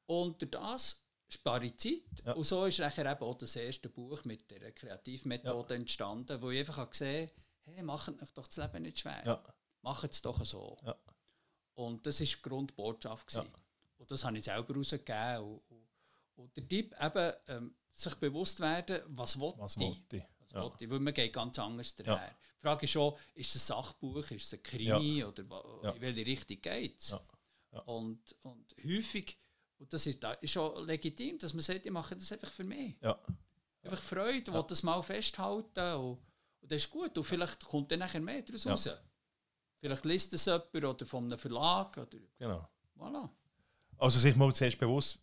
Und durch das spare ich Zeit. Und so ist nachher eben auch das erste Buch mit der Kreativmethode entstanden, wo ich einfach gesehen habe, hey, macht euch doch das Leben nicht schwer. Ja. Macht es doch so. Ja. Und das war die Grundbotschaft. Ja. Und das habe ich selber rausgegeben. Und, und, und der Tipp eben, ähm, sich bewusst werden, was will was ich? ich? Was ja. ich? Weil man geht ganz anders daher. Ja. Die Frage ist schon, ist es ein Sachbuch, ist es ein Krimi ja. oder in welche Richtung geht es? Und, und häufig, und das ist, ist schon legitim, dass man sagt, ich mache das einfach für mich. Einfach Freude, ja. will das mal festhalten und und das ist gut. Und vielleicht kommt dann nachher mehr daraus ja. raus. Vielleicht liest es jemand oder von einem Verlag. Oder genau. Voilà. Also sich mal zuerst bewusst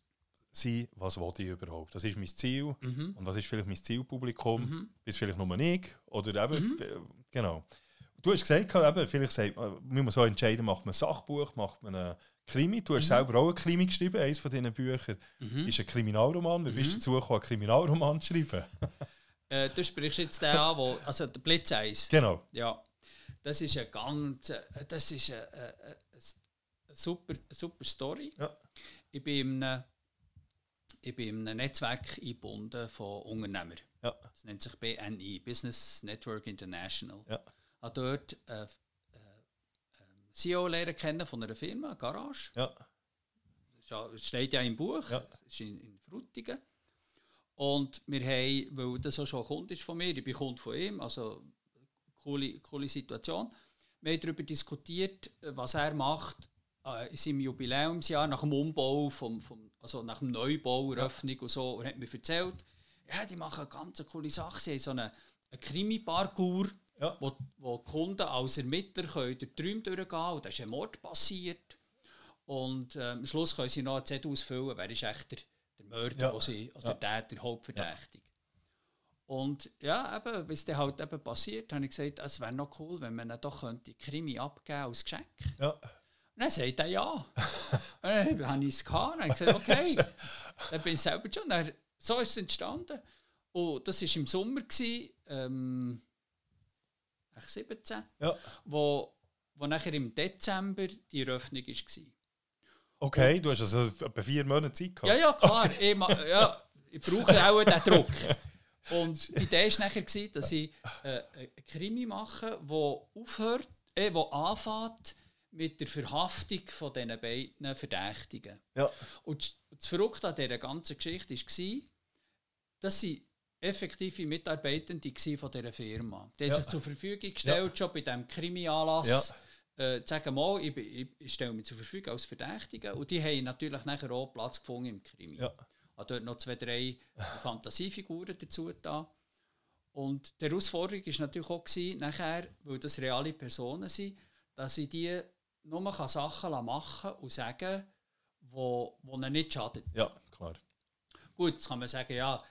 sein, was will ich überhaupt? Das ist mein Ziel. Mhm. Und was ist vielleicht mein Zielpublikum? Mhm. Bist vielleicht nur ich? Oder eben, mhm. genau. Du hast gesagt, eben, vielleicht sagt, man muss so entscheiden, macht man ein Sachbuch, macht man ein Krimi. Du hast mhm. selber auch ein Krimi geschrieben, eines von diesen Büchern mhm. ist ein Kriminalroman. Wie bist du mhm. dazu gekommen, einen Kriminalroman zu schreiben? Äh, du sprichst jetzt den an, wo, also der Blitzeis. Genau. Ja, das ist eine ganz, das ist eine, eine, eine super, super Story. Ja. Ich bin in einem, ich bin in einem Netzwerk eingebunden von Unternehmern. Ja. Das nennt sich BNI, Business Network International. Ja. Ich habe dort äh, äh, CEO lernen kennen von einer Firma, Garage. Ja. Das steht ja im Buch, ja. das ist in, in Frutigen. Und wir haben, weil das auch schon ein Kunde ist von mir, ich bin Kunde von ihm, also coole, coole Situation. Wir haben darüber diskutiert, was er macht äh, in seinem Jubiläumsjahr nach dem Umbau, vom, vom, also nach dem Neubau, Eröffnung und so. Und er hat mir erzählt, ja, die machen eine ganz coole Sache. Sie haben so eine, eine Krimi-Parkour, ja. wo, wo die Kunden als Ermittler können durch die Räume durchgehen und da ist ein Mord passiert. Und äh, am Schluss können sie noch eine Zettel ausfüllen, wer ist echt der der Mörder, ja. sie, also ja. der Täter, Hauptverdächtig. Ja. Und ja, eben, wie es dann halt eben passiert, habe ich gesagt, es wäre noch cool, wenn man ihn doch könnte Krimi abgeben als Geschenk. Ja. Und dann sagt er ja. und dann habe ich es gehabt. Und dann habe ich gesagt, okay, dann bin ich selber schon. Dann, so ist es entstanden. Und das war im Sommer, gewesen, ähm, 17, ja. wo, wo nachher im Dezember die Eröffnung war. Okay, du hast also etwa vier Monate Zeit gehabt. Ja, ja, klar. ich, ja, ich brauche auch den Druck. Und die Idee war nachher, dass ich äh, einen Krimi mache, der aufhört, äh, wo anfängt mit der Verhaftung von diesen beiden Verdächtigen. Ja. Und das Verrückte an dieser ganzen Geschichte war, dass sie effektive Mitarbeitende von dieser Firma. Die ja. sich zur Verfügung gestellt, ja. schon bei diesem Krimi-Anlass. Ja äh, sagen mal, ich, ich, ich stelle mich zur Verfügung als Verdächtige und die haben natürlich nachher auch Platz gefunden im Krimi. Ja. Habe dort noch zwei, drei Fantasiefiguren dazu da. Und die Herausforderung war natürlich auch, gewesen, nachher, weil das reale Personen sind, dass ich die nur Sachen machen und sagen wo, wo ihnen nicht schadet. Ja, klar. Gut, jetzt kann man sagen, ja,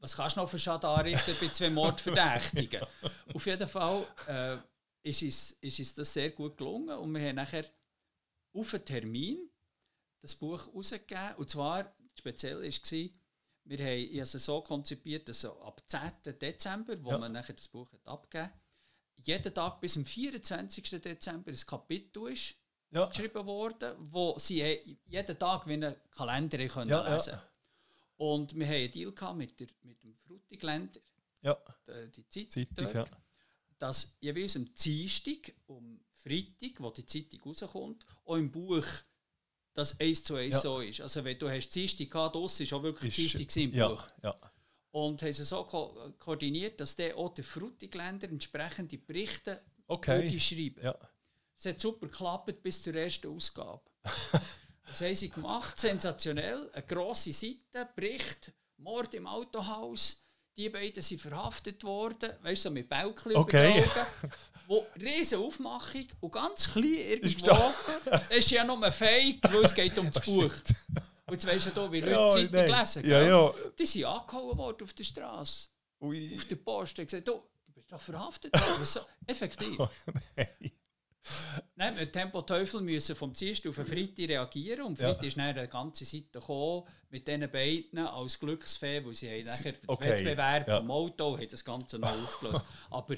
was kannst du noch für Schaden anrichten bei zwei Mordverdächtigen? Auf jeden Fall äh, ist uns, ist uns das sehr gut gelungen und wir haben nachher auf einen Termin das Buch rausgegeben. Und zwar, speziell war, wir haben es so konzipiert, dass ab 10. Dezember, wo ja. man nachher das Buch hat abgegeben jeden Tag bis zum 24. Dezember ein Kapitel ist ja. geschrieben worden, wo sie jeden Tag wie einen Kalender können ja, lesen ja. Und wir hatten einen Deal mit, der, mit dem Frutigländer, ja. die, die Zeitung, Zeitung ja. dass jeweils am Dienstag, um Freitag, wo die Zeitung rauskommt, auch im Buch das eins zu eins so ist. Also wenn du hast Dienstag gehabt, das ist auch wirklich ist, Dienstag im Buch. Und haben es so ko koordiniert, dass der auch der Frutigländer entsprechende Berichte okay. schreiben. Ja. Es hat super geklappt bis zur ersten Ausgabe. das haben sie gemacht, sensationell. Eine grosse Seite, Bericht, Mord im Autohaus. Die beiden sind verhaftet worden, weißt du, so mit Bälkchen okay. wo riesen Aufmachung und ganz klein irgendwo. Es ist ja nur ein Fake, weil es geht um das Buch. Und jetzt weisst du, wie Leute ja, Zeitung nein. lesen. Ja, ja. Die sind angehauen worden auf der Straße. Auf der Post. Und gesagt, du, du bist doch verhaftet so, effektiv. Oh, nein. Nein, mit Tempo Teufel müssen vom Dienstag auf den Freitag reagieren und Freitag ja. ist dann eine ganze Seite gekommen mit diesen beiden als Glücksfee, weil sie haben nachher okay. Wettbewerb ja. vom Auto haben das Ganze noch aufgelöst. Aber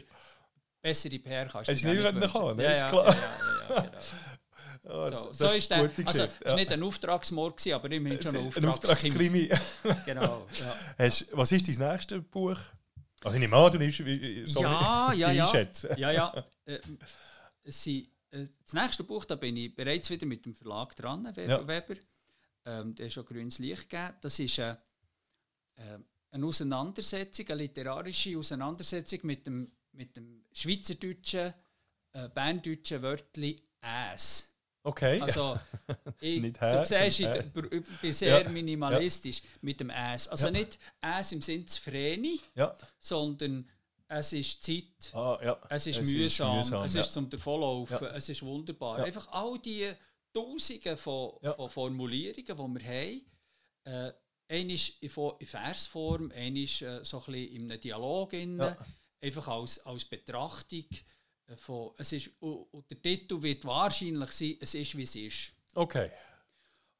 bessere PR kannst du nicht mehr haben, ja, ja, klar. Ja, ja, genau. Oh, so, so ist der, also, es war nicht ein Auftragsmord, aber immerhin schon ein Auftragskrimi. genau. Ja. Hast, was ist dein nächstes Buch? Also ich nehme an, du nimmst so ja, ja, ja. ja, ja. Äh, sie, äh, das nächste Buch, da bin ich bereits wieder mit dem Verlag dran, Weber. Ja. Weber. Ähm, der hat schon grünes Licht gegeben. Das ist äh, äh, eine Auseinandersetzung, eine literarische Auseinandersetzung mit dem mit dem schweizerdeutschen, äh, berndeutschen Wörtli «äs». Okay. Also, ich, nicht du siehst, ich, bin sehr ja. minimalistisch ja. mit dem «äs». Also ja. nicht «äs» im Sinne zu Vreni, sondern es ist Zeit, ah, es, ist, es mühsam, ist mühsam, es ist zum Davonlaufen, es ist wunderbar. Einfach all die Tausende von, von Formulierungen, die wir haben, äh, eine ist in, Versform, eine ist äh, so ein bisschen in einem Dialog. Ja einfach als, als Betrachtung von, es ist, und der Titel wird wahrscheinlich sein, es ist, wie es ist. Okay.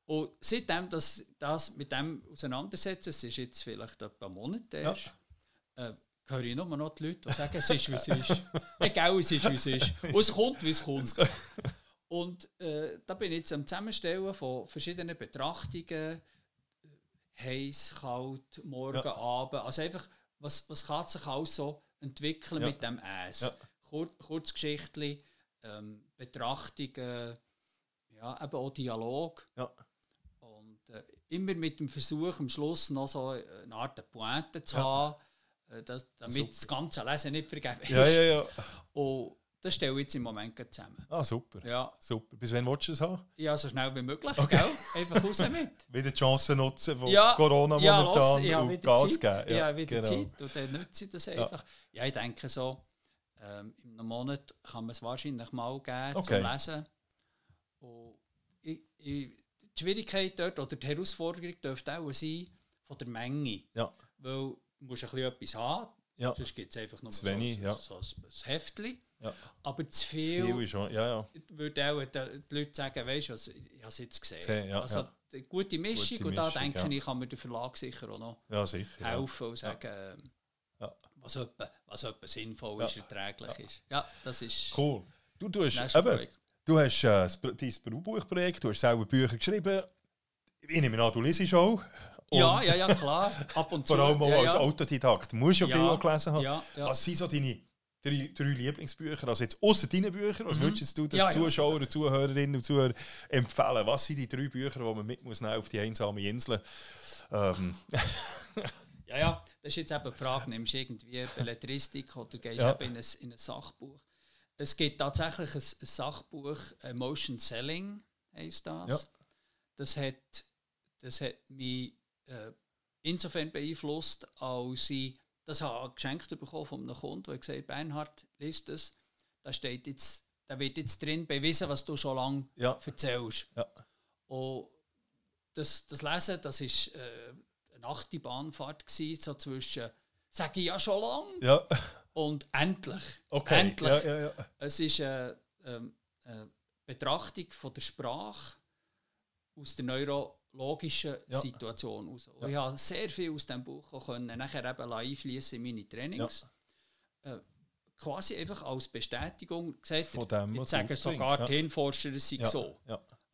Und seitdem das, das mit dem auseinandersetzen, es ist jetzt vielleicht etwa ein Monat erst, ja. äh, höre ich nur noch die Leute, die sagen, es ist, wie es ist. Egal, es ist, wie es ist. Und es kommt, wie es kommt. Und äh, da bin ich jetzt am Zusammenstellen von verschiedenen Betrachtungen, heiß, kalt, morgen, ja. Abend, also einfach, was, was kann sich alles so entwickeln ja. mit dem Äs. Ja. Kur Kurzgeschichtli, ähm, Betrachtungen, ja, eben auch Dialog. Ja. Und äh, immer mit dem Versuch, am Schluss noch so eine Art Pointe zu haben, äh, dass, damit super. das ganze Lesen nicht vergeben ist. Ja, ja, ja. Und das stelle ich jetzt im Moment zusammen. Ah, super. Ja. super. Bis wann willst du es haben? Ja, so schnell wie möglich. Okay. Einfach raus mit. wieder die Chance nutzen von ja, Corona ja, momentan los, und wieder Gas Zeit. geben. Ja, ja wieder genau. Zeit und dann nutze ich das einfach. Ja, ja ich denke so, ähm, in einem Monat kann man es wahrscheinlich mal geben okay. zum Lesen. Und ich, ich, die Schwierigkeit dort oder die Herausforderung dürfte auch sein von der Menge. Ja. Weil du musst ein bisschen etwas haben, ja. sonst gibt es einfach nur so, wenig, ja. so, so ein Heftchen. Ja. Aber zu viel, zu viel ist schon, ja, ja. würde auch die, Leute sagen, weißt du, ich habe es jetzt gesehen. Sehen, ja, also ja. gute Mischung gute und da denke ja. ich, kann mir der Verlag sicher auch noch ja, sicher, helfen und sagen, ähm, was, etwa, was etwa sinnvoll ist, erträglich ist. Ja, das ist cool. Du, hast, eben, du hast äh, dein Buchprojekt, du hast selber Bücher geschrieben. Ich nehme an, du liest auch. ja, ja, ja, klar. Ab und zu. Vor allem ja, als ja. Autodidakt. Du musst ja, ja viel gelesen haben. Ja, ja. Was sind so deine drei, drei Lieblingsbücher? Also jetzt außer deinen Büchern, was mhm. würdest du den ja, Zuschauern und Zuhörerinnen und Zuhörern empfehlen? Was sind die drei Bücher, die man mit muss auf die einsame Insel? Ähm. ja, ja, das ist jetzt eben die Frage, nimmst du irgendwie Belletristik oder gehst du eben in ein, in ein Sachbuch? Es gibt tatsächlich ein, ein Sachbuch, Emotion Selling heisst das. Das hat, das hat mich äh, insofern beeinflusst, als ich das habe geschenkt bekommen von einem Kunden, der gesagt hat, Bernhard, liest das, da steht jetzt, da wird jetzt drin bewiesen, was du schon lange ja. erzählst. Ja. Und das, das Lesen, das war äh, eine achte Bahnfahrt gewesen, so zwischen, sage ich ja schon lange, ja. und endlich. Okay. Endlich. Ja, ja, ja. Es ist eine, eine, eine Betrachtung von der Sprache aus der Neuro logischen ja. Situation raus. Und ich habe sehr viel aus diesem Buch können, nachher eben einfließen in meine Trainings. Äh, quasi einfach als Bestätigung gesagt, Von dem, jetzt sagen sogar ja. die Hirnforscher, es sei so.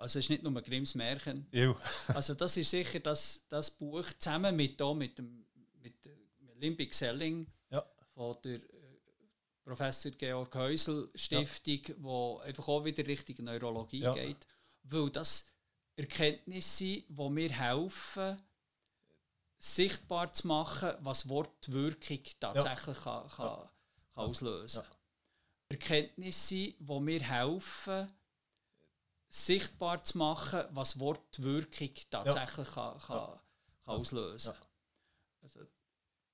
Also es ist nicht nur ein Grimms Märchen. also das ist sicher das, das Buch zusammen mit, da, mit dem mit Limbic Selling von der äh, Professor Georg Häusel Stiftung, ja. wo einfach auch wieder Richtung Neurologie ja. geht, weil das Erkenntnisse sind, die mir helfen, sichtbar zu machen, was Wortwirkung tatsächlich ja. kann, kann, kann auslösen kann. Erkenntnisse, die mir helfen, sichtbar zu machen, was Wortwirkung tatsächlich kann, kann, kann auslösen kann. Also,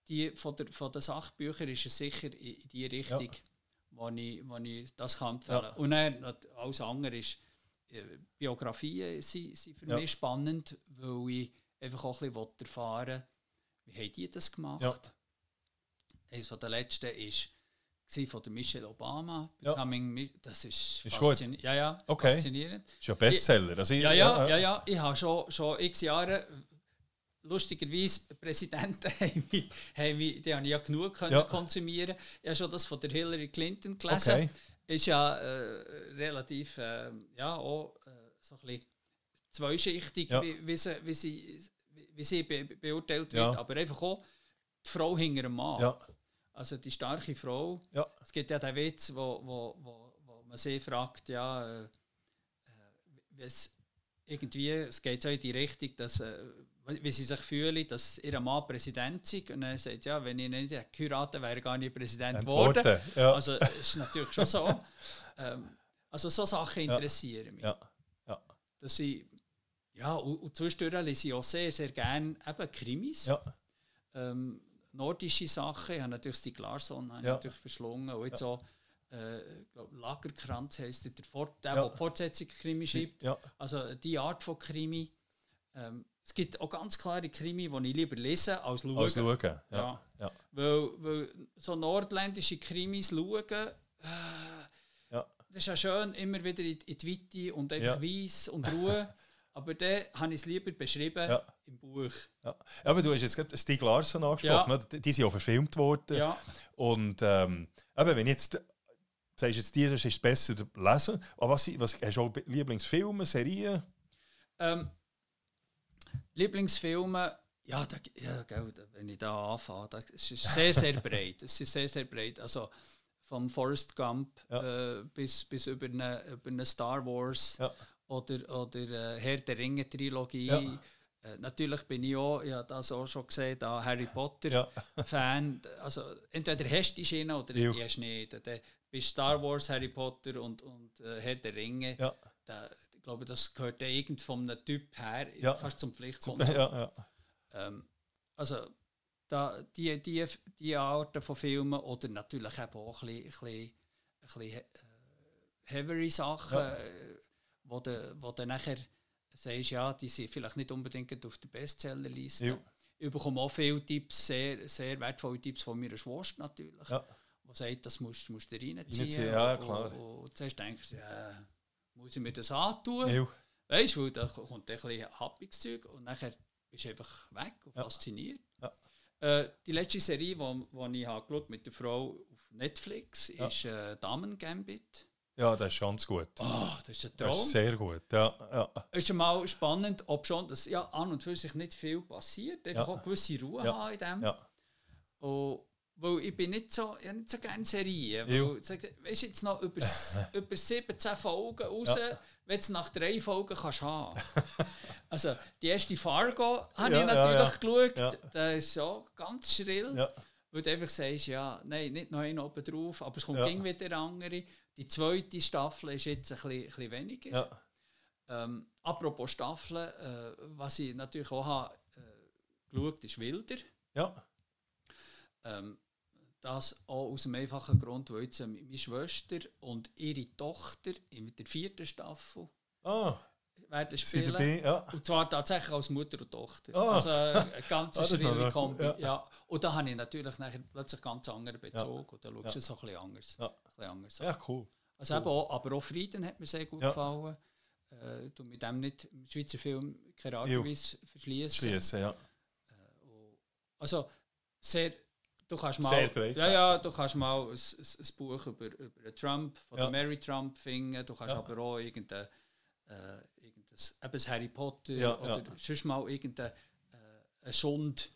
die, von, der, von den Sachbüchern ist es sicher in die Richtung, ja. wo, ich, wo ich das kann empfehlen kann. Ja. Und dann, alles andere ist, äh, Biografien sind, sind für ja. mich spannend, weil ich einfach auch ein bisschen erfahren will, wie haben die das gemacht. Ja. Eines der letzten ist von der Michelle Obama. Ja. Das ist, ist faszinierend. Ja, ja, okay. faszinierend. Ist ja Bestseller. Also ich, ja, ja, ja, ja. Ich habe schon, schon x Jahre lustigerweise Präsidenten haben mich, haben mich, die habe ich ja genug können ja. konsumieren. Ich habe schon das von der Hillary Clinton gelesen. Okay. Ist ja äh, relativ äh, ja auch äh, so ein bisschen zweischichtig, ja. wie, wie, sie, wie sie, wie sie be beurteilt wird, aber einfach auch die Frau hinter dem Mann. Ja. Also die starke Frau. Ja. Es gibt ja den Witz, wo, wo, wo, wo man sie fragt, ja, äh, äh es irgendwie, es geht so in die Richtung, dass äh, wie sie sich fühlen, dass ihr Mann Präsident ist. Und er sagt, ja, wenn ich nicht geheiratet wäre, gar nicht Präsident geworden. Ja. Also ist natürlich schon so. ähm, also so Sachen interessieren mich. Ja. Ja. Dass ich, ja, und, und zwischendurch lese ich auch sehr, sehr gerne eben Krimis. Ja. Ähm, nordische Sachen, ich habe natürlich Stieg Larsson ja. natürlich verschlungen. Und jetzt ja. auch, äh, glaub, Lagerkranz heisst der, Fort, der, ja. der die Fortsetzung Krimi schreibt. Ja. Also die Art von Krimi. Ähm, es gibt auch ganz klare Krimi, die ich lieber lese als schauen. Als schauen, ja. ja. ja. Weil, weil so nordländische Krimis schauen, äh, ja. das ist ja schön, immer wieder in, in die Weite und einfach ja. weiss und Ruhe. Aber dann habe ich es lieber beschrieben ja. im Buch. Ja. Aber du hast jetzt gerade Stieg Larsson angesprochen, ja. Ne? die sind ja verfilmt worden. Ja. Und ähm, eben, wenn jetzt sagst jetzt dieses ist besser lesen, aber was, was hast du auch Lieblingsfilme, Serien? Ähm, Lieblingsfilme, ja, da, ja gell, wenn ich da anfange, das ist sehr, sehr breit. Es ist sehr, sehr breit. Also vom Forrest Gump ja. äh, bis, bis über, eine, über eine Star Wars ja. Oder, oder äh, Herr der Ringe Trilogie. Ja. Äh, natürlich bin ich auch, ich habe das auch schon gesehen, da Harry Potter Fan. Also entweder hast du die Schiene oder die hast du nicht. Dann bist Star Wars, Harry Potter und, und äh, Herr der Ringe. Da, glaube, das gehört ja irgend einem Typ her, ja. fast zum Pflichtkonsum. Ja, ja. Ähm, also da, die, die, die Arten von Filmen oder natürlich auch ein bisschen, ein bisschen, ein bisschen äh, heavy Sachen, ja. äh, wo du wo de nachher sagst, ja, die sind vielleicht nicht unbedingt auf der Bestsellerliste. Ja. Ich bekomme auch viele Tipps, sehr, sehr wertvolle Tipps von meiner Schwester natürlich, ja. die sagt, das musst, musst du reinziehen. reinziehen ja, klar. Und, und, zuerst denkst du, ja, muss ich mir das antun? Ja. Weißt du, da kommt ein bisschen happiges Zeug und nachher bist du einfach weg und ja. fasziniert. Ja. Äh, die letzte Serie, die wo, wo ich habe mit der Frau auf Netflix, ja. ist äh, Damen Gambit. Ja, das ist ganz gut. Oh, das ist ein Traum. Das ist sehr gut, ja. ja. Es ist mal spannend, ob schon, dass ja, an und für sich nicht viel passiert, einfach ja. auch gewisse Ruhe ja. haben in dem. Ja. Und weil ich bin nicht so, ich nicht so gerne Serien. Weil, weißt du, jetzt noch über, über 17 Folgen raus, ja. wenn du nach drei Folgen kannst haben Also, die erste Fargo habe ja, ich natürlich ja, geschaut. Ja. Das ist so ganz schrill. Weil du einfach sagst, ja, nein, nicht noch einen oben drauf, aber es kommt ja. wieder andere. Die zweite Staffel ist jetzt ein bisschen, ein bisschen weniger. Ja. Ähm, apropos Staffeln, äh, was ich natürlich auch habe, äh, geschaut ist Wilder. Ja. Ähm, das auch aus dem einfachen Grund, weil jetzt meine Schwester und ihre Tochter in der vierten Staffel ah. Werden spielen. Dabei, ja. Und zwar tatsächlich als Mutter und Tochter. Ah. Also eine ganz ah, schrille Kombi. Ja. ja. Und da habe ich natürlich nachher plötzlich ganz anderen Bezug. Ja. Und da schaust du es auch ein bisschen anders. Ja, ein bisschen anders ja cool. Also cool. Eben auch, aber auch Frieden hat mir sehr gut gefallen. äh, du mit dem nicht im Schweizer Film keine Art und Weise verschließen. ja. Äh, also sehr, du kannst mal, breit, ja, ja, du kannst mal ein, ein, ein Buch über, über Trump, von ja. Mary Trump finden, du kannst ja. aber auch irgendein, äh, irgendein eben Harry Potter ja, oder ja. sonst mal irgendein äh, Schund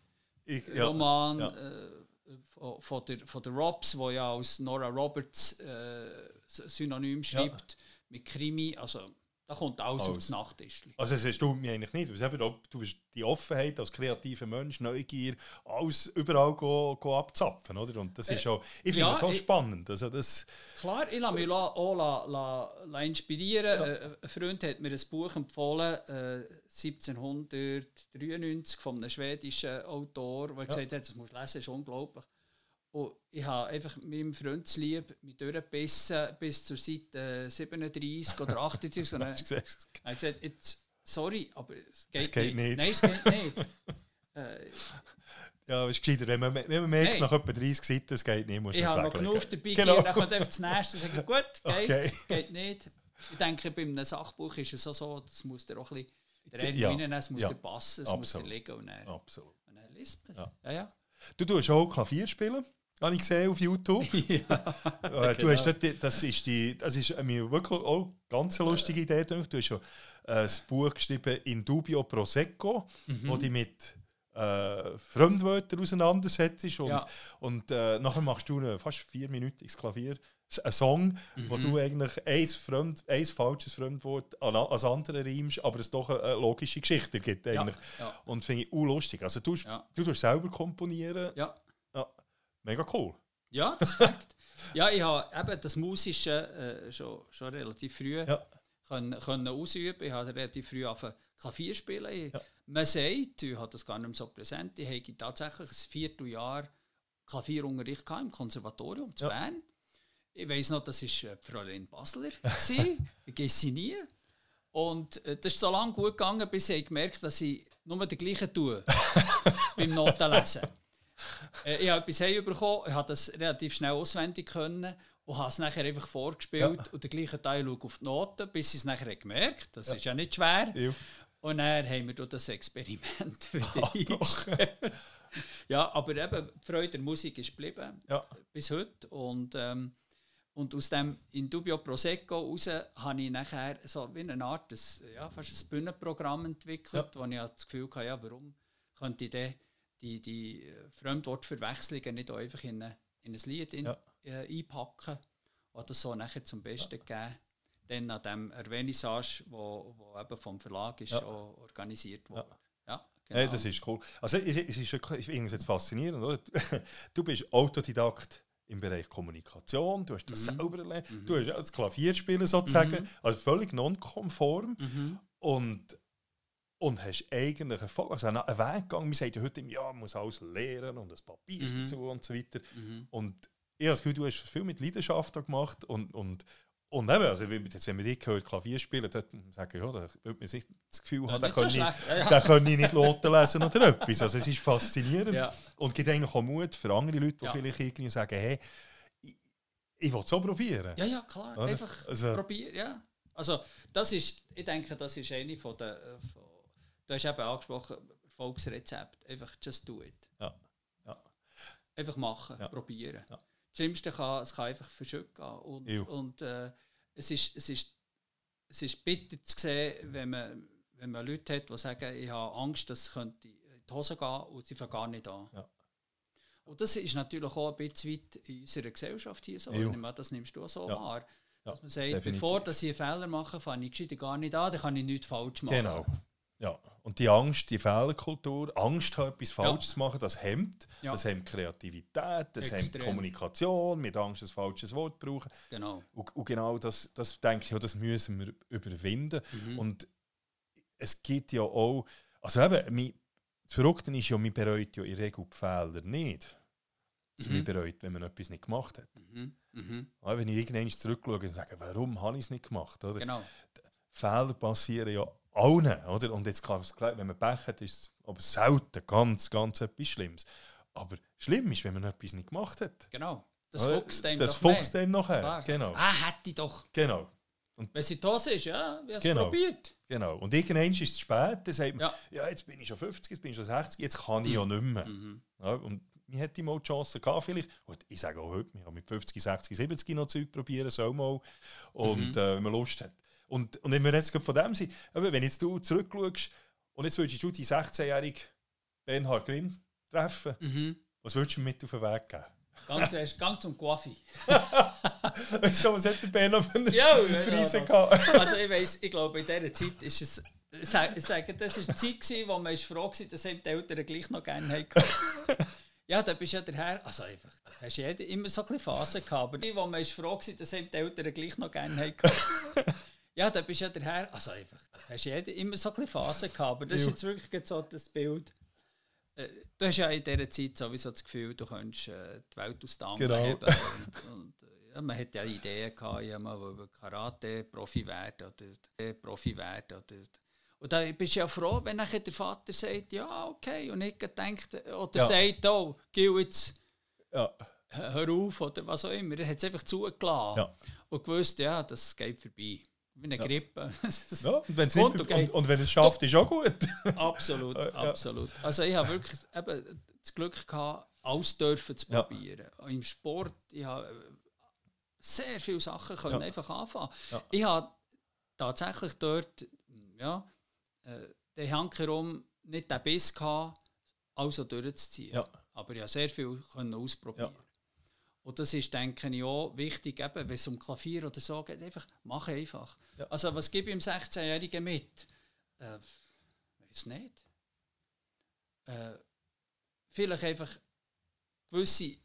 Roman äh, von, der, von der Robs, wo ja als Nora Roberts äh, Synonym schreibt mit Krimi, also da kommt alles, alles. aufs Nachttischchen. Also es erstaunt mich eigentlich nicht, weil du bist die Offenheit als kreativer Mensch, Neugier, alles überall go, go abzapfen, oder? Und das ist auch, ich finde ja, das so ich, spannend. Also das klar, ich lasse mich auch la, la, la inspirieren. Ja. Äh, ein Freund hat mir ein Buch empfohlen, äh, 1793 von einem schwedischen Autor, der ja. gesagt hat, das musst du lesen, das ist unglaublich. Und ich habe einfach meinem Freundeslieb mich durchgebissen bis zur Seite 37 oder 38. und dann habe gesagt, jetzt, sorry, aber es geht, es geht nicht. nicht. Nein, es geht nicht. äh, ja, es ist gescheiter, wenn man, wenn man merkt, nach etwa 30 Seiten, es geht nicht, muss Ich habe noch genug dabei genau. dann kommt einfach das Nächste und sagt, gut, geht, okay. geht nicht. Ich denke, bei einem Sachbuch ist es auch so, das muss dir auch ein bisschen der ja. reinnehmen, es muss ja. dir passen, es Absolut. muss dir liegen und dann, Absolut. Und dann liest man es. Ja. Ja, ja. Du tust auch Klavier spielen? Habe ich gesehen auf YouTube. ja, äh, du genau. hast dort, das ist die, das ist mir wirklich auch eine ganz lustige Idee. Du hast schon ein Buch geschrieben in Dubio Prosecco, mhm. wo die mit äh, Fremdwörtern auseinandersetzt und, ja. und äh, nachher machst du ein fast vierminütiges Klavier ein Song, mhm. wo du eigentlich ein, Fremd, ein falsches Fremdwort an, als andere reimst, aber es doch eine, logische Geschichte gibt. Eigentlich. Ja, ja. Und finde ich lustig. Also du, ja. du tust selber komponieren. Ja. Mega cool. Ja, das ist Fakt. ja, ich habe eben das Musische äh, schon, schon relativ früh ja. können, können ausüben. Ich habe relativ früh angefangen Klavier spielen. Ja. Man sagt, ich habe das gar nicht mehr so präsent, ich habe tatsächlich ein Vierteljahr Klavierunterricht im Konservatorium zu ja. Bern. Ich weiß noch, das war äh, Fräulein Basler. Vergesse sie nie. Und äh, das ist so lange gut gegangen, bis ich gemerkt dass ich nur das Gleiche tue beim Notenlesen äh, ich habe etwas bekommen, ich habe das relativ schnell auswendig können und habe es nachher einfach vorgespielt ja. und den gleichen Teil auf die Noten, bis ich es nachher gemerkt Das ja. ist ja nicht schwer. Ja. Und dann haben wir das Experiment wieder eingestellt. ja, aber eben, die Freude der Musik ist geblieben ja. bis heute. Und, ähm, und aus dem Indubio Prosecco raus habe ich nachher so wie eine Art, des, ja, fast ein Bühnenprogramm entwickelt, ja. wo ich das Gefühl hatte, ja, warum könnte ich dann die, die äh, Fremdwortverwechslungen nicht einfach in, eine, in ein Lied in, ja. äh, einpacken oder so nachher zum Besten ja. geben. Dann an dem Vernissage, wo, wo eben vom Verlag ist, ja. organisiert wurde. Ja. Ja, genau. hey, das ist cool. Also es ist, ist es jetzt faszinierend, oder? Du bist Autodidakt im Bereich Kommunikation, du hast das mhm. selber erlernt, mhm. du hast das Klavierspielen sozusagen, mhm. also völlig nonkonform mhm. und und hast eigentlich einen, also einen Weg gegangen. Wir sagen ja heute, ja, man muss alles lernen und das Papier mhm. dazu und so weiter. Mhm. Und ich habe das Gefühl, du hast viel mit Leidenschaft gemacht und, und, und eben, also jetzt, wenn man dich hört, Klavier spielen, dann sagen ja, da würde man nicht das Gefühl ja, haben, da kann, ich, ja, ja. ich nicht Noten lesen oder etwas. Also es ist faszinierend ja. und gibt eigentlich auch Mut für andere Leute, die vielleicht irgendwie sagen, hey, ich, ich will es so probieren. Ja, ja, klar, einfach also, probieren, ja. Also das ist, ich denke, das ist eine von der, von Du hast eben angesprochen, Erfolgsrezept. Einfach just do it. Ja. ja. Einfach machen, ja. probieren. Ja. Das Schlimmste kann, es kann einfach verschütten Und, und äh, es, ist, es, ist, es ist bitter zu sehen, wenn man, wenn man Leute hat, die sagen, ich habe Angst, dass es könnte in die Hose gehen und sie fangen gar nicht an. Ja. Und das ist natürlich auch ein bisschen weit in unserer Gesellschaft hier so. Meine, das nimmst du auch so ja. wahr. Dass man sagt, definitiv. bevor dass ich einen Fehler mache, fange ich gar nicht an, dann kann ich nichts falsch machen. Genau. Ja, und die Angst, die Fehlerkultur, Angst haben, etwas falsch ja. zu machen, das hemmt. Ja. Das hemmt Kreativität, das Extrem. hemmt Kommunikation, mit Angst ein falsches Wort brauchen. Genau. Und, und genau das, das denke ich, das müssen wir überwinden. Mhm. Und es gibt ja auch, also eben, mein, das Verrückte ist ja, man bereut ja in der Regel die Fehler nicht. Also mhm. man bereut, wenn man etwas nicht gemacht hat. Mhm. Mhm. wenn ich irgendwann zurückschaue und sage, warum habe ich es nicht gemacht? Oder? Genau. Fehler passieren ja allen, oder? Und jetzt kann es wenn man Pech hat, ist es aber selten ganz, ganz etwas Schlimmes. Aber schlimm ist, wenn man etwas nicht gemacht hat. Genau. Das fuchst einem Das fuchst einem nachher. Klar. Genau. Ah, hätte ich doch. Genau. Und Wenn sie Hose ist, ja, wir haben genau, es probiert. Genau. Und irgendwann ist es zu spät, dann sagt man, ja. ja. jetzt bin ich schon 50, jetzt bin ich schon 60, jetzt kann ich ja nicht mehr. Mhm. Ja, und wir hätten mal die Chance gehabt, vielleicht. Und ich sage auch heute, wir haben mit 50, 60, 70 noch Zeug probieren, so mal. Und mhm. äh, wenn man Lust hat. Und, und wenn wir jetzt von dem sind, wenn jetzt du zurückschaust und jetzt würdest du die 16-jährige Bernhard Grimm treffen, mhm. was würdest du mit auf den Weg geben? Ganz, erst, ganz zum Coiffi. Wieso, was hat der Ben für eine ja, Preise gehabt? also ich weiss, ich glaube in dieser Zeit ist es, ich sage, das war eine Zeit, wo man froh war, dass die Eltern gleich noch gerne hatten. Ja, da bist du ja daher, also einfach, da hast du immer so ein Phasen gehabt, aber wo man froh war, dass die Eltern gleich noch gerne hatten. Ja, da bist du ja daher, also einfach, da hast du immer so ein Phasen gehabt, aber das ist jetzt wirklich so das Bild. Äh, du hast ja in dieser Zeit sowieso das Gefühl, du könntest äh, die Welt aus den genau. heben. Und, und, äh, ja, man hatte ja Ideen gehabt, ja, mal Karate-Profi werden oder Profi werden. Oder, und da bist du ja froh, wenn nachher der Vater sagt, ja, okay, und nicht denkt, oder ja. sagt, oh, geh jetzt, ja. hör auf, oder was auch immer. Er hat es einfach zugelassen ja. und gewusst, ja, das geht vorbei wie eine Grippe. ja, und, wenn's und, und, und, wenn es schafft, ist auch gut. absolut, absolut. Also ich habe wirklich eben das Glück gehabt, alles dürfen zu probieren. Ja. Im Sport, ich habe äh, sehr viele Sachen können ja. einfach anfangen. Ja. Ich habe tatsächlich dort, ja, äh, den Hankerum nicht den Biss gehabt, also durchzuziehen. Ja. Aber ich habe sehr viel können ausprobieren. Ja. Und das ist, denke ich, auch wichtig, eben, wenn es um Klavier oder so geht, einfach, mach einfach. Ja. Also was gebe ich dem 16-Jährigen mit? Äh, weiß nicht. Äh, vielleicht einfach gewisse,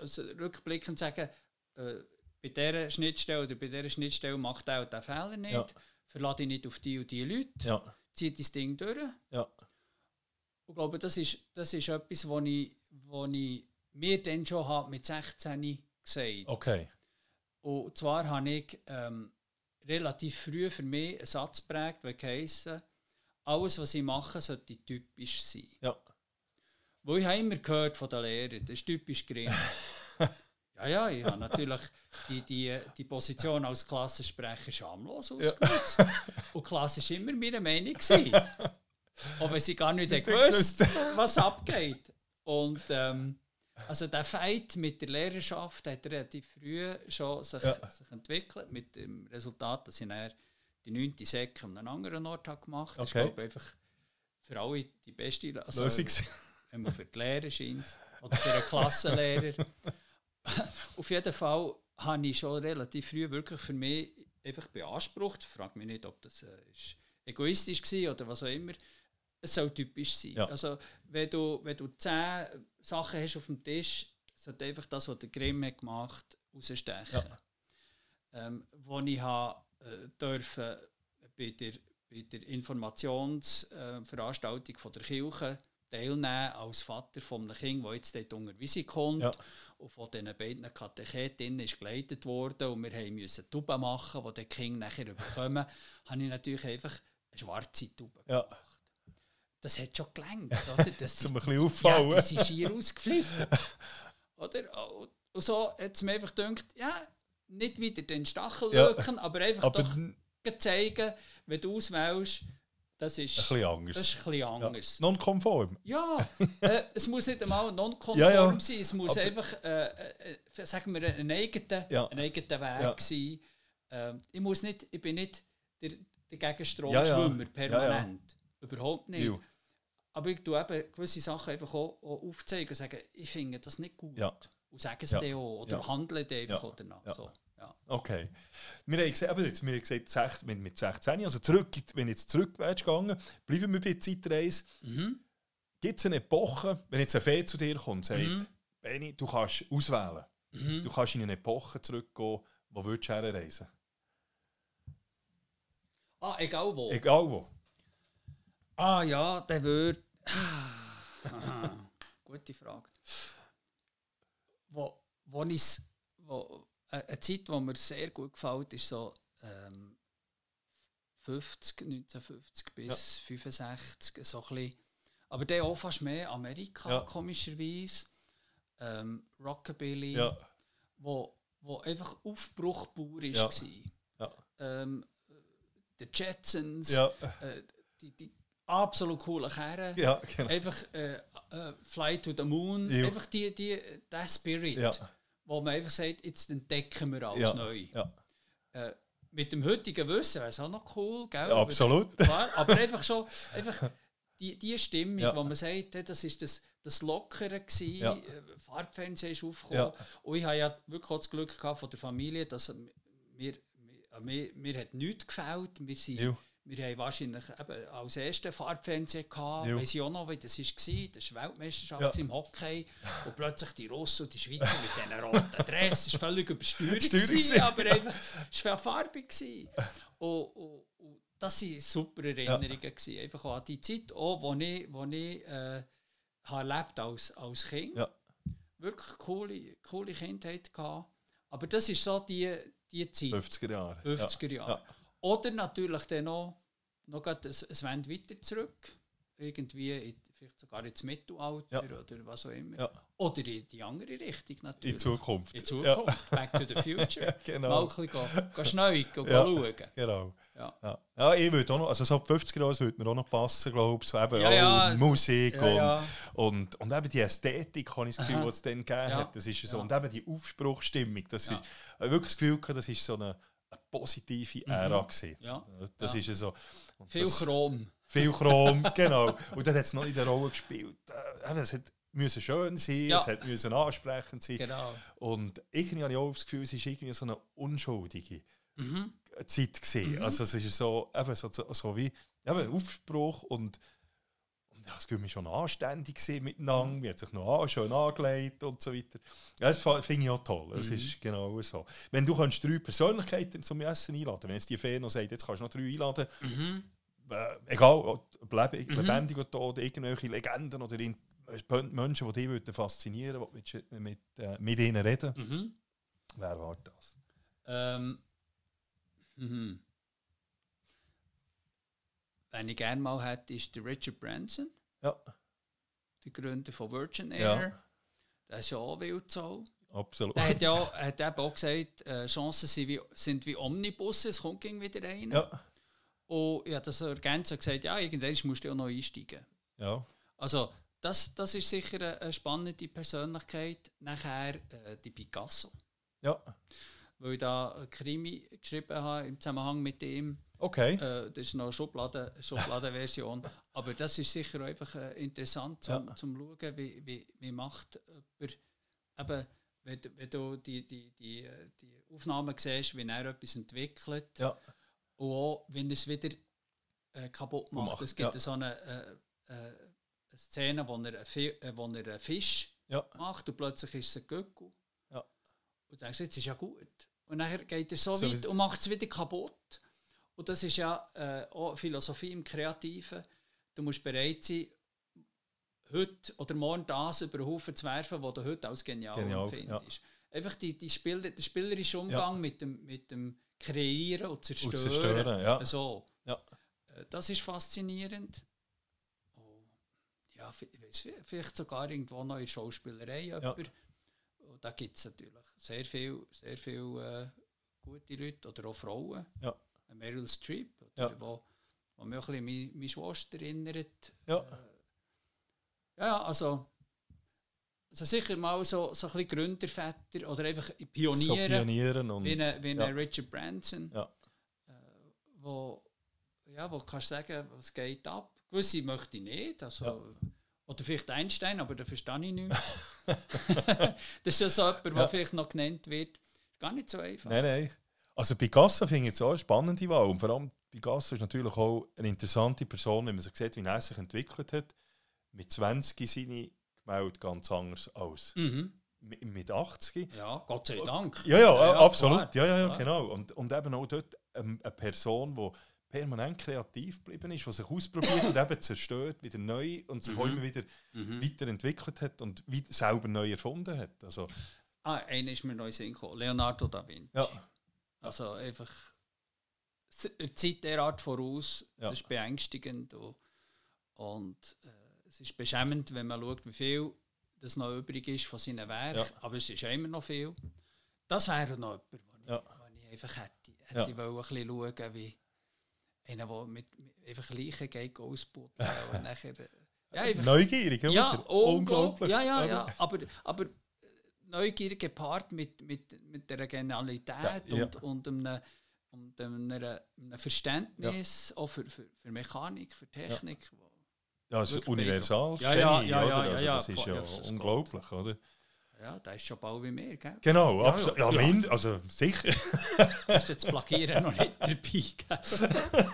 also rückblickend sagen, äh, bei dieser Schnittstelle oder bei dieser Schnittstelle macht er auch den Fehler nicht, ja. verlade dich nicht auf die und die Leute, ja. zieh dein Ding durch. Ja. Und ich glaube, das ist, das ist etwas, was ich, wo ich mir dann schon mit 16 gesagt. Okay. Und zwar habe ich ähm, relativ früh für mich einen Satz geprägt, der heisst, alles, was ich mache, sollte typisch sein. Ja. Wo ich habe immer gehört von den Lehrern, das ist typisch Grimm. ja, ja, ich habe natürlich die, die, die Position als Klassensprecher schamlos ausgenutzt. Ja. Und Klasse war immer meine Meinung. Auch wenn sie gar nicht gewusst was abgeht. Und ähm, also der Fight mit der Lehrerschaft hat relativ früh schon sich, ja. sich entwickelt, mit dem Resultat, dass ich dann die 9. Sek an einem anderen Ort habe gemacht habe. Okay. Das ist einfach für alle die beste also, Lösung. Wenn man für die Lehrer scheint oder für einen Klassenlehrer. Auf jeden Fall habe ich schon relativ früh wirklich für mich einfach beansprucht. Ich frage mich nicht, ob das äh, ist egoistisch war oder was auch immer es soll typisch sein. Ja. Also, wenn du, wenn du zehn Sachen hast auf dem Tisch, sollte einfach das, was der Grimm hat gemacht rausstechen. Ja. Ähm, wo ich habe, äh, dürfen bei der, bei der Informationsveranstaltung äh, der Kirche teilnehmen als Vater von einem Kind, das jetzt dort unter Visum kommt. Ja. Und von diesen beiden Katechetinnen ist geleitet worden und wir mussten Tauben machen, die die Kinder nachher bekommen. habe ich natürlich einfach eine schwarze Taube ja das hat schon gelangt. Oder? Das Zum ein bisschen auffallen. Ja, das ist hier ausgeflippt. oder? Und so hat es mir einfach gedacht, ja, nicht wieder den Stachel ja, löken, aber einfach aber doch zeigen, wenn du auswählst, das ist, ein bisschen anders. Das ist ein anders. Ja. Non-konform. Ja, äh, es muss nicht einmal non-konform ja, ja. sein, es muss aber einfach, äh, äh, sagen wir, ein eigener, ja. ein eigener Weg sein. Äh, ich, muss nicht, ich bin nicht der, der Gegenstromschwimmer permanent. Überhaupt nicht. Jo. Aber ich tue eben gewisse Sachen einfach auch, auch aufzeigen und sagen, ich finde das nicht gut. Ja. Und sagen es ja. dir auch. Oder ja. handeln einfach ja. danach. Ja. So, ja. Okay. Wir haben gesagt, jetzt, wir haben gesagt mit 16, also zurück, wenn jetzt zurückwärts gegangen, bleiben wir bei der Zeitreise. Mhm. Gibt es eine Epoche, wenn jetzt ein Fee zu dir kommt und sagt, mhm. Benni, du kannst auswählen. Mhm. Du kannst in eine Epoche zurückgehen, wo würdest du herreisen? Ah, egal wo. Egal wo. Ah ja, der würde. Gute Frage. Wo, wo ich, wo, eine Zeit, die mir sehr gut gefällt, ist so ähm, 50, 1950 bis ja. 65, so ein bisschen. Aber der auch fast mehr Amerika, ja. komischerweise. Ähm, Rockabilly, ja. wo, wo einfach Aufbruch pur war. Ja. Ja. ähm, die Jetsons, Ja. äh, die, die absolut coolen Kerren. Ja, genau. Einfach äh, äh, Fly to the Moon, Ja. einfach die, die, der Spirit, Ja. wo man einfach sagt, jetzt entdecken wir alles Ja. neu. Äh, mit dem heutigen Wissen wäre es auch noch cool, gell? Absolut. Aber, klar, aber einfach schon, einfach die, die Stimmung, Ja. wo man sagt, das ist das, das Lockere gewesen, Ja. äh, Farbfernsehen ist aufgekommen. Und ich habe ja wirklich auch das Glück gehabt von der Familie, dass mir, mir, mir, mir hat nichts gefällt. Wir, sind. Wir haben wahrscheinlich eben als erste Farbfernsehen gehabt, Jo. weiss ich auch noch, wie das war. Das war Weltmeisterschaft Ja. im Hockey. Und plötzlich die Russen und die Schweizer mit diesen roten Dress. Das war völlig übersteuert, Steuert gewesen, aber einfach, es war farbig. gewesen. Und, und, und das waren super Erinnerungen. gewesen, Einfach auch an die Zeit, auch, wo ich, wo ich äh, habe erlebt als, als Kind. Ja. Wirklich coole, coole Kindheit gehabt. Aber das ist so die, die Zeit. 50er Jahre. 50er Jahre. Ja. Oder natürlich dann noch, noch ein, ein Wend weiter zurück. Irgendwie in, vielleicht sogar ins Mittelalter Ja. oder was auch immer. Ja. Oder in die andere Richtung natürlich. In Zukunft. In Zukunft. Back to the future. Ja, genau. Mal ein bisschen go- go schneiden, Ja. schauen. Genau. Ja. Ja. ja, ich würde auch noch, also so ab 50er Jahre würde mir auch noch passen, glaube ich. So eben Ja, ja, Musik ja, und, ja. Und, und eben die Ästhetik, habe ich das Gefühl, die es dann gegeben Ja. hat. Das ist so. Ja. Und eben die Aufspruchstimmung, das Ja. ist, ich wirklich das Gefühl, gehabt, das ist so eine, eine positive Ära gewesen. Mhm. Ja. Das Ja. ist so. Und Viel das, Chrom. viel Chrom, genau. Und dann hat es noch in der Rolle gespielt. Äh, es hat müssen schön sein, Ja. es hat müssen ansprechend sein. Genau. Und irgendwie habe ich auch das Gefühl, es ist irgendwie so eine unschuldige Mhm. Zeit gesehen. Also es ist so, eben so, so, wie eben Aufbruch und ja, es war mir schon anständig miteinander, wir hat sich noch an, schön angelegt und so weiter. Ja, das finde ich auch toll. Es ist genau so. Wenn du kannst drei Persönlichkeiten zum Essen einladen, wenn jetzt die Fee noch sagt, jetzt kannst du noch drei einladen, Mhm. äh, egal, ob lebe- lebendig oder tot, irgendwelche Legenden oder in, äh, Menschen, die dich würden faszinieren würden, mit, mit, äh, mit ihnen reden, Mhm. wer war das? Ähm, mhm. Wenn ich gerne mal hätte, ist der Richard Branson, Ja, der Gründer von Virgin Ja. Air. Der ist ja auch Wildsau. absolut. Der hat ja hat eben auch gesagt, äh, Chancen sind wie, sind wie Omnibusse, es kommt wieder rein. Ja, Und ich habe das ergänzt und gesagt, ja, irgendwann musst du auch noch einsteigen. ja. Also, das, das ist sicher eine, spannende Persönlichkeit. Nachher äh, die Picasso. Ja, Weil ich da ein Krimi geschrieben habe im Zusammenhang mit ihm. Okay. Äh, das ist noch eine Schublade, Schubladenversion. Aber das ist sicher auch einfach äh, interessant zum, Ja. zum Schauen, wie, wie, wie macht jemand, eben, wenn, du- wenn du die, die, die, äh, die Aufnahmen siehst, wie er etwas entwickelt Ja, und auch, wenn er es wieder äh, kaputt macht. macht, es gibt ja. so eine, äh, äh, eine Szene, wo er, einen wo er einen Fisch macht und plötzlich ist es ein Göckel. Und du denkst, jetzt ist ja gut. Und dann geht er so, So weit und macht es wieder kaputt. Und das ist ja äh, auch Philosophie im Kreativen. Du musst bereit sein, heute oder morgen das über den Haufen zu werfen, was du heute als genial, Genial, empfindest. Einfach die, die Spiel, der spielerische Umgang mit, dem, mit dem Kreieren und Zerstören. Und zerstören, ja. So. Ja. Äh, Das ist faszinierend. Oh, ja, vielleicht sogar irgendwo noch in Schauspielerei jemand. Da gibt es natürlich sehr viel, sehr viel äh, gute Leute oder auch Frauen. Ja. Eine Meryl Streep, oder, Ja. wo, wo mich ein bisschen meine, Schwester erinnert. ja. Ja, also, also sicher mal so, so ein bisschen Gründerväter oder einfach So Pioniere, pionieren und wie ein, wie ja. Richard Branson, Ja. äh, wo, ja, wo kannst du sagen, was geht ab. Gewisse möchte ich nicht, also, Ja. oder vielleicht Einstein, aber da verstehe ich nicht. das ist ja so jemand, der Ja. vielleicht noch genannt wird. Gar nicht so einfach. Nein, nein. Also Picasso finde ich jetzt auch eine spannende Wahl. Und vor allem Picasso ist natürlich auch eine interessante Person, wenn man so sieht, wie er sich entwickelt hat. Mit 20 seine Gemälde ganz anders als Mhm. mit, mit 80. Ja, Gott sei Dank. Ja, ja, Ja, ja, absolut. klar, ja, ja, genau. Und, und eben auch dort ähm, eine Person, die permanent kreativ geblieben ist, die sich ausprobiert und eben zerstört, wieder neu und sich auch immer wieder Mhm. weiterentwickelt hat und selber neu erfunden hat. Also, Ah, einer ist mir neu gekommen. Leonardo da Vinci. ja, Also einfach der Zeit derart voraus, Ja. das ist beängstigend und, und äh, es ist beschämend, wenn man schaut, wie viel das noch übrig ist von seinen Werken, Ja. aber es ist ja immer noch viel. Das wäre noch jemand, den Ja. ich, den ich einfach hätte, hätte ja. ich wollen, ein bisschen schauen, wie einer, der mit, mit einfach Leichen geht, und nachher... Ja, einfach, Neugierig, oder? Ja, unglaublich. Ja, ja, ja. Aber, aber neugierig gepaart mit, mit, mit der Genialität ja, und, und einem, und einem, einem Verständnis auch für, für, für Mechanik, für Technik. Ja, das ist universal. Ja, ja, ja, ja, also, Das ist ja, unglaublich, oder? Ja, der ist schon bald wie mehr, gell? Genau, ja, absolut. Ja, ja. Mein, also sicher. Hast jetzt Plagieren noch nicht dabei,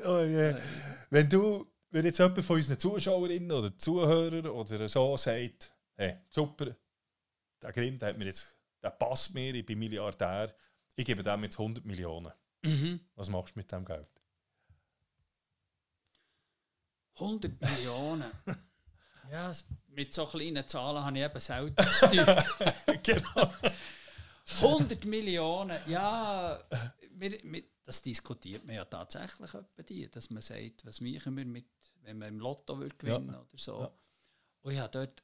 oh yeah. Wenn du, wenn jetzt jemand von unseren Zuschauerinnen oder Zuhörern oder so sagt, hey, super, der Grimm, der, hat mir jetzt, der passt mir, ich bin Milliardär, ich gebe dem jetzt 100 Millionen. Mhm. Was machst du mit dem Geld? 100 Millionen? ja, mit so kleinen Zahlen habe ich eben selten zu tun. genau. 100 Millionen, ja, wir, wir, das diskutiert man ja tatsächlich bei dir, dass man sagt, was machen wir mit, wenn wir im Lotto gewinnen ja. oder so. Ja. Und ich habe dort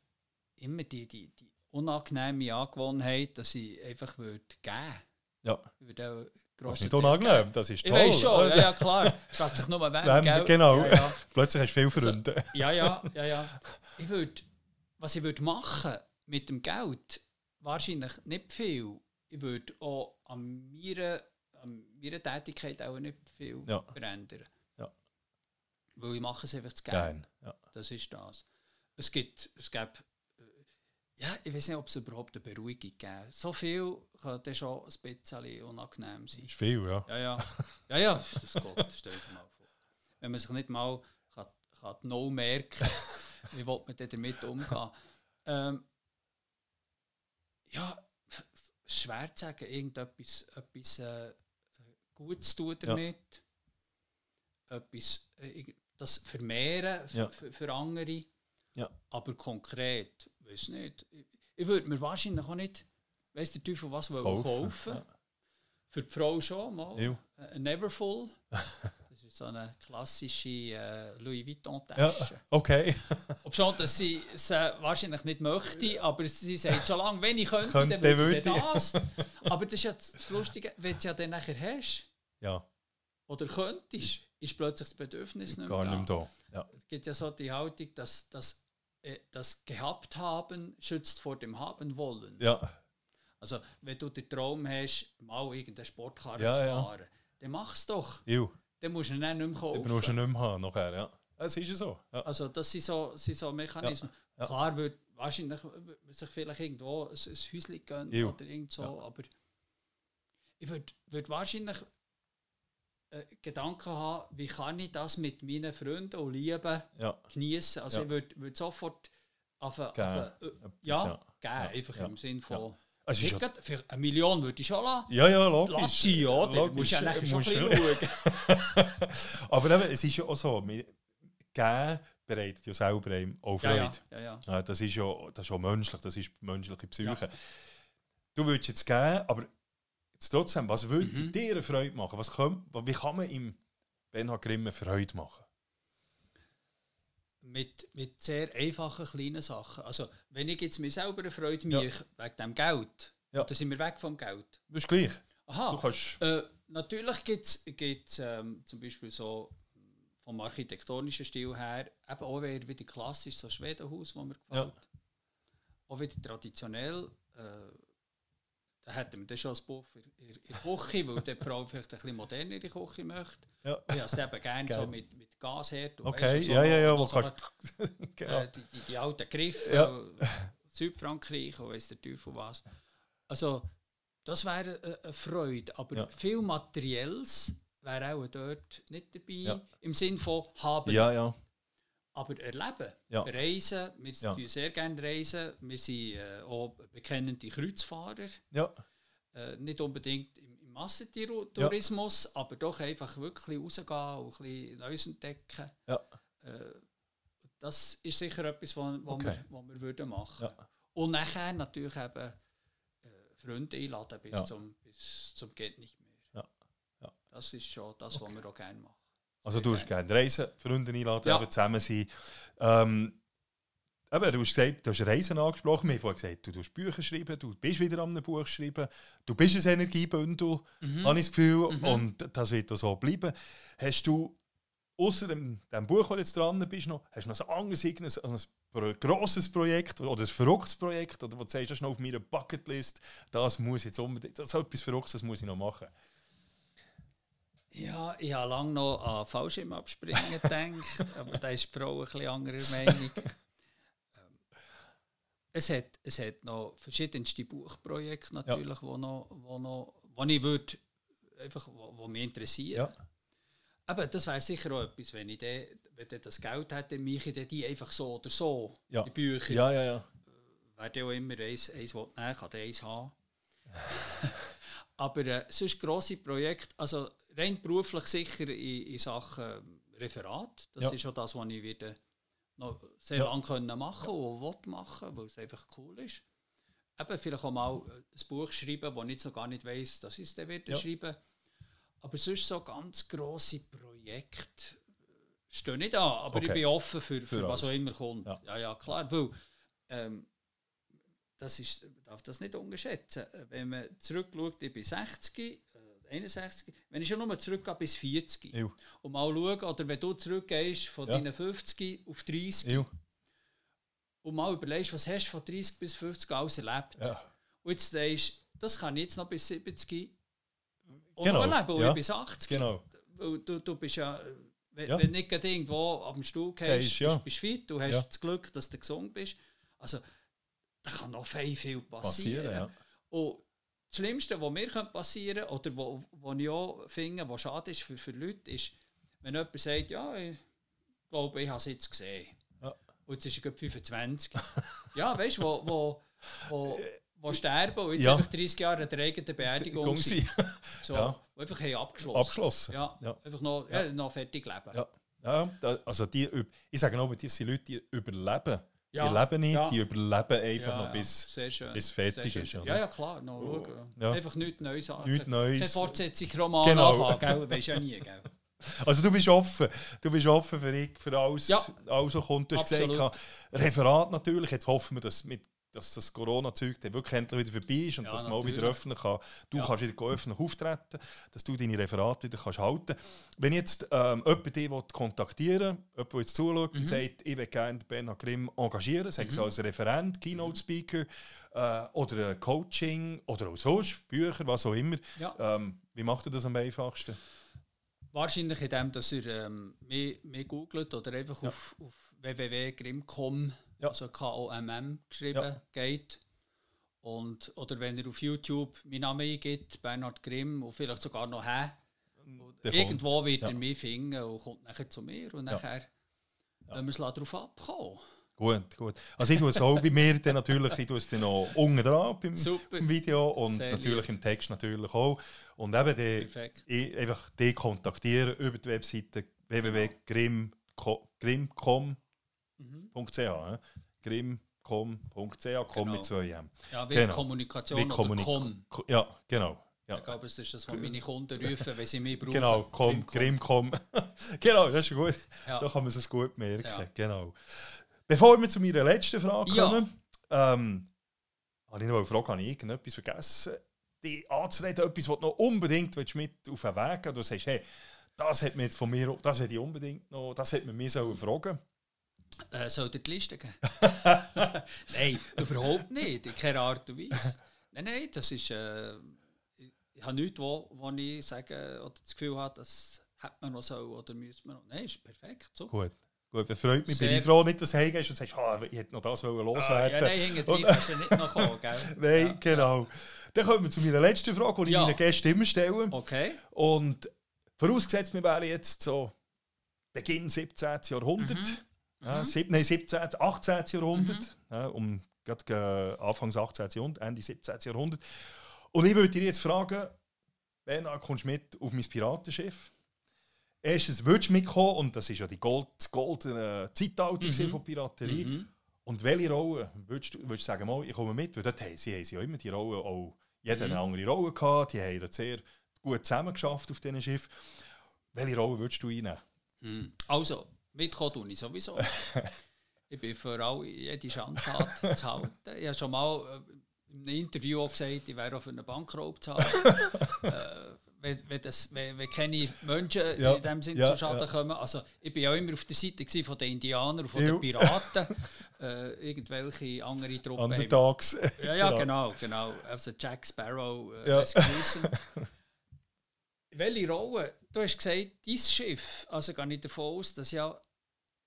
immer die, die, die unangenehme Angewohnheit, dass ich einfach würde geben Ja. Ich würde das ist nicht unangenehm, das ist toll. Ich weiß schon, ja, ja klar. Fragt sich nur, wer, wem, Genau, ja, ja. plötzlich hast du viele Freunde. Also, ja, ja, ja, ja. Ich würde, was ich würde machen mit dem Geld, wahrscheinlich nicht viel. Ich würde auch an meiner, an meiner Tätigkeit auch nicht viel ja. verändern. Ja. Weil ich mache es einfach zu gerne. Ja. Das ist das. Es gibt, es gibt ja, ich weiß nicht, ob es überhaupt eine Beruhigung gibt. So viel könnte schon ein bisschen unangenehm sein. Ist viel, ja. Ja, ja. Ja, ja, das geht, stell dir mal vor. Wenn man sich nicht mal kann, kann no merken wie will man damit umgehen? Ähm, ja, schwer zu sagen, irgendetwas etwas, äh, Gutes tun damit. Ja. Etwas, äh, das vermehren für, ja. für, für andere. Ja. Aber konkret weiß nicht. Ich, ich würde mir wahrscheinlich auch nicht, weiss der Teufel was, kaufen. kaufen. Ja. Für die Frau schon mal. Ja. Ein Neverfull. das ist so eine klassische äh, Louis Vuitton-Tasche. Ja, okay. Ob schon, dass sie es äh, wahrscheinlich nicht möchte, aber sie sagt schon lange, wenn ich könnte, könnte dann würde ich das. aber das ist ja das Lustige, wenn du es ja dann nachher hast. Ja. Oder könntest, ist plötzlich das Bedürfnis nicht mehr Gar nicht mehr da. Ja. Es gibt ja so die Haltung, dass, dass äh, das gehabt haben schützt vor dem haben wollen. Ja. Also, wenn du den Traum hast, mal irgendeine Sportkarre ja, zu fahren, ja. dann mach es doch. Jo. Dann musst du ihn dann nicht mehr kaufen. Dann musst du ihn nicht mehr haben nachher, ja. Es ist ja so. Ja. Also, das sind so, sind so Mechanismen. Ja. Klar wird wahrscheinlich sich vielleicht irgendwo ein, ein Häuschen gönnen oder irgend so, aber ich würde würd wahrscheinlich äh, Gedanken haben, wie kann ich das mit meinen Freunden und Lieben ja. genießen. Also ja. ich würde würd sofort auf, auf, äh, ja, ja, geben, einfach im Sinn von also ich grad, für eine Million würde ich schon lassen. Ja, ja, logisch. Lass sie, oder? Logisch. Du musst ja nachher schon schauen. Aber eben, es ist ja auch so, geben bereitet ja selber einem auch Freude. Ja, ja. Ja, ja. das, ist ja, das ist ja menschlich, das ist menschliche Psyche. Du würdest jetzt geben, aber Jetzt trotzdem, was würde mhm. dir eine Freude machen? Was kann, wie kann man ihm Benhard Grimm Freude machen? Mit, mit sehr einfachen kleinen Sachen. Also, wenn ich jetzt mir selber eine Freude mache, ja. wegen dem Geld, ja. dann sind wir weg vom Geld. Das ist gleich. Aha. Du kannst äh, natürlich gibt es ähm, zum Beispiel so vom architektonischen Stil her, eben auch wieder, wieder klassisch, so Schwedenhaus, das mir gefällt. Ja. Auch wieder traditionell. Äh, da hätten wir dann schon ein Buff in, in, der Küche, weil die Frau vielleicht ein bisschen modernere Küche möchte. Ja. Ich habe es eben gerne so mit, mit Gasherd. Okay, weißt, so, ja, ja, ja. Wo so, kannst, genau. äh, die, die, die, alten Griffe, ja. Südfrankreich und weiss der Teufel was. Also, das wäre eine, eine Freude, aber ja. viel Materielles wäre auch dort nicht dabei, ja. im Sinn von haben. Ja, ja. Aber erleben, ja. reisen, wir ja. sehr gerne reisen, wir sind äh, auch bekennende Kreuzfahrer. Ja. Äh, nicht unbedingt im, im Massentourismus, ja. aber doch einfach wirklich rausgehen und ein bisschen Neues entdecken. Ja. Äh, das ist sicher etwas, was okay. wir, was wir würden machen würden. Und nachher natürlich eben äh, Freunde einladen bis, zum, bis zum geht nicht mehr. Das ist schon das, okay. was wir auch gerne machen. Also du hast gerne reisen, Freunde einladen, ja. zusammen sein. Ähm, eben, du hast gesagt, du hast Reisen angesprochen, wir haben gesagt, du tust Bücher schreiben, du bist wieder an einem Buch schreiben, du bist ein Energiebündel, mhm. habe ich das Gefühl, mhm. und das wird auch so bleiben. Hast du außer dem, dem Buch, du jetzt dran bist, noch, hast du noch ein anderes also ein grosses Projekt oder ein verrücktes Projekt, oder wo du sagst, das ist noch auf meiner Bucketlist, das muss jetzt unbedingt, das ist etwas Verrücktes, das muss ich noch machen. Ja, ich habe lange noch an Fallschirmabspringen gedacht, aber da ist die Frau ein bisschen anderer Meinung. Ähm, es, hat, es hat noch verschiedenste Buchprojekte natürlich, ja. wo, noch, wo, noch, wo ich würde, einfach, wo, wo mich interessieren. Ja. Aber das wäre sicher auch etwas, wenn ich de, wenn ich das Geld hätte, mich ich die einfach so oder so, ja. die Bücher. Ja, ja, ja. Werde auch immer eins, eins nehmen, kann eins haben. Aber äh, sonst grosse Projekte, also rein beruflich sicher in, in Sachen Referat. Das ja. ist auch das, was ich wieder noch sehr ja. lange können machen und will machen, weil es einfach cool ist. Eben vielleicht auch mal ein Buch schreiben, wo ich noch gar nicht weiß, dass ich es dann wieder ja. schreiben Aber sonst so ganz grosse Projekte stehen nicht da. Aber okay. ich bin offen für, für, für was auch immer kommt. Ja, ja, ja klar. Weil, ähm, das ist, darf das nicht unterschätzen. Wenn man zurückschaut, ich bin 60, 61, wenn ich schon nur zurückgehe bis 40 Ew. und mal schauen, oder wenn du zurückgehst von ja. deinen 50 auf 30 Ew. und mal überlegst, was hast du von 30 bis 50 alles erlebt. Ja. Und jetzt denkst das kann ich jetzt noch bis 70 und genau. erleben, ja. bis 80. Genau. Du, du bist ja, wenn, ja. wenn nicht irgendwo am Stuhl gehst, ja. bist du fit, du hast ja. das Glück, dass du gesund bist. Also, da kann noch viel, viel passieren. passieren ja. Und das Schlimmste, was mir passieren könnte, oder wo, wo ich auch finde, was schade ist für, für Leute, ist, wenn jemand sagt, ja, ich glaube, ich habe es jetzt gesehen. Ja. Und jetzt ist er 25. ja, weißt du, wo, wo, wo, wo sterben und jetzt ja. einfach 30 Jahre der eigenen Beerdigung sind. so, ja. einfach haben abgeschlossen. Abgeschlossen. Ja, ja. einfach noch, ja. noch fertig leben. Ja. Ja, also die, ich sage noch, die sind Leute, die überleben ja. die leben nicht, ja. die überleben einfach ja, noch bis, bis fertig ist. Ja, ja, klar, noch oh. schauen. Einfach nichts Neues sagen. Nichts Neues. Keine Fortsetzung Roman genau. anfangen, gell? weißt ja nie, gell? Also du bist offen, du bist offen für, ich, für alles, ja. alles, was kommt. Du hast gesagt, Referat natürlich, jetzt hoffen wir, dass mit dass das Corona-Zeug wirklich endlich wieder vorbei ist und ja, dass man auch wieder öffnen kann. Du ja. kannst wieder öffentlich auftreten, dass du deine Referate wieder kannst halten Wenn jetzt ähm, jemand dich kontaktieren will, jemand, der jetzt zuschaut mhm. und sagt, ich will gerne Bernhard Grimm engagieren, sei es mhm. als Referent, Keynote-Speaker äh, oder Coaching oder auch sonst, Bücher, was auch immer. Ja. Ähm, wie macht er das am einfachsten? Wahrscheinlich indem, dass ihr ähm, mehr, mehr googelt oder einfach auf, auf www.grimm.com ja. also K-O-M-M geschrieben, ja. geht. Und, oder wenn ihr auf YouTube meinen Namen eingibt, Bernhard Grimm, und vielleicht sogar noch «Hä», irgendwo kommt. wird ja. er mich finden und kommt nachher zu mir und nachher ja. wenn wir es darauf abkommen. Gut, gut. Also ich tue es auch bei mir dann natürlich, ich tue es dann noch unten dran beim, beim Video und Sehr natürlich lieb. im Text natürlich auch. Und eben die, einfach die kontaktieren über die Webseite www.grimm.com .ch, äh? grimm.com.ch, com genau. mit zwei M. Ja, wie genau. Kommunikation wie Kommunik com. Ja, genau. Ja. Ich glaube, das ist das, was meine Kunden rufen, wenn sie mich brauchen. Genau, com, grimm.com. genau, das ist gut. Ja. Da kann man es gut merken. Ja. Genau. Bevor wir zu meiner letzten Frage kommen, ja. ähm, habe ich noch eine Frage, habe ich irgendetwas vergessen? Die anzureden, etwas, was du noch unbedingt mit auf den Weg geben Du sagst, hey, das hat mir von mir, das hätte ich unbedingt noch, das hätte man mir fragen äh, soll dir die Liste geben? nein, überhaupt nicht. In keiner Art und Weise. Nein, nein, das ist. Äh, ich habe nichts, wo, wo ich sage oder das Gefühl habe, das hätte man noch so oder müsste man noch. Nein, ist perfekt. So. Gut. Gut, freut mich. Sehr bin ich froh, nicht, dass du heimgehst und sagst, oh, ich hätte noch das loswerden ah, Ja, nein, hinten kannst du nicht noch kommen, gell? nein, ja, genau. Ja. Dann kommen wir zu meiner letzten Frage, die ja. ich meinen Gästen immer stelle. Okay. Und vorausgesetzt, wir wären jetzt so Beginn 17. Jahrhundert. Mhm. Ja, sieb, nein, 17., 18. Jahrhundert, mhm. ja, um gerade Anfangs 18. Jahrhundert, Ende 17. Jahrhundert. Und ich würde dir jetzt fragen, Bernhard, kommst du mit auf mein Piratenschiff? Erstens würdest du mitkommen, und das ist ja die Gold, das goldene Zeitalter mhm. von Piraterie. Mhm. Und welche Rolle würdest du, würdest du sagen, mal, ich komme mit? Weil dort haben sie, haben sie ja immer die Rolle, auch jeder mhm. eine andere Rolle gehabt, die haben sehr gut zusammengeschafft auf diesem Schiff. Welche Rolle würdest du einnehmen? Mhm. Also, Mitkommen tue ich sowieso. Ich bin für all, jede Schandtat zu halten. Ich habe schon mal äh, in einem Interview auch gesagt, ich wäre auch für einen Bankraub zu halten. äh, wenn, wenn, das, wenn, wenn keine Menschen ja, in dem Sinne ja, zu Schaden ja. kommen. Also, ich war ja immer auf der Seite von den Indianern und von den Piraten. äh, irgendwelche andere Truppen. Underdogs. Ja, ja, genau. genau, genau. Also Jack Sparrow, äh, ja. Welche Rolle? Du hast gesagt, dein Schiff, also gehe ich davon aus, dass ja,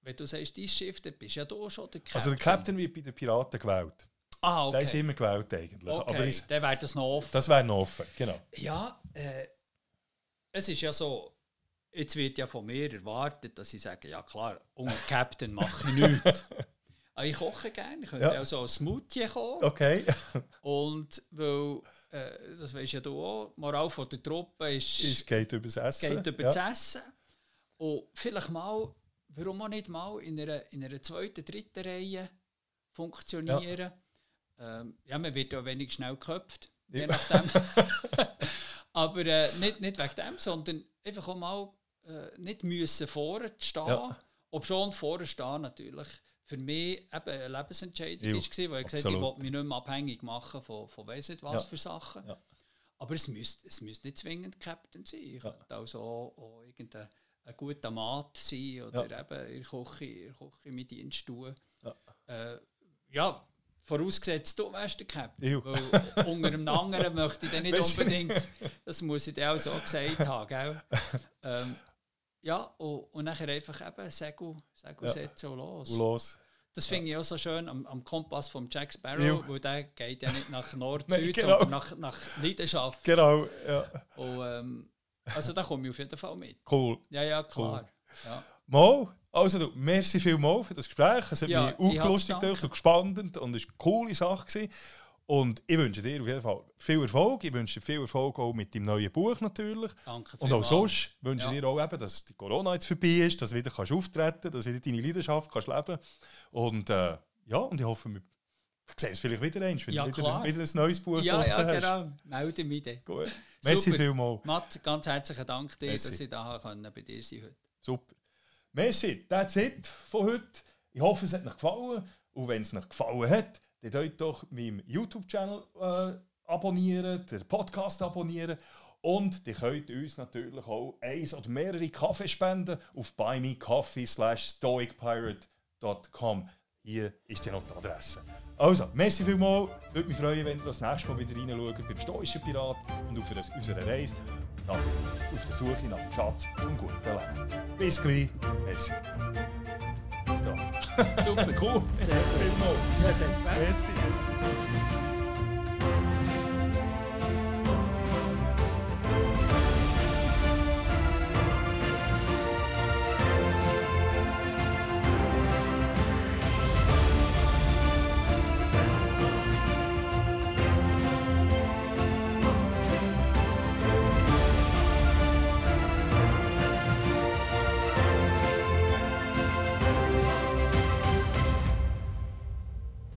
wenn du sagst, dein Schiff, dann bist ja du schon der Captain. Also der Captain wird bei den Piraten gewählt. Ah, okay. Der ist immer gewählt eigentlich. Okay, Aber ich, dann wäre das noch offen. Das wäre noch offen, genau. Ja, äh, es ist ja so, jetzt wird ja von mir erwartet, dass ich sage, ja klar, unter Captain mache ich nichts. Aber ich koche gerne, ich könnte ja. auch so ein Smoothie kochen. Okay. Und weil, äh, das weißt ja du auch, die Moral von der Truppe ist... Es geht über das Essen. Geht über ja. das Essen. Und vielleicht mal, warum auch nicht mal in einer, in einer zweiten, dritten Reihe funktionieren. Ja, ähm, ja man wird ja wenig schnell geköpft, je nachdem. Aber äh, nicht, nicht wegen dem, sondern einfach auch mal äh, nicht müssen vorne stehen. Ja. Ob schon vorne stehen natürlich für mich eben eine Lebensentscheidung war, weil ich gesagt habe, ich wollte mich nicht mehr abhängig machen von, von weiss nicht was ja. für Sachen. Ja. Aber es müsste, es müsste nicht zwingend Captain sein. Ich ja. könnte also auch, auch irgendein ein guter Mat sein oder ja. eben in der Küche, in der Küche mit Dienst tun. Ja. Äh, ja, vorausgesetzt, du wärst der Captain. Weil unter einem anderen möchte ich dann nicht unbedingt, das muss ich dir auch so gesagt haben. Gell? Ähm, ja, und, und nachher einfach eben Segel, Segel ja. setzen und los. Und los. Das finde ich auch so schön am, am Kompass von Jack Sparrow, jo. weil der geht ja nicht nach Nord-Süd, genau. sondern nach, nach Leidenschaft. Genau, ja. Und, ähm, also da komme ich auf jeden Fall mit. Cool. Ja, ja, klar. Cool. Ja. Mo, also du, merci vielmals für das Gespräch. Es hat ja, mich auch lustig und spannend und es war eine coole Sache. Gewesen. Und ich wünsche dir auf jeden Fall viel Erfolg. Ich wünsche dir viel Erfolg auch mit deinem neuen Buch natürlich. Danke Und auch sonst wünsche ich ja. dir auch eben, dass die Corona jetzt vorbei ist, dass du wieder kannst auftreten dass du deine Leidenschaft kannst leben Und äh, ja, und ich hoffe, wir sehen uns vielleicht wieder eins, wenn ja, du wieder, wieder, ein neues Buch ja, ja, genau. Melde mich dann. Gut. Merci vielmals. Matt, ganz herzlichen Dank dir, Merci. dass ich da können, bei dir sein heute. Super. Merci, that's it von heute. Ich hoffe, es hat euch gefallen. Und wenn es euch gefallen hat, dann könnt doch meinen YouTube-Channel äh, abonnieren, den Podcast abonnieren. Und ihr könnt uns natürlich auch eins oder mehrere Kaffee spenden auf buymecoffee stoicpirate.com. Hier ist die noch die Adresse. Also, merci vielmals. Es würde mich freuen, wenn ihr das nächste Mal wieder reinschaut beim Stoischen Pirat und auf unserer Reise nach, auf der Suche nach dem Schatz vom guten Leben. Bis gleich. Merci. So. Super, cool. Sehr sehr Merci.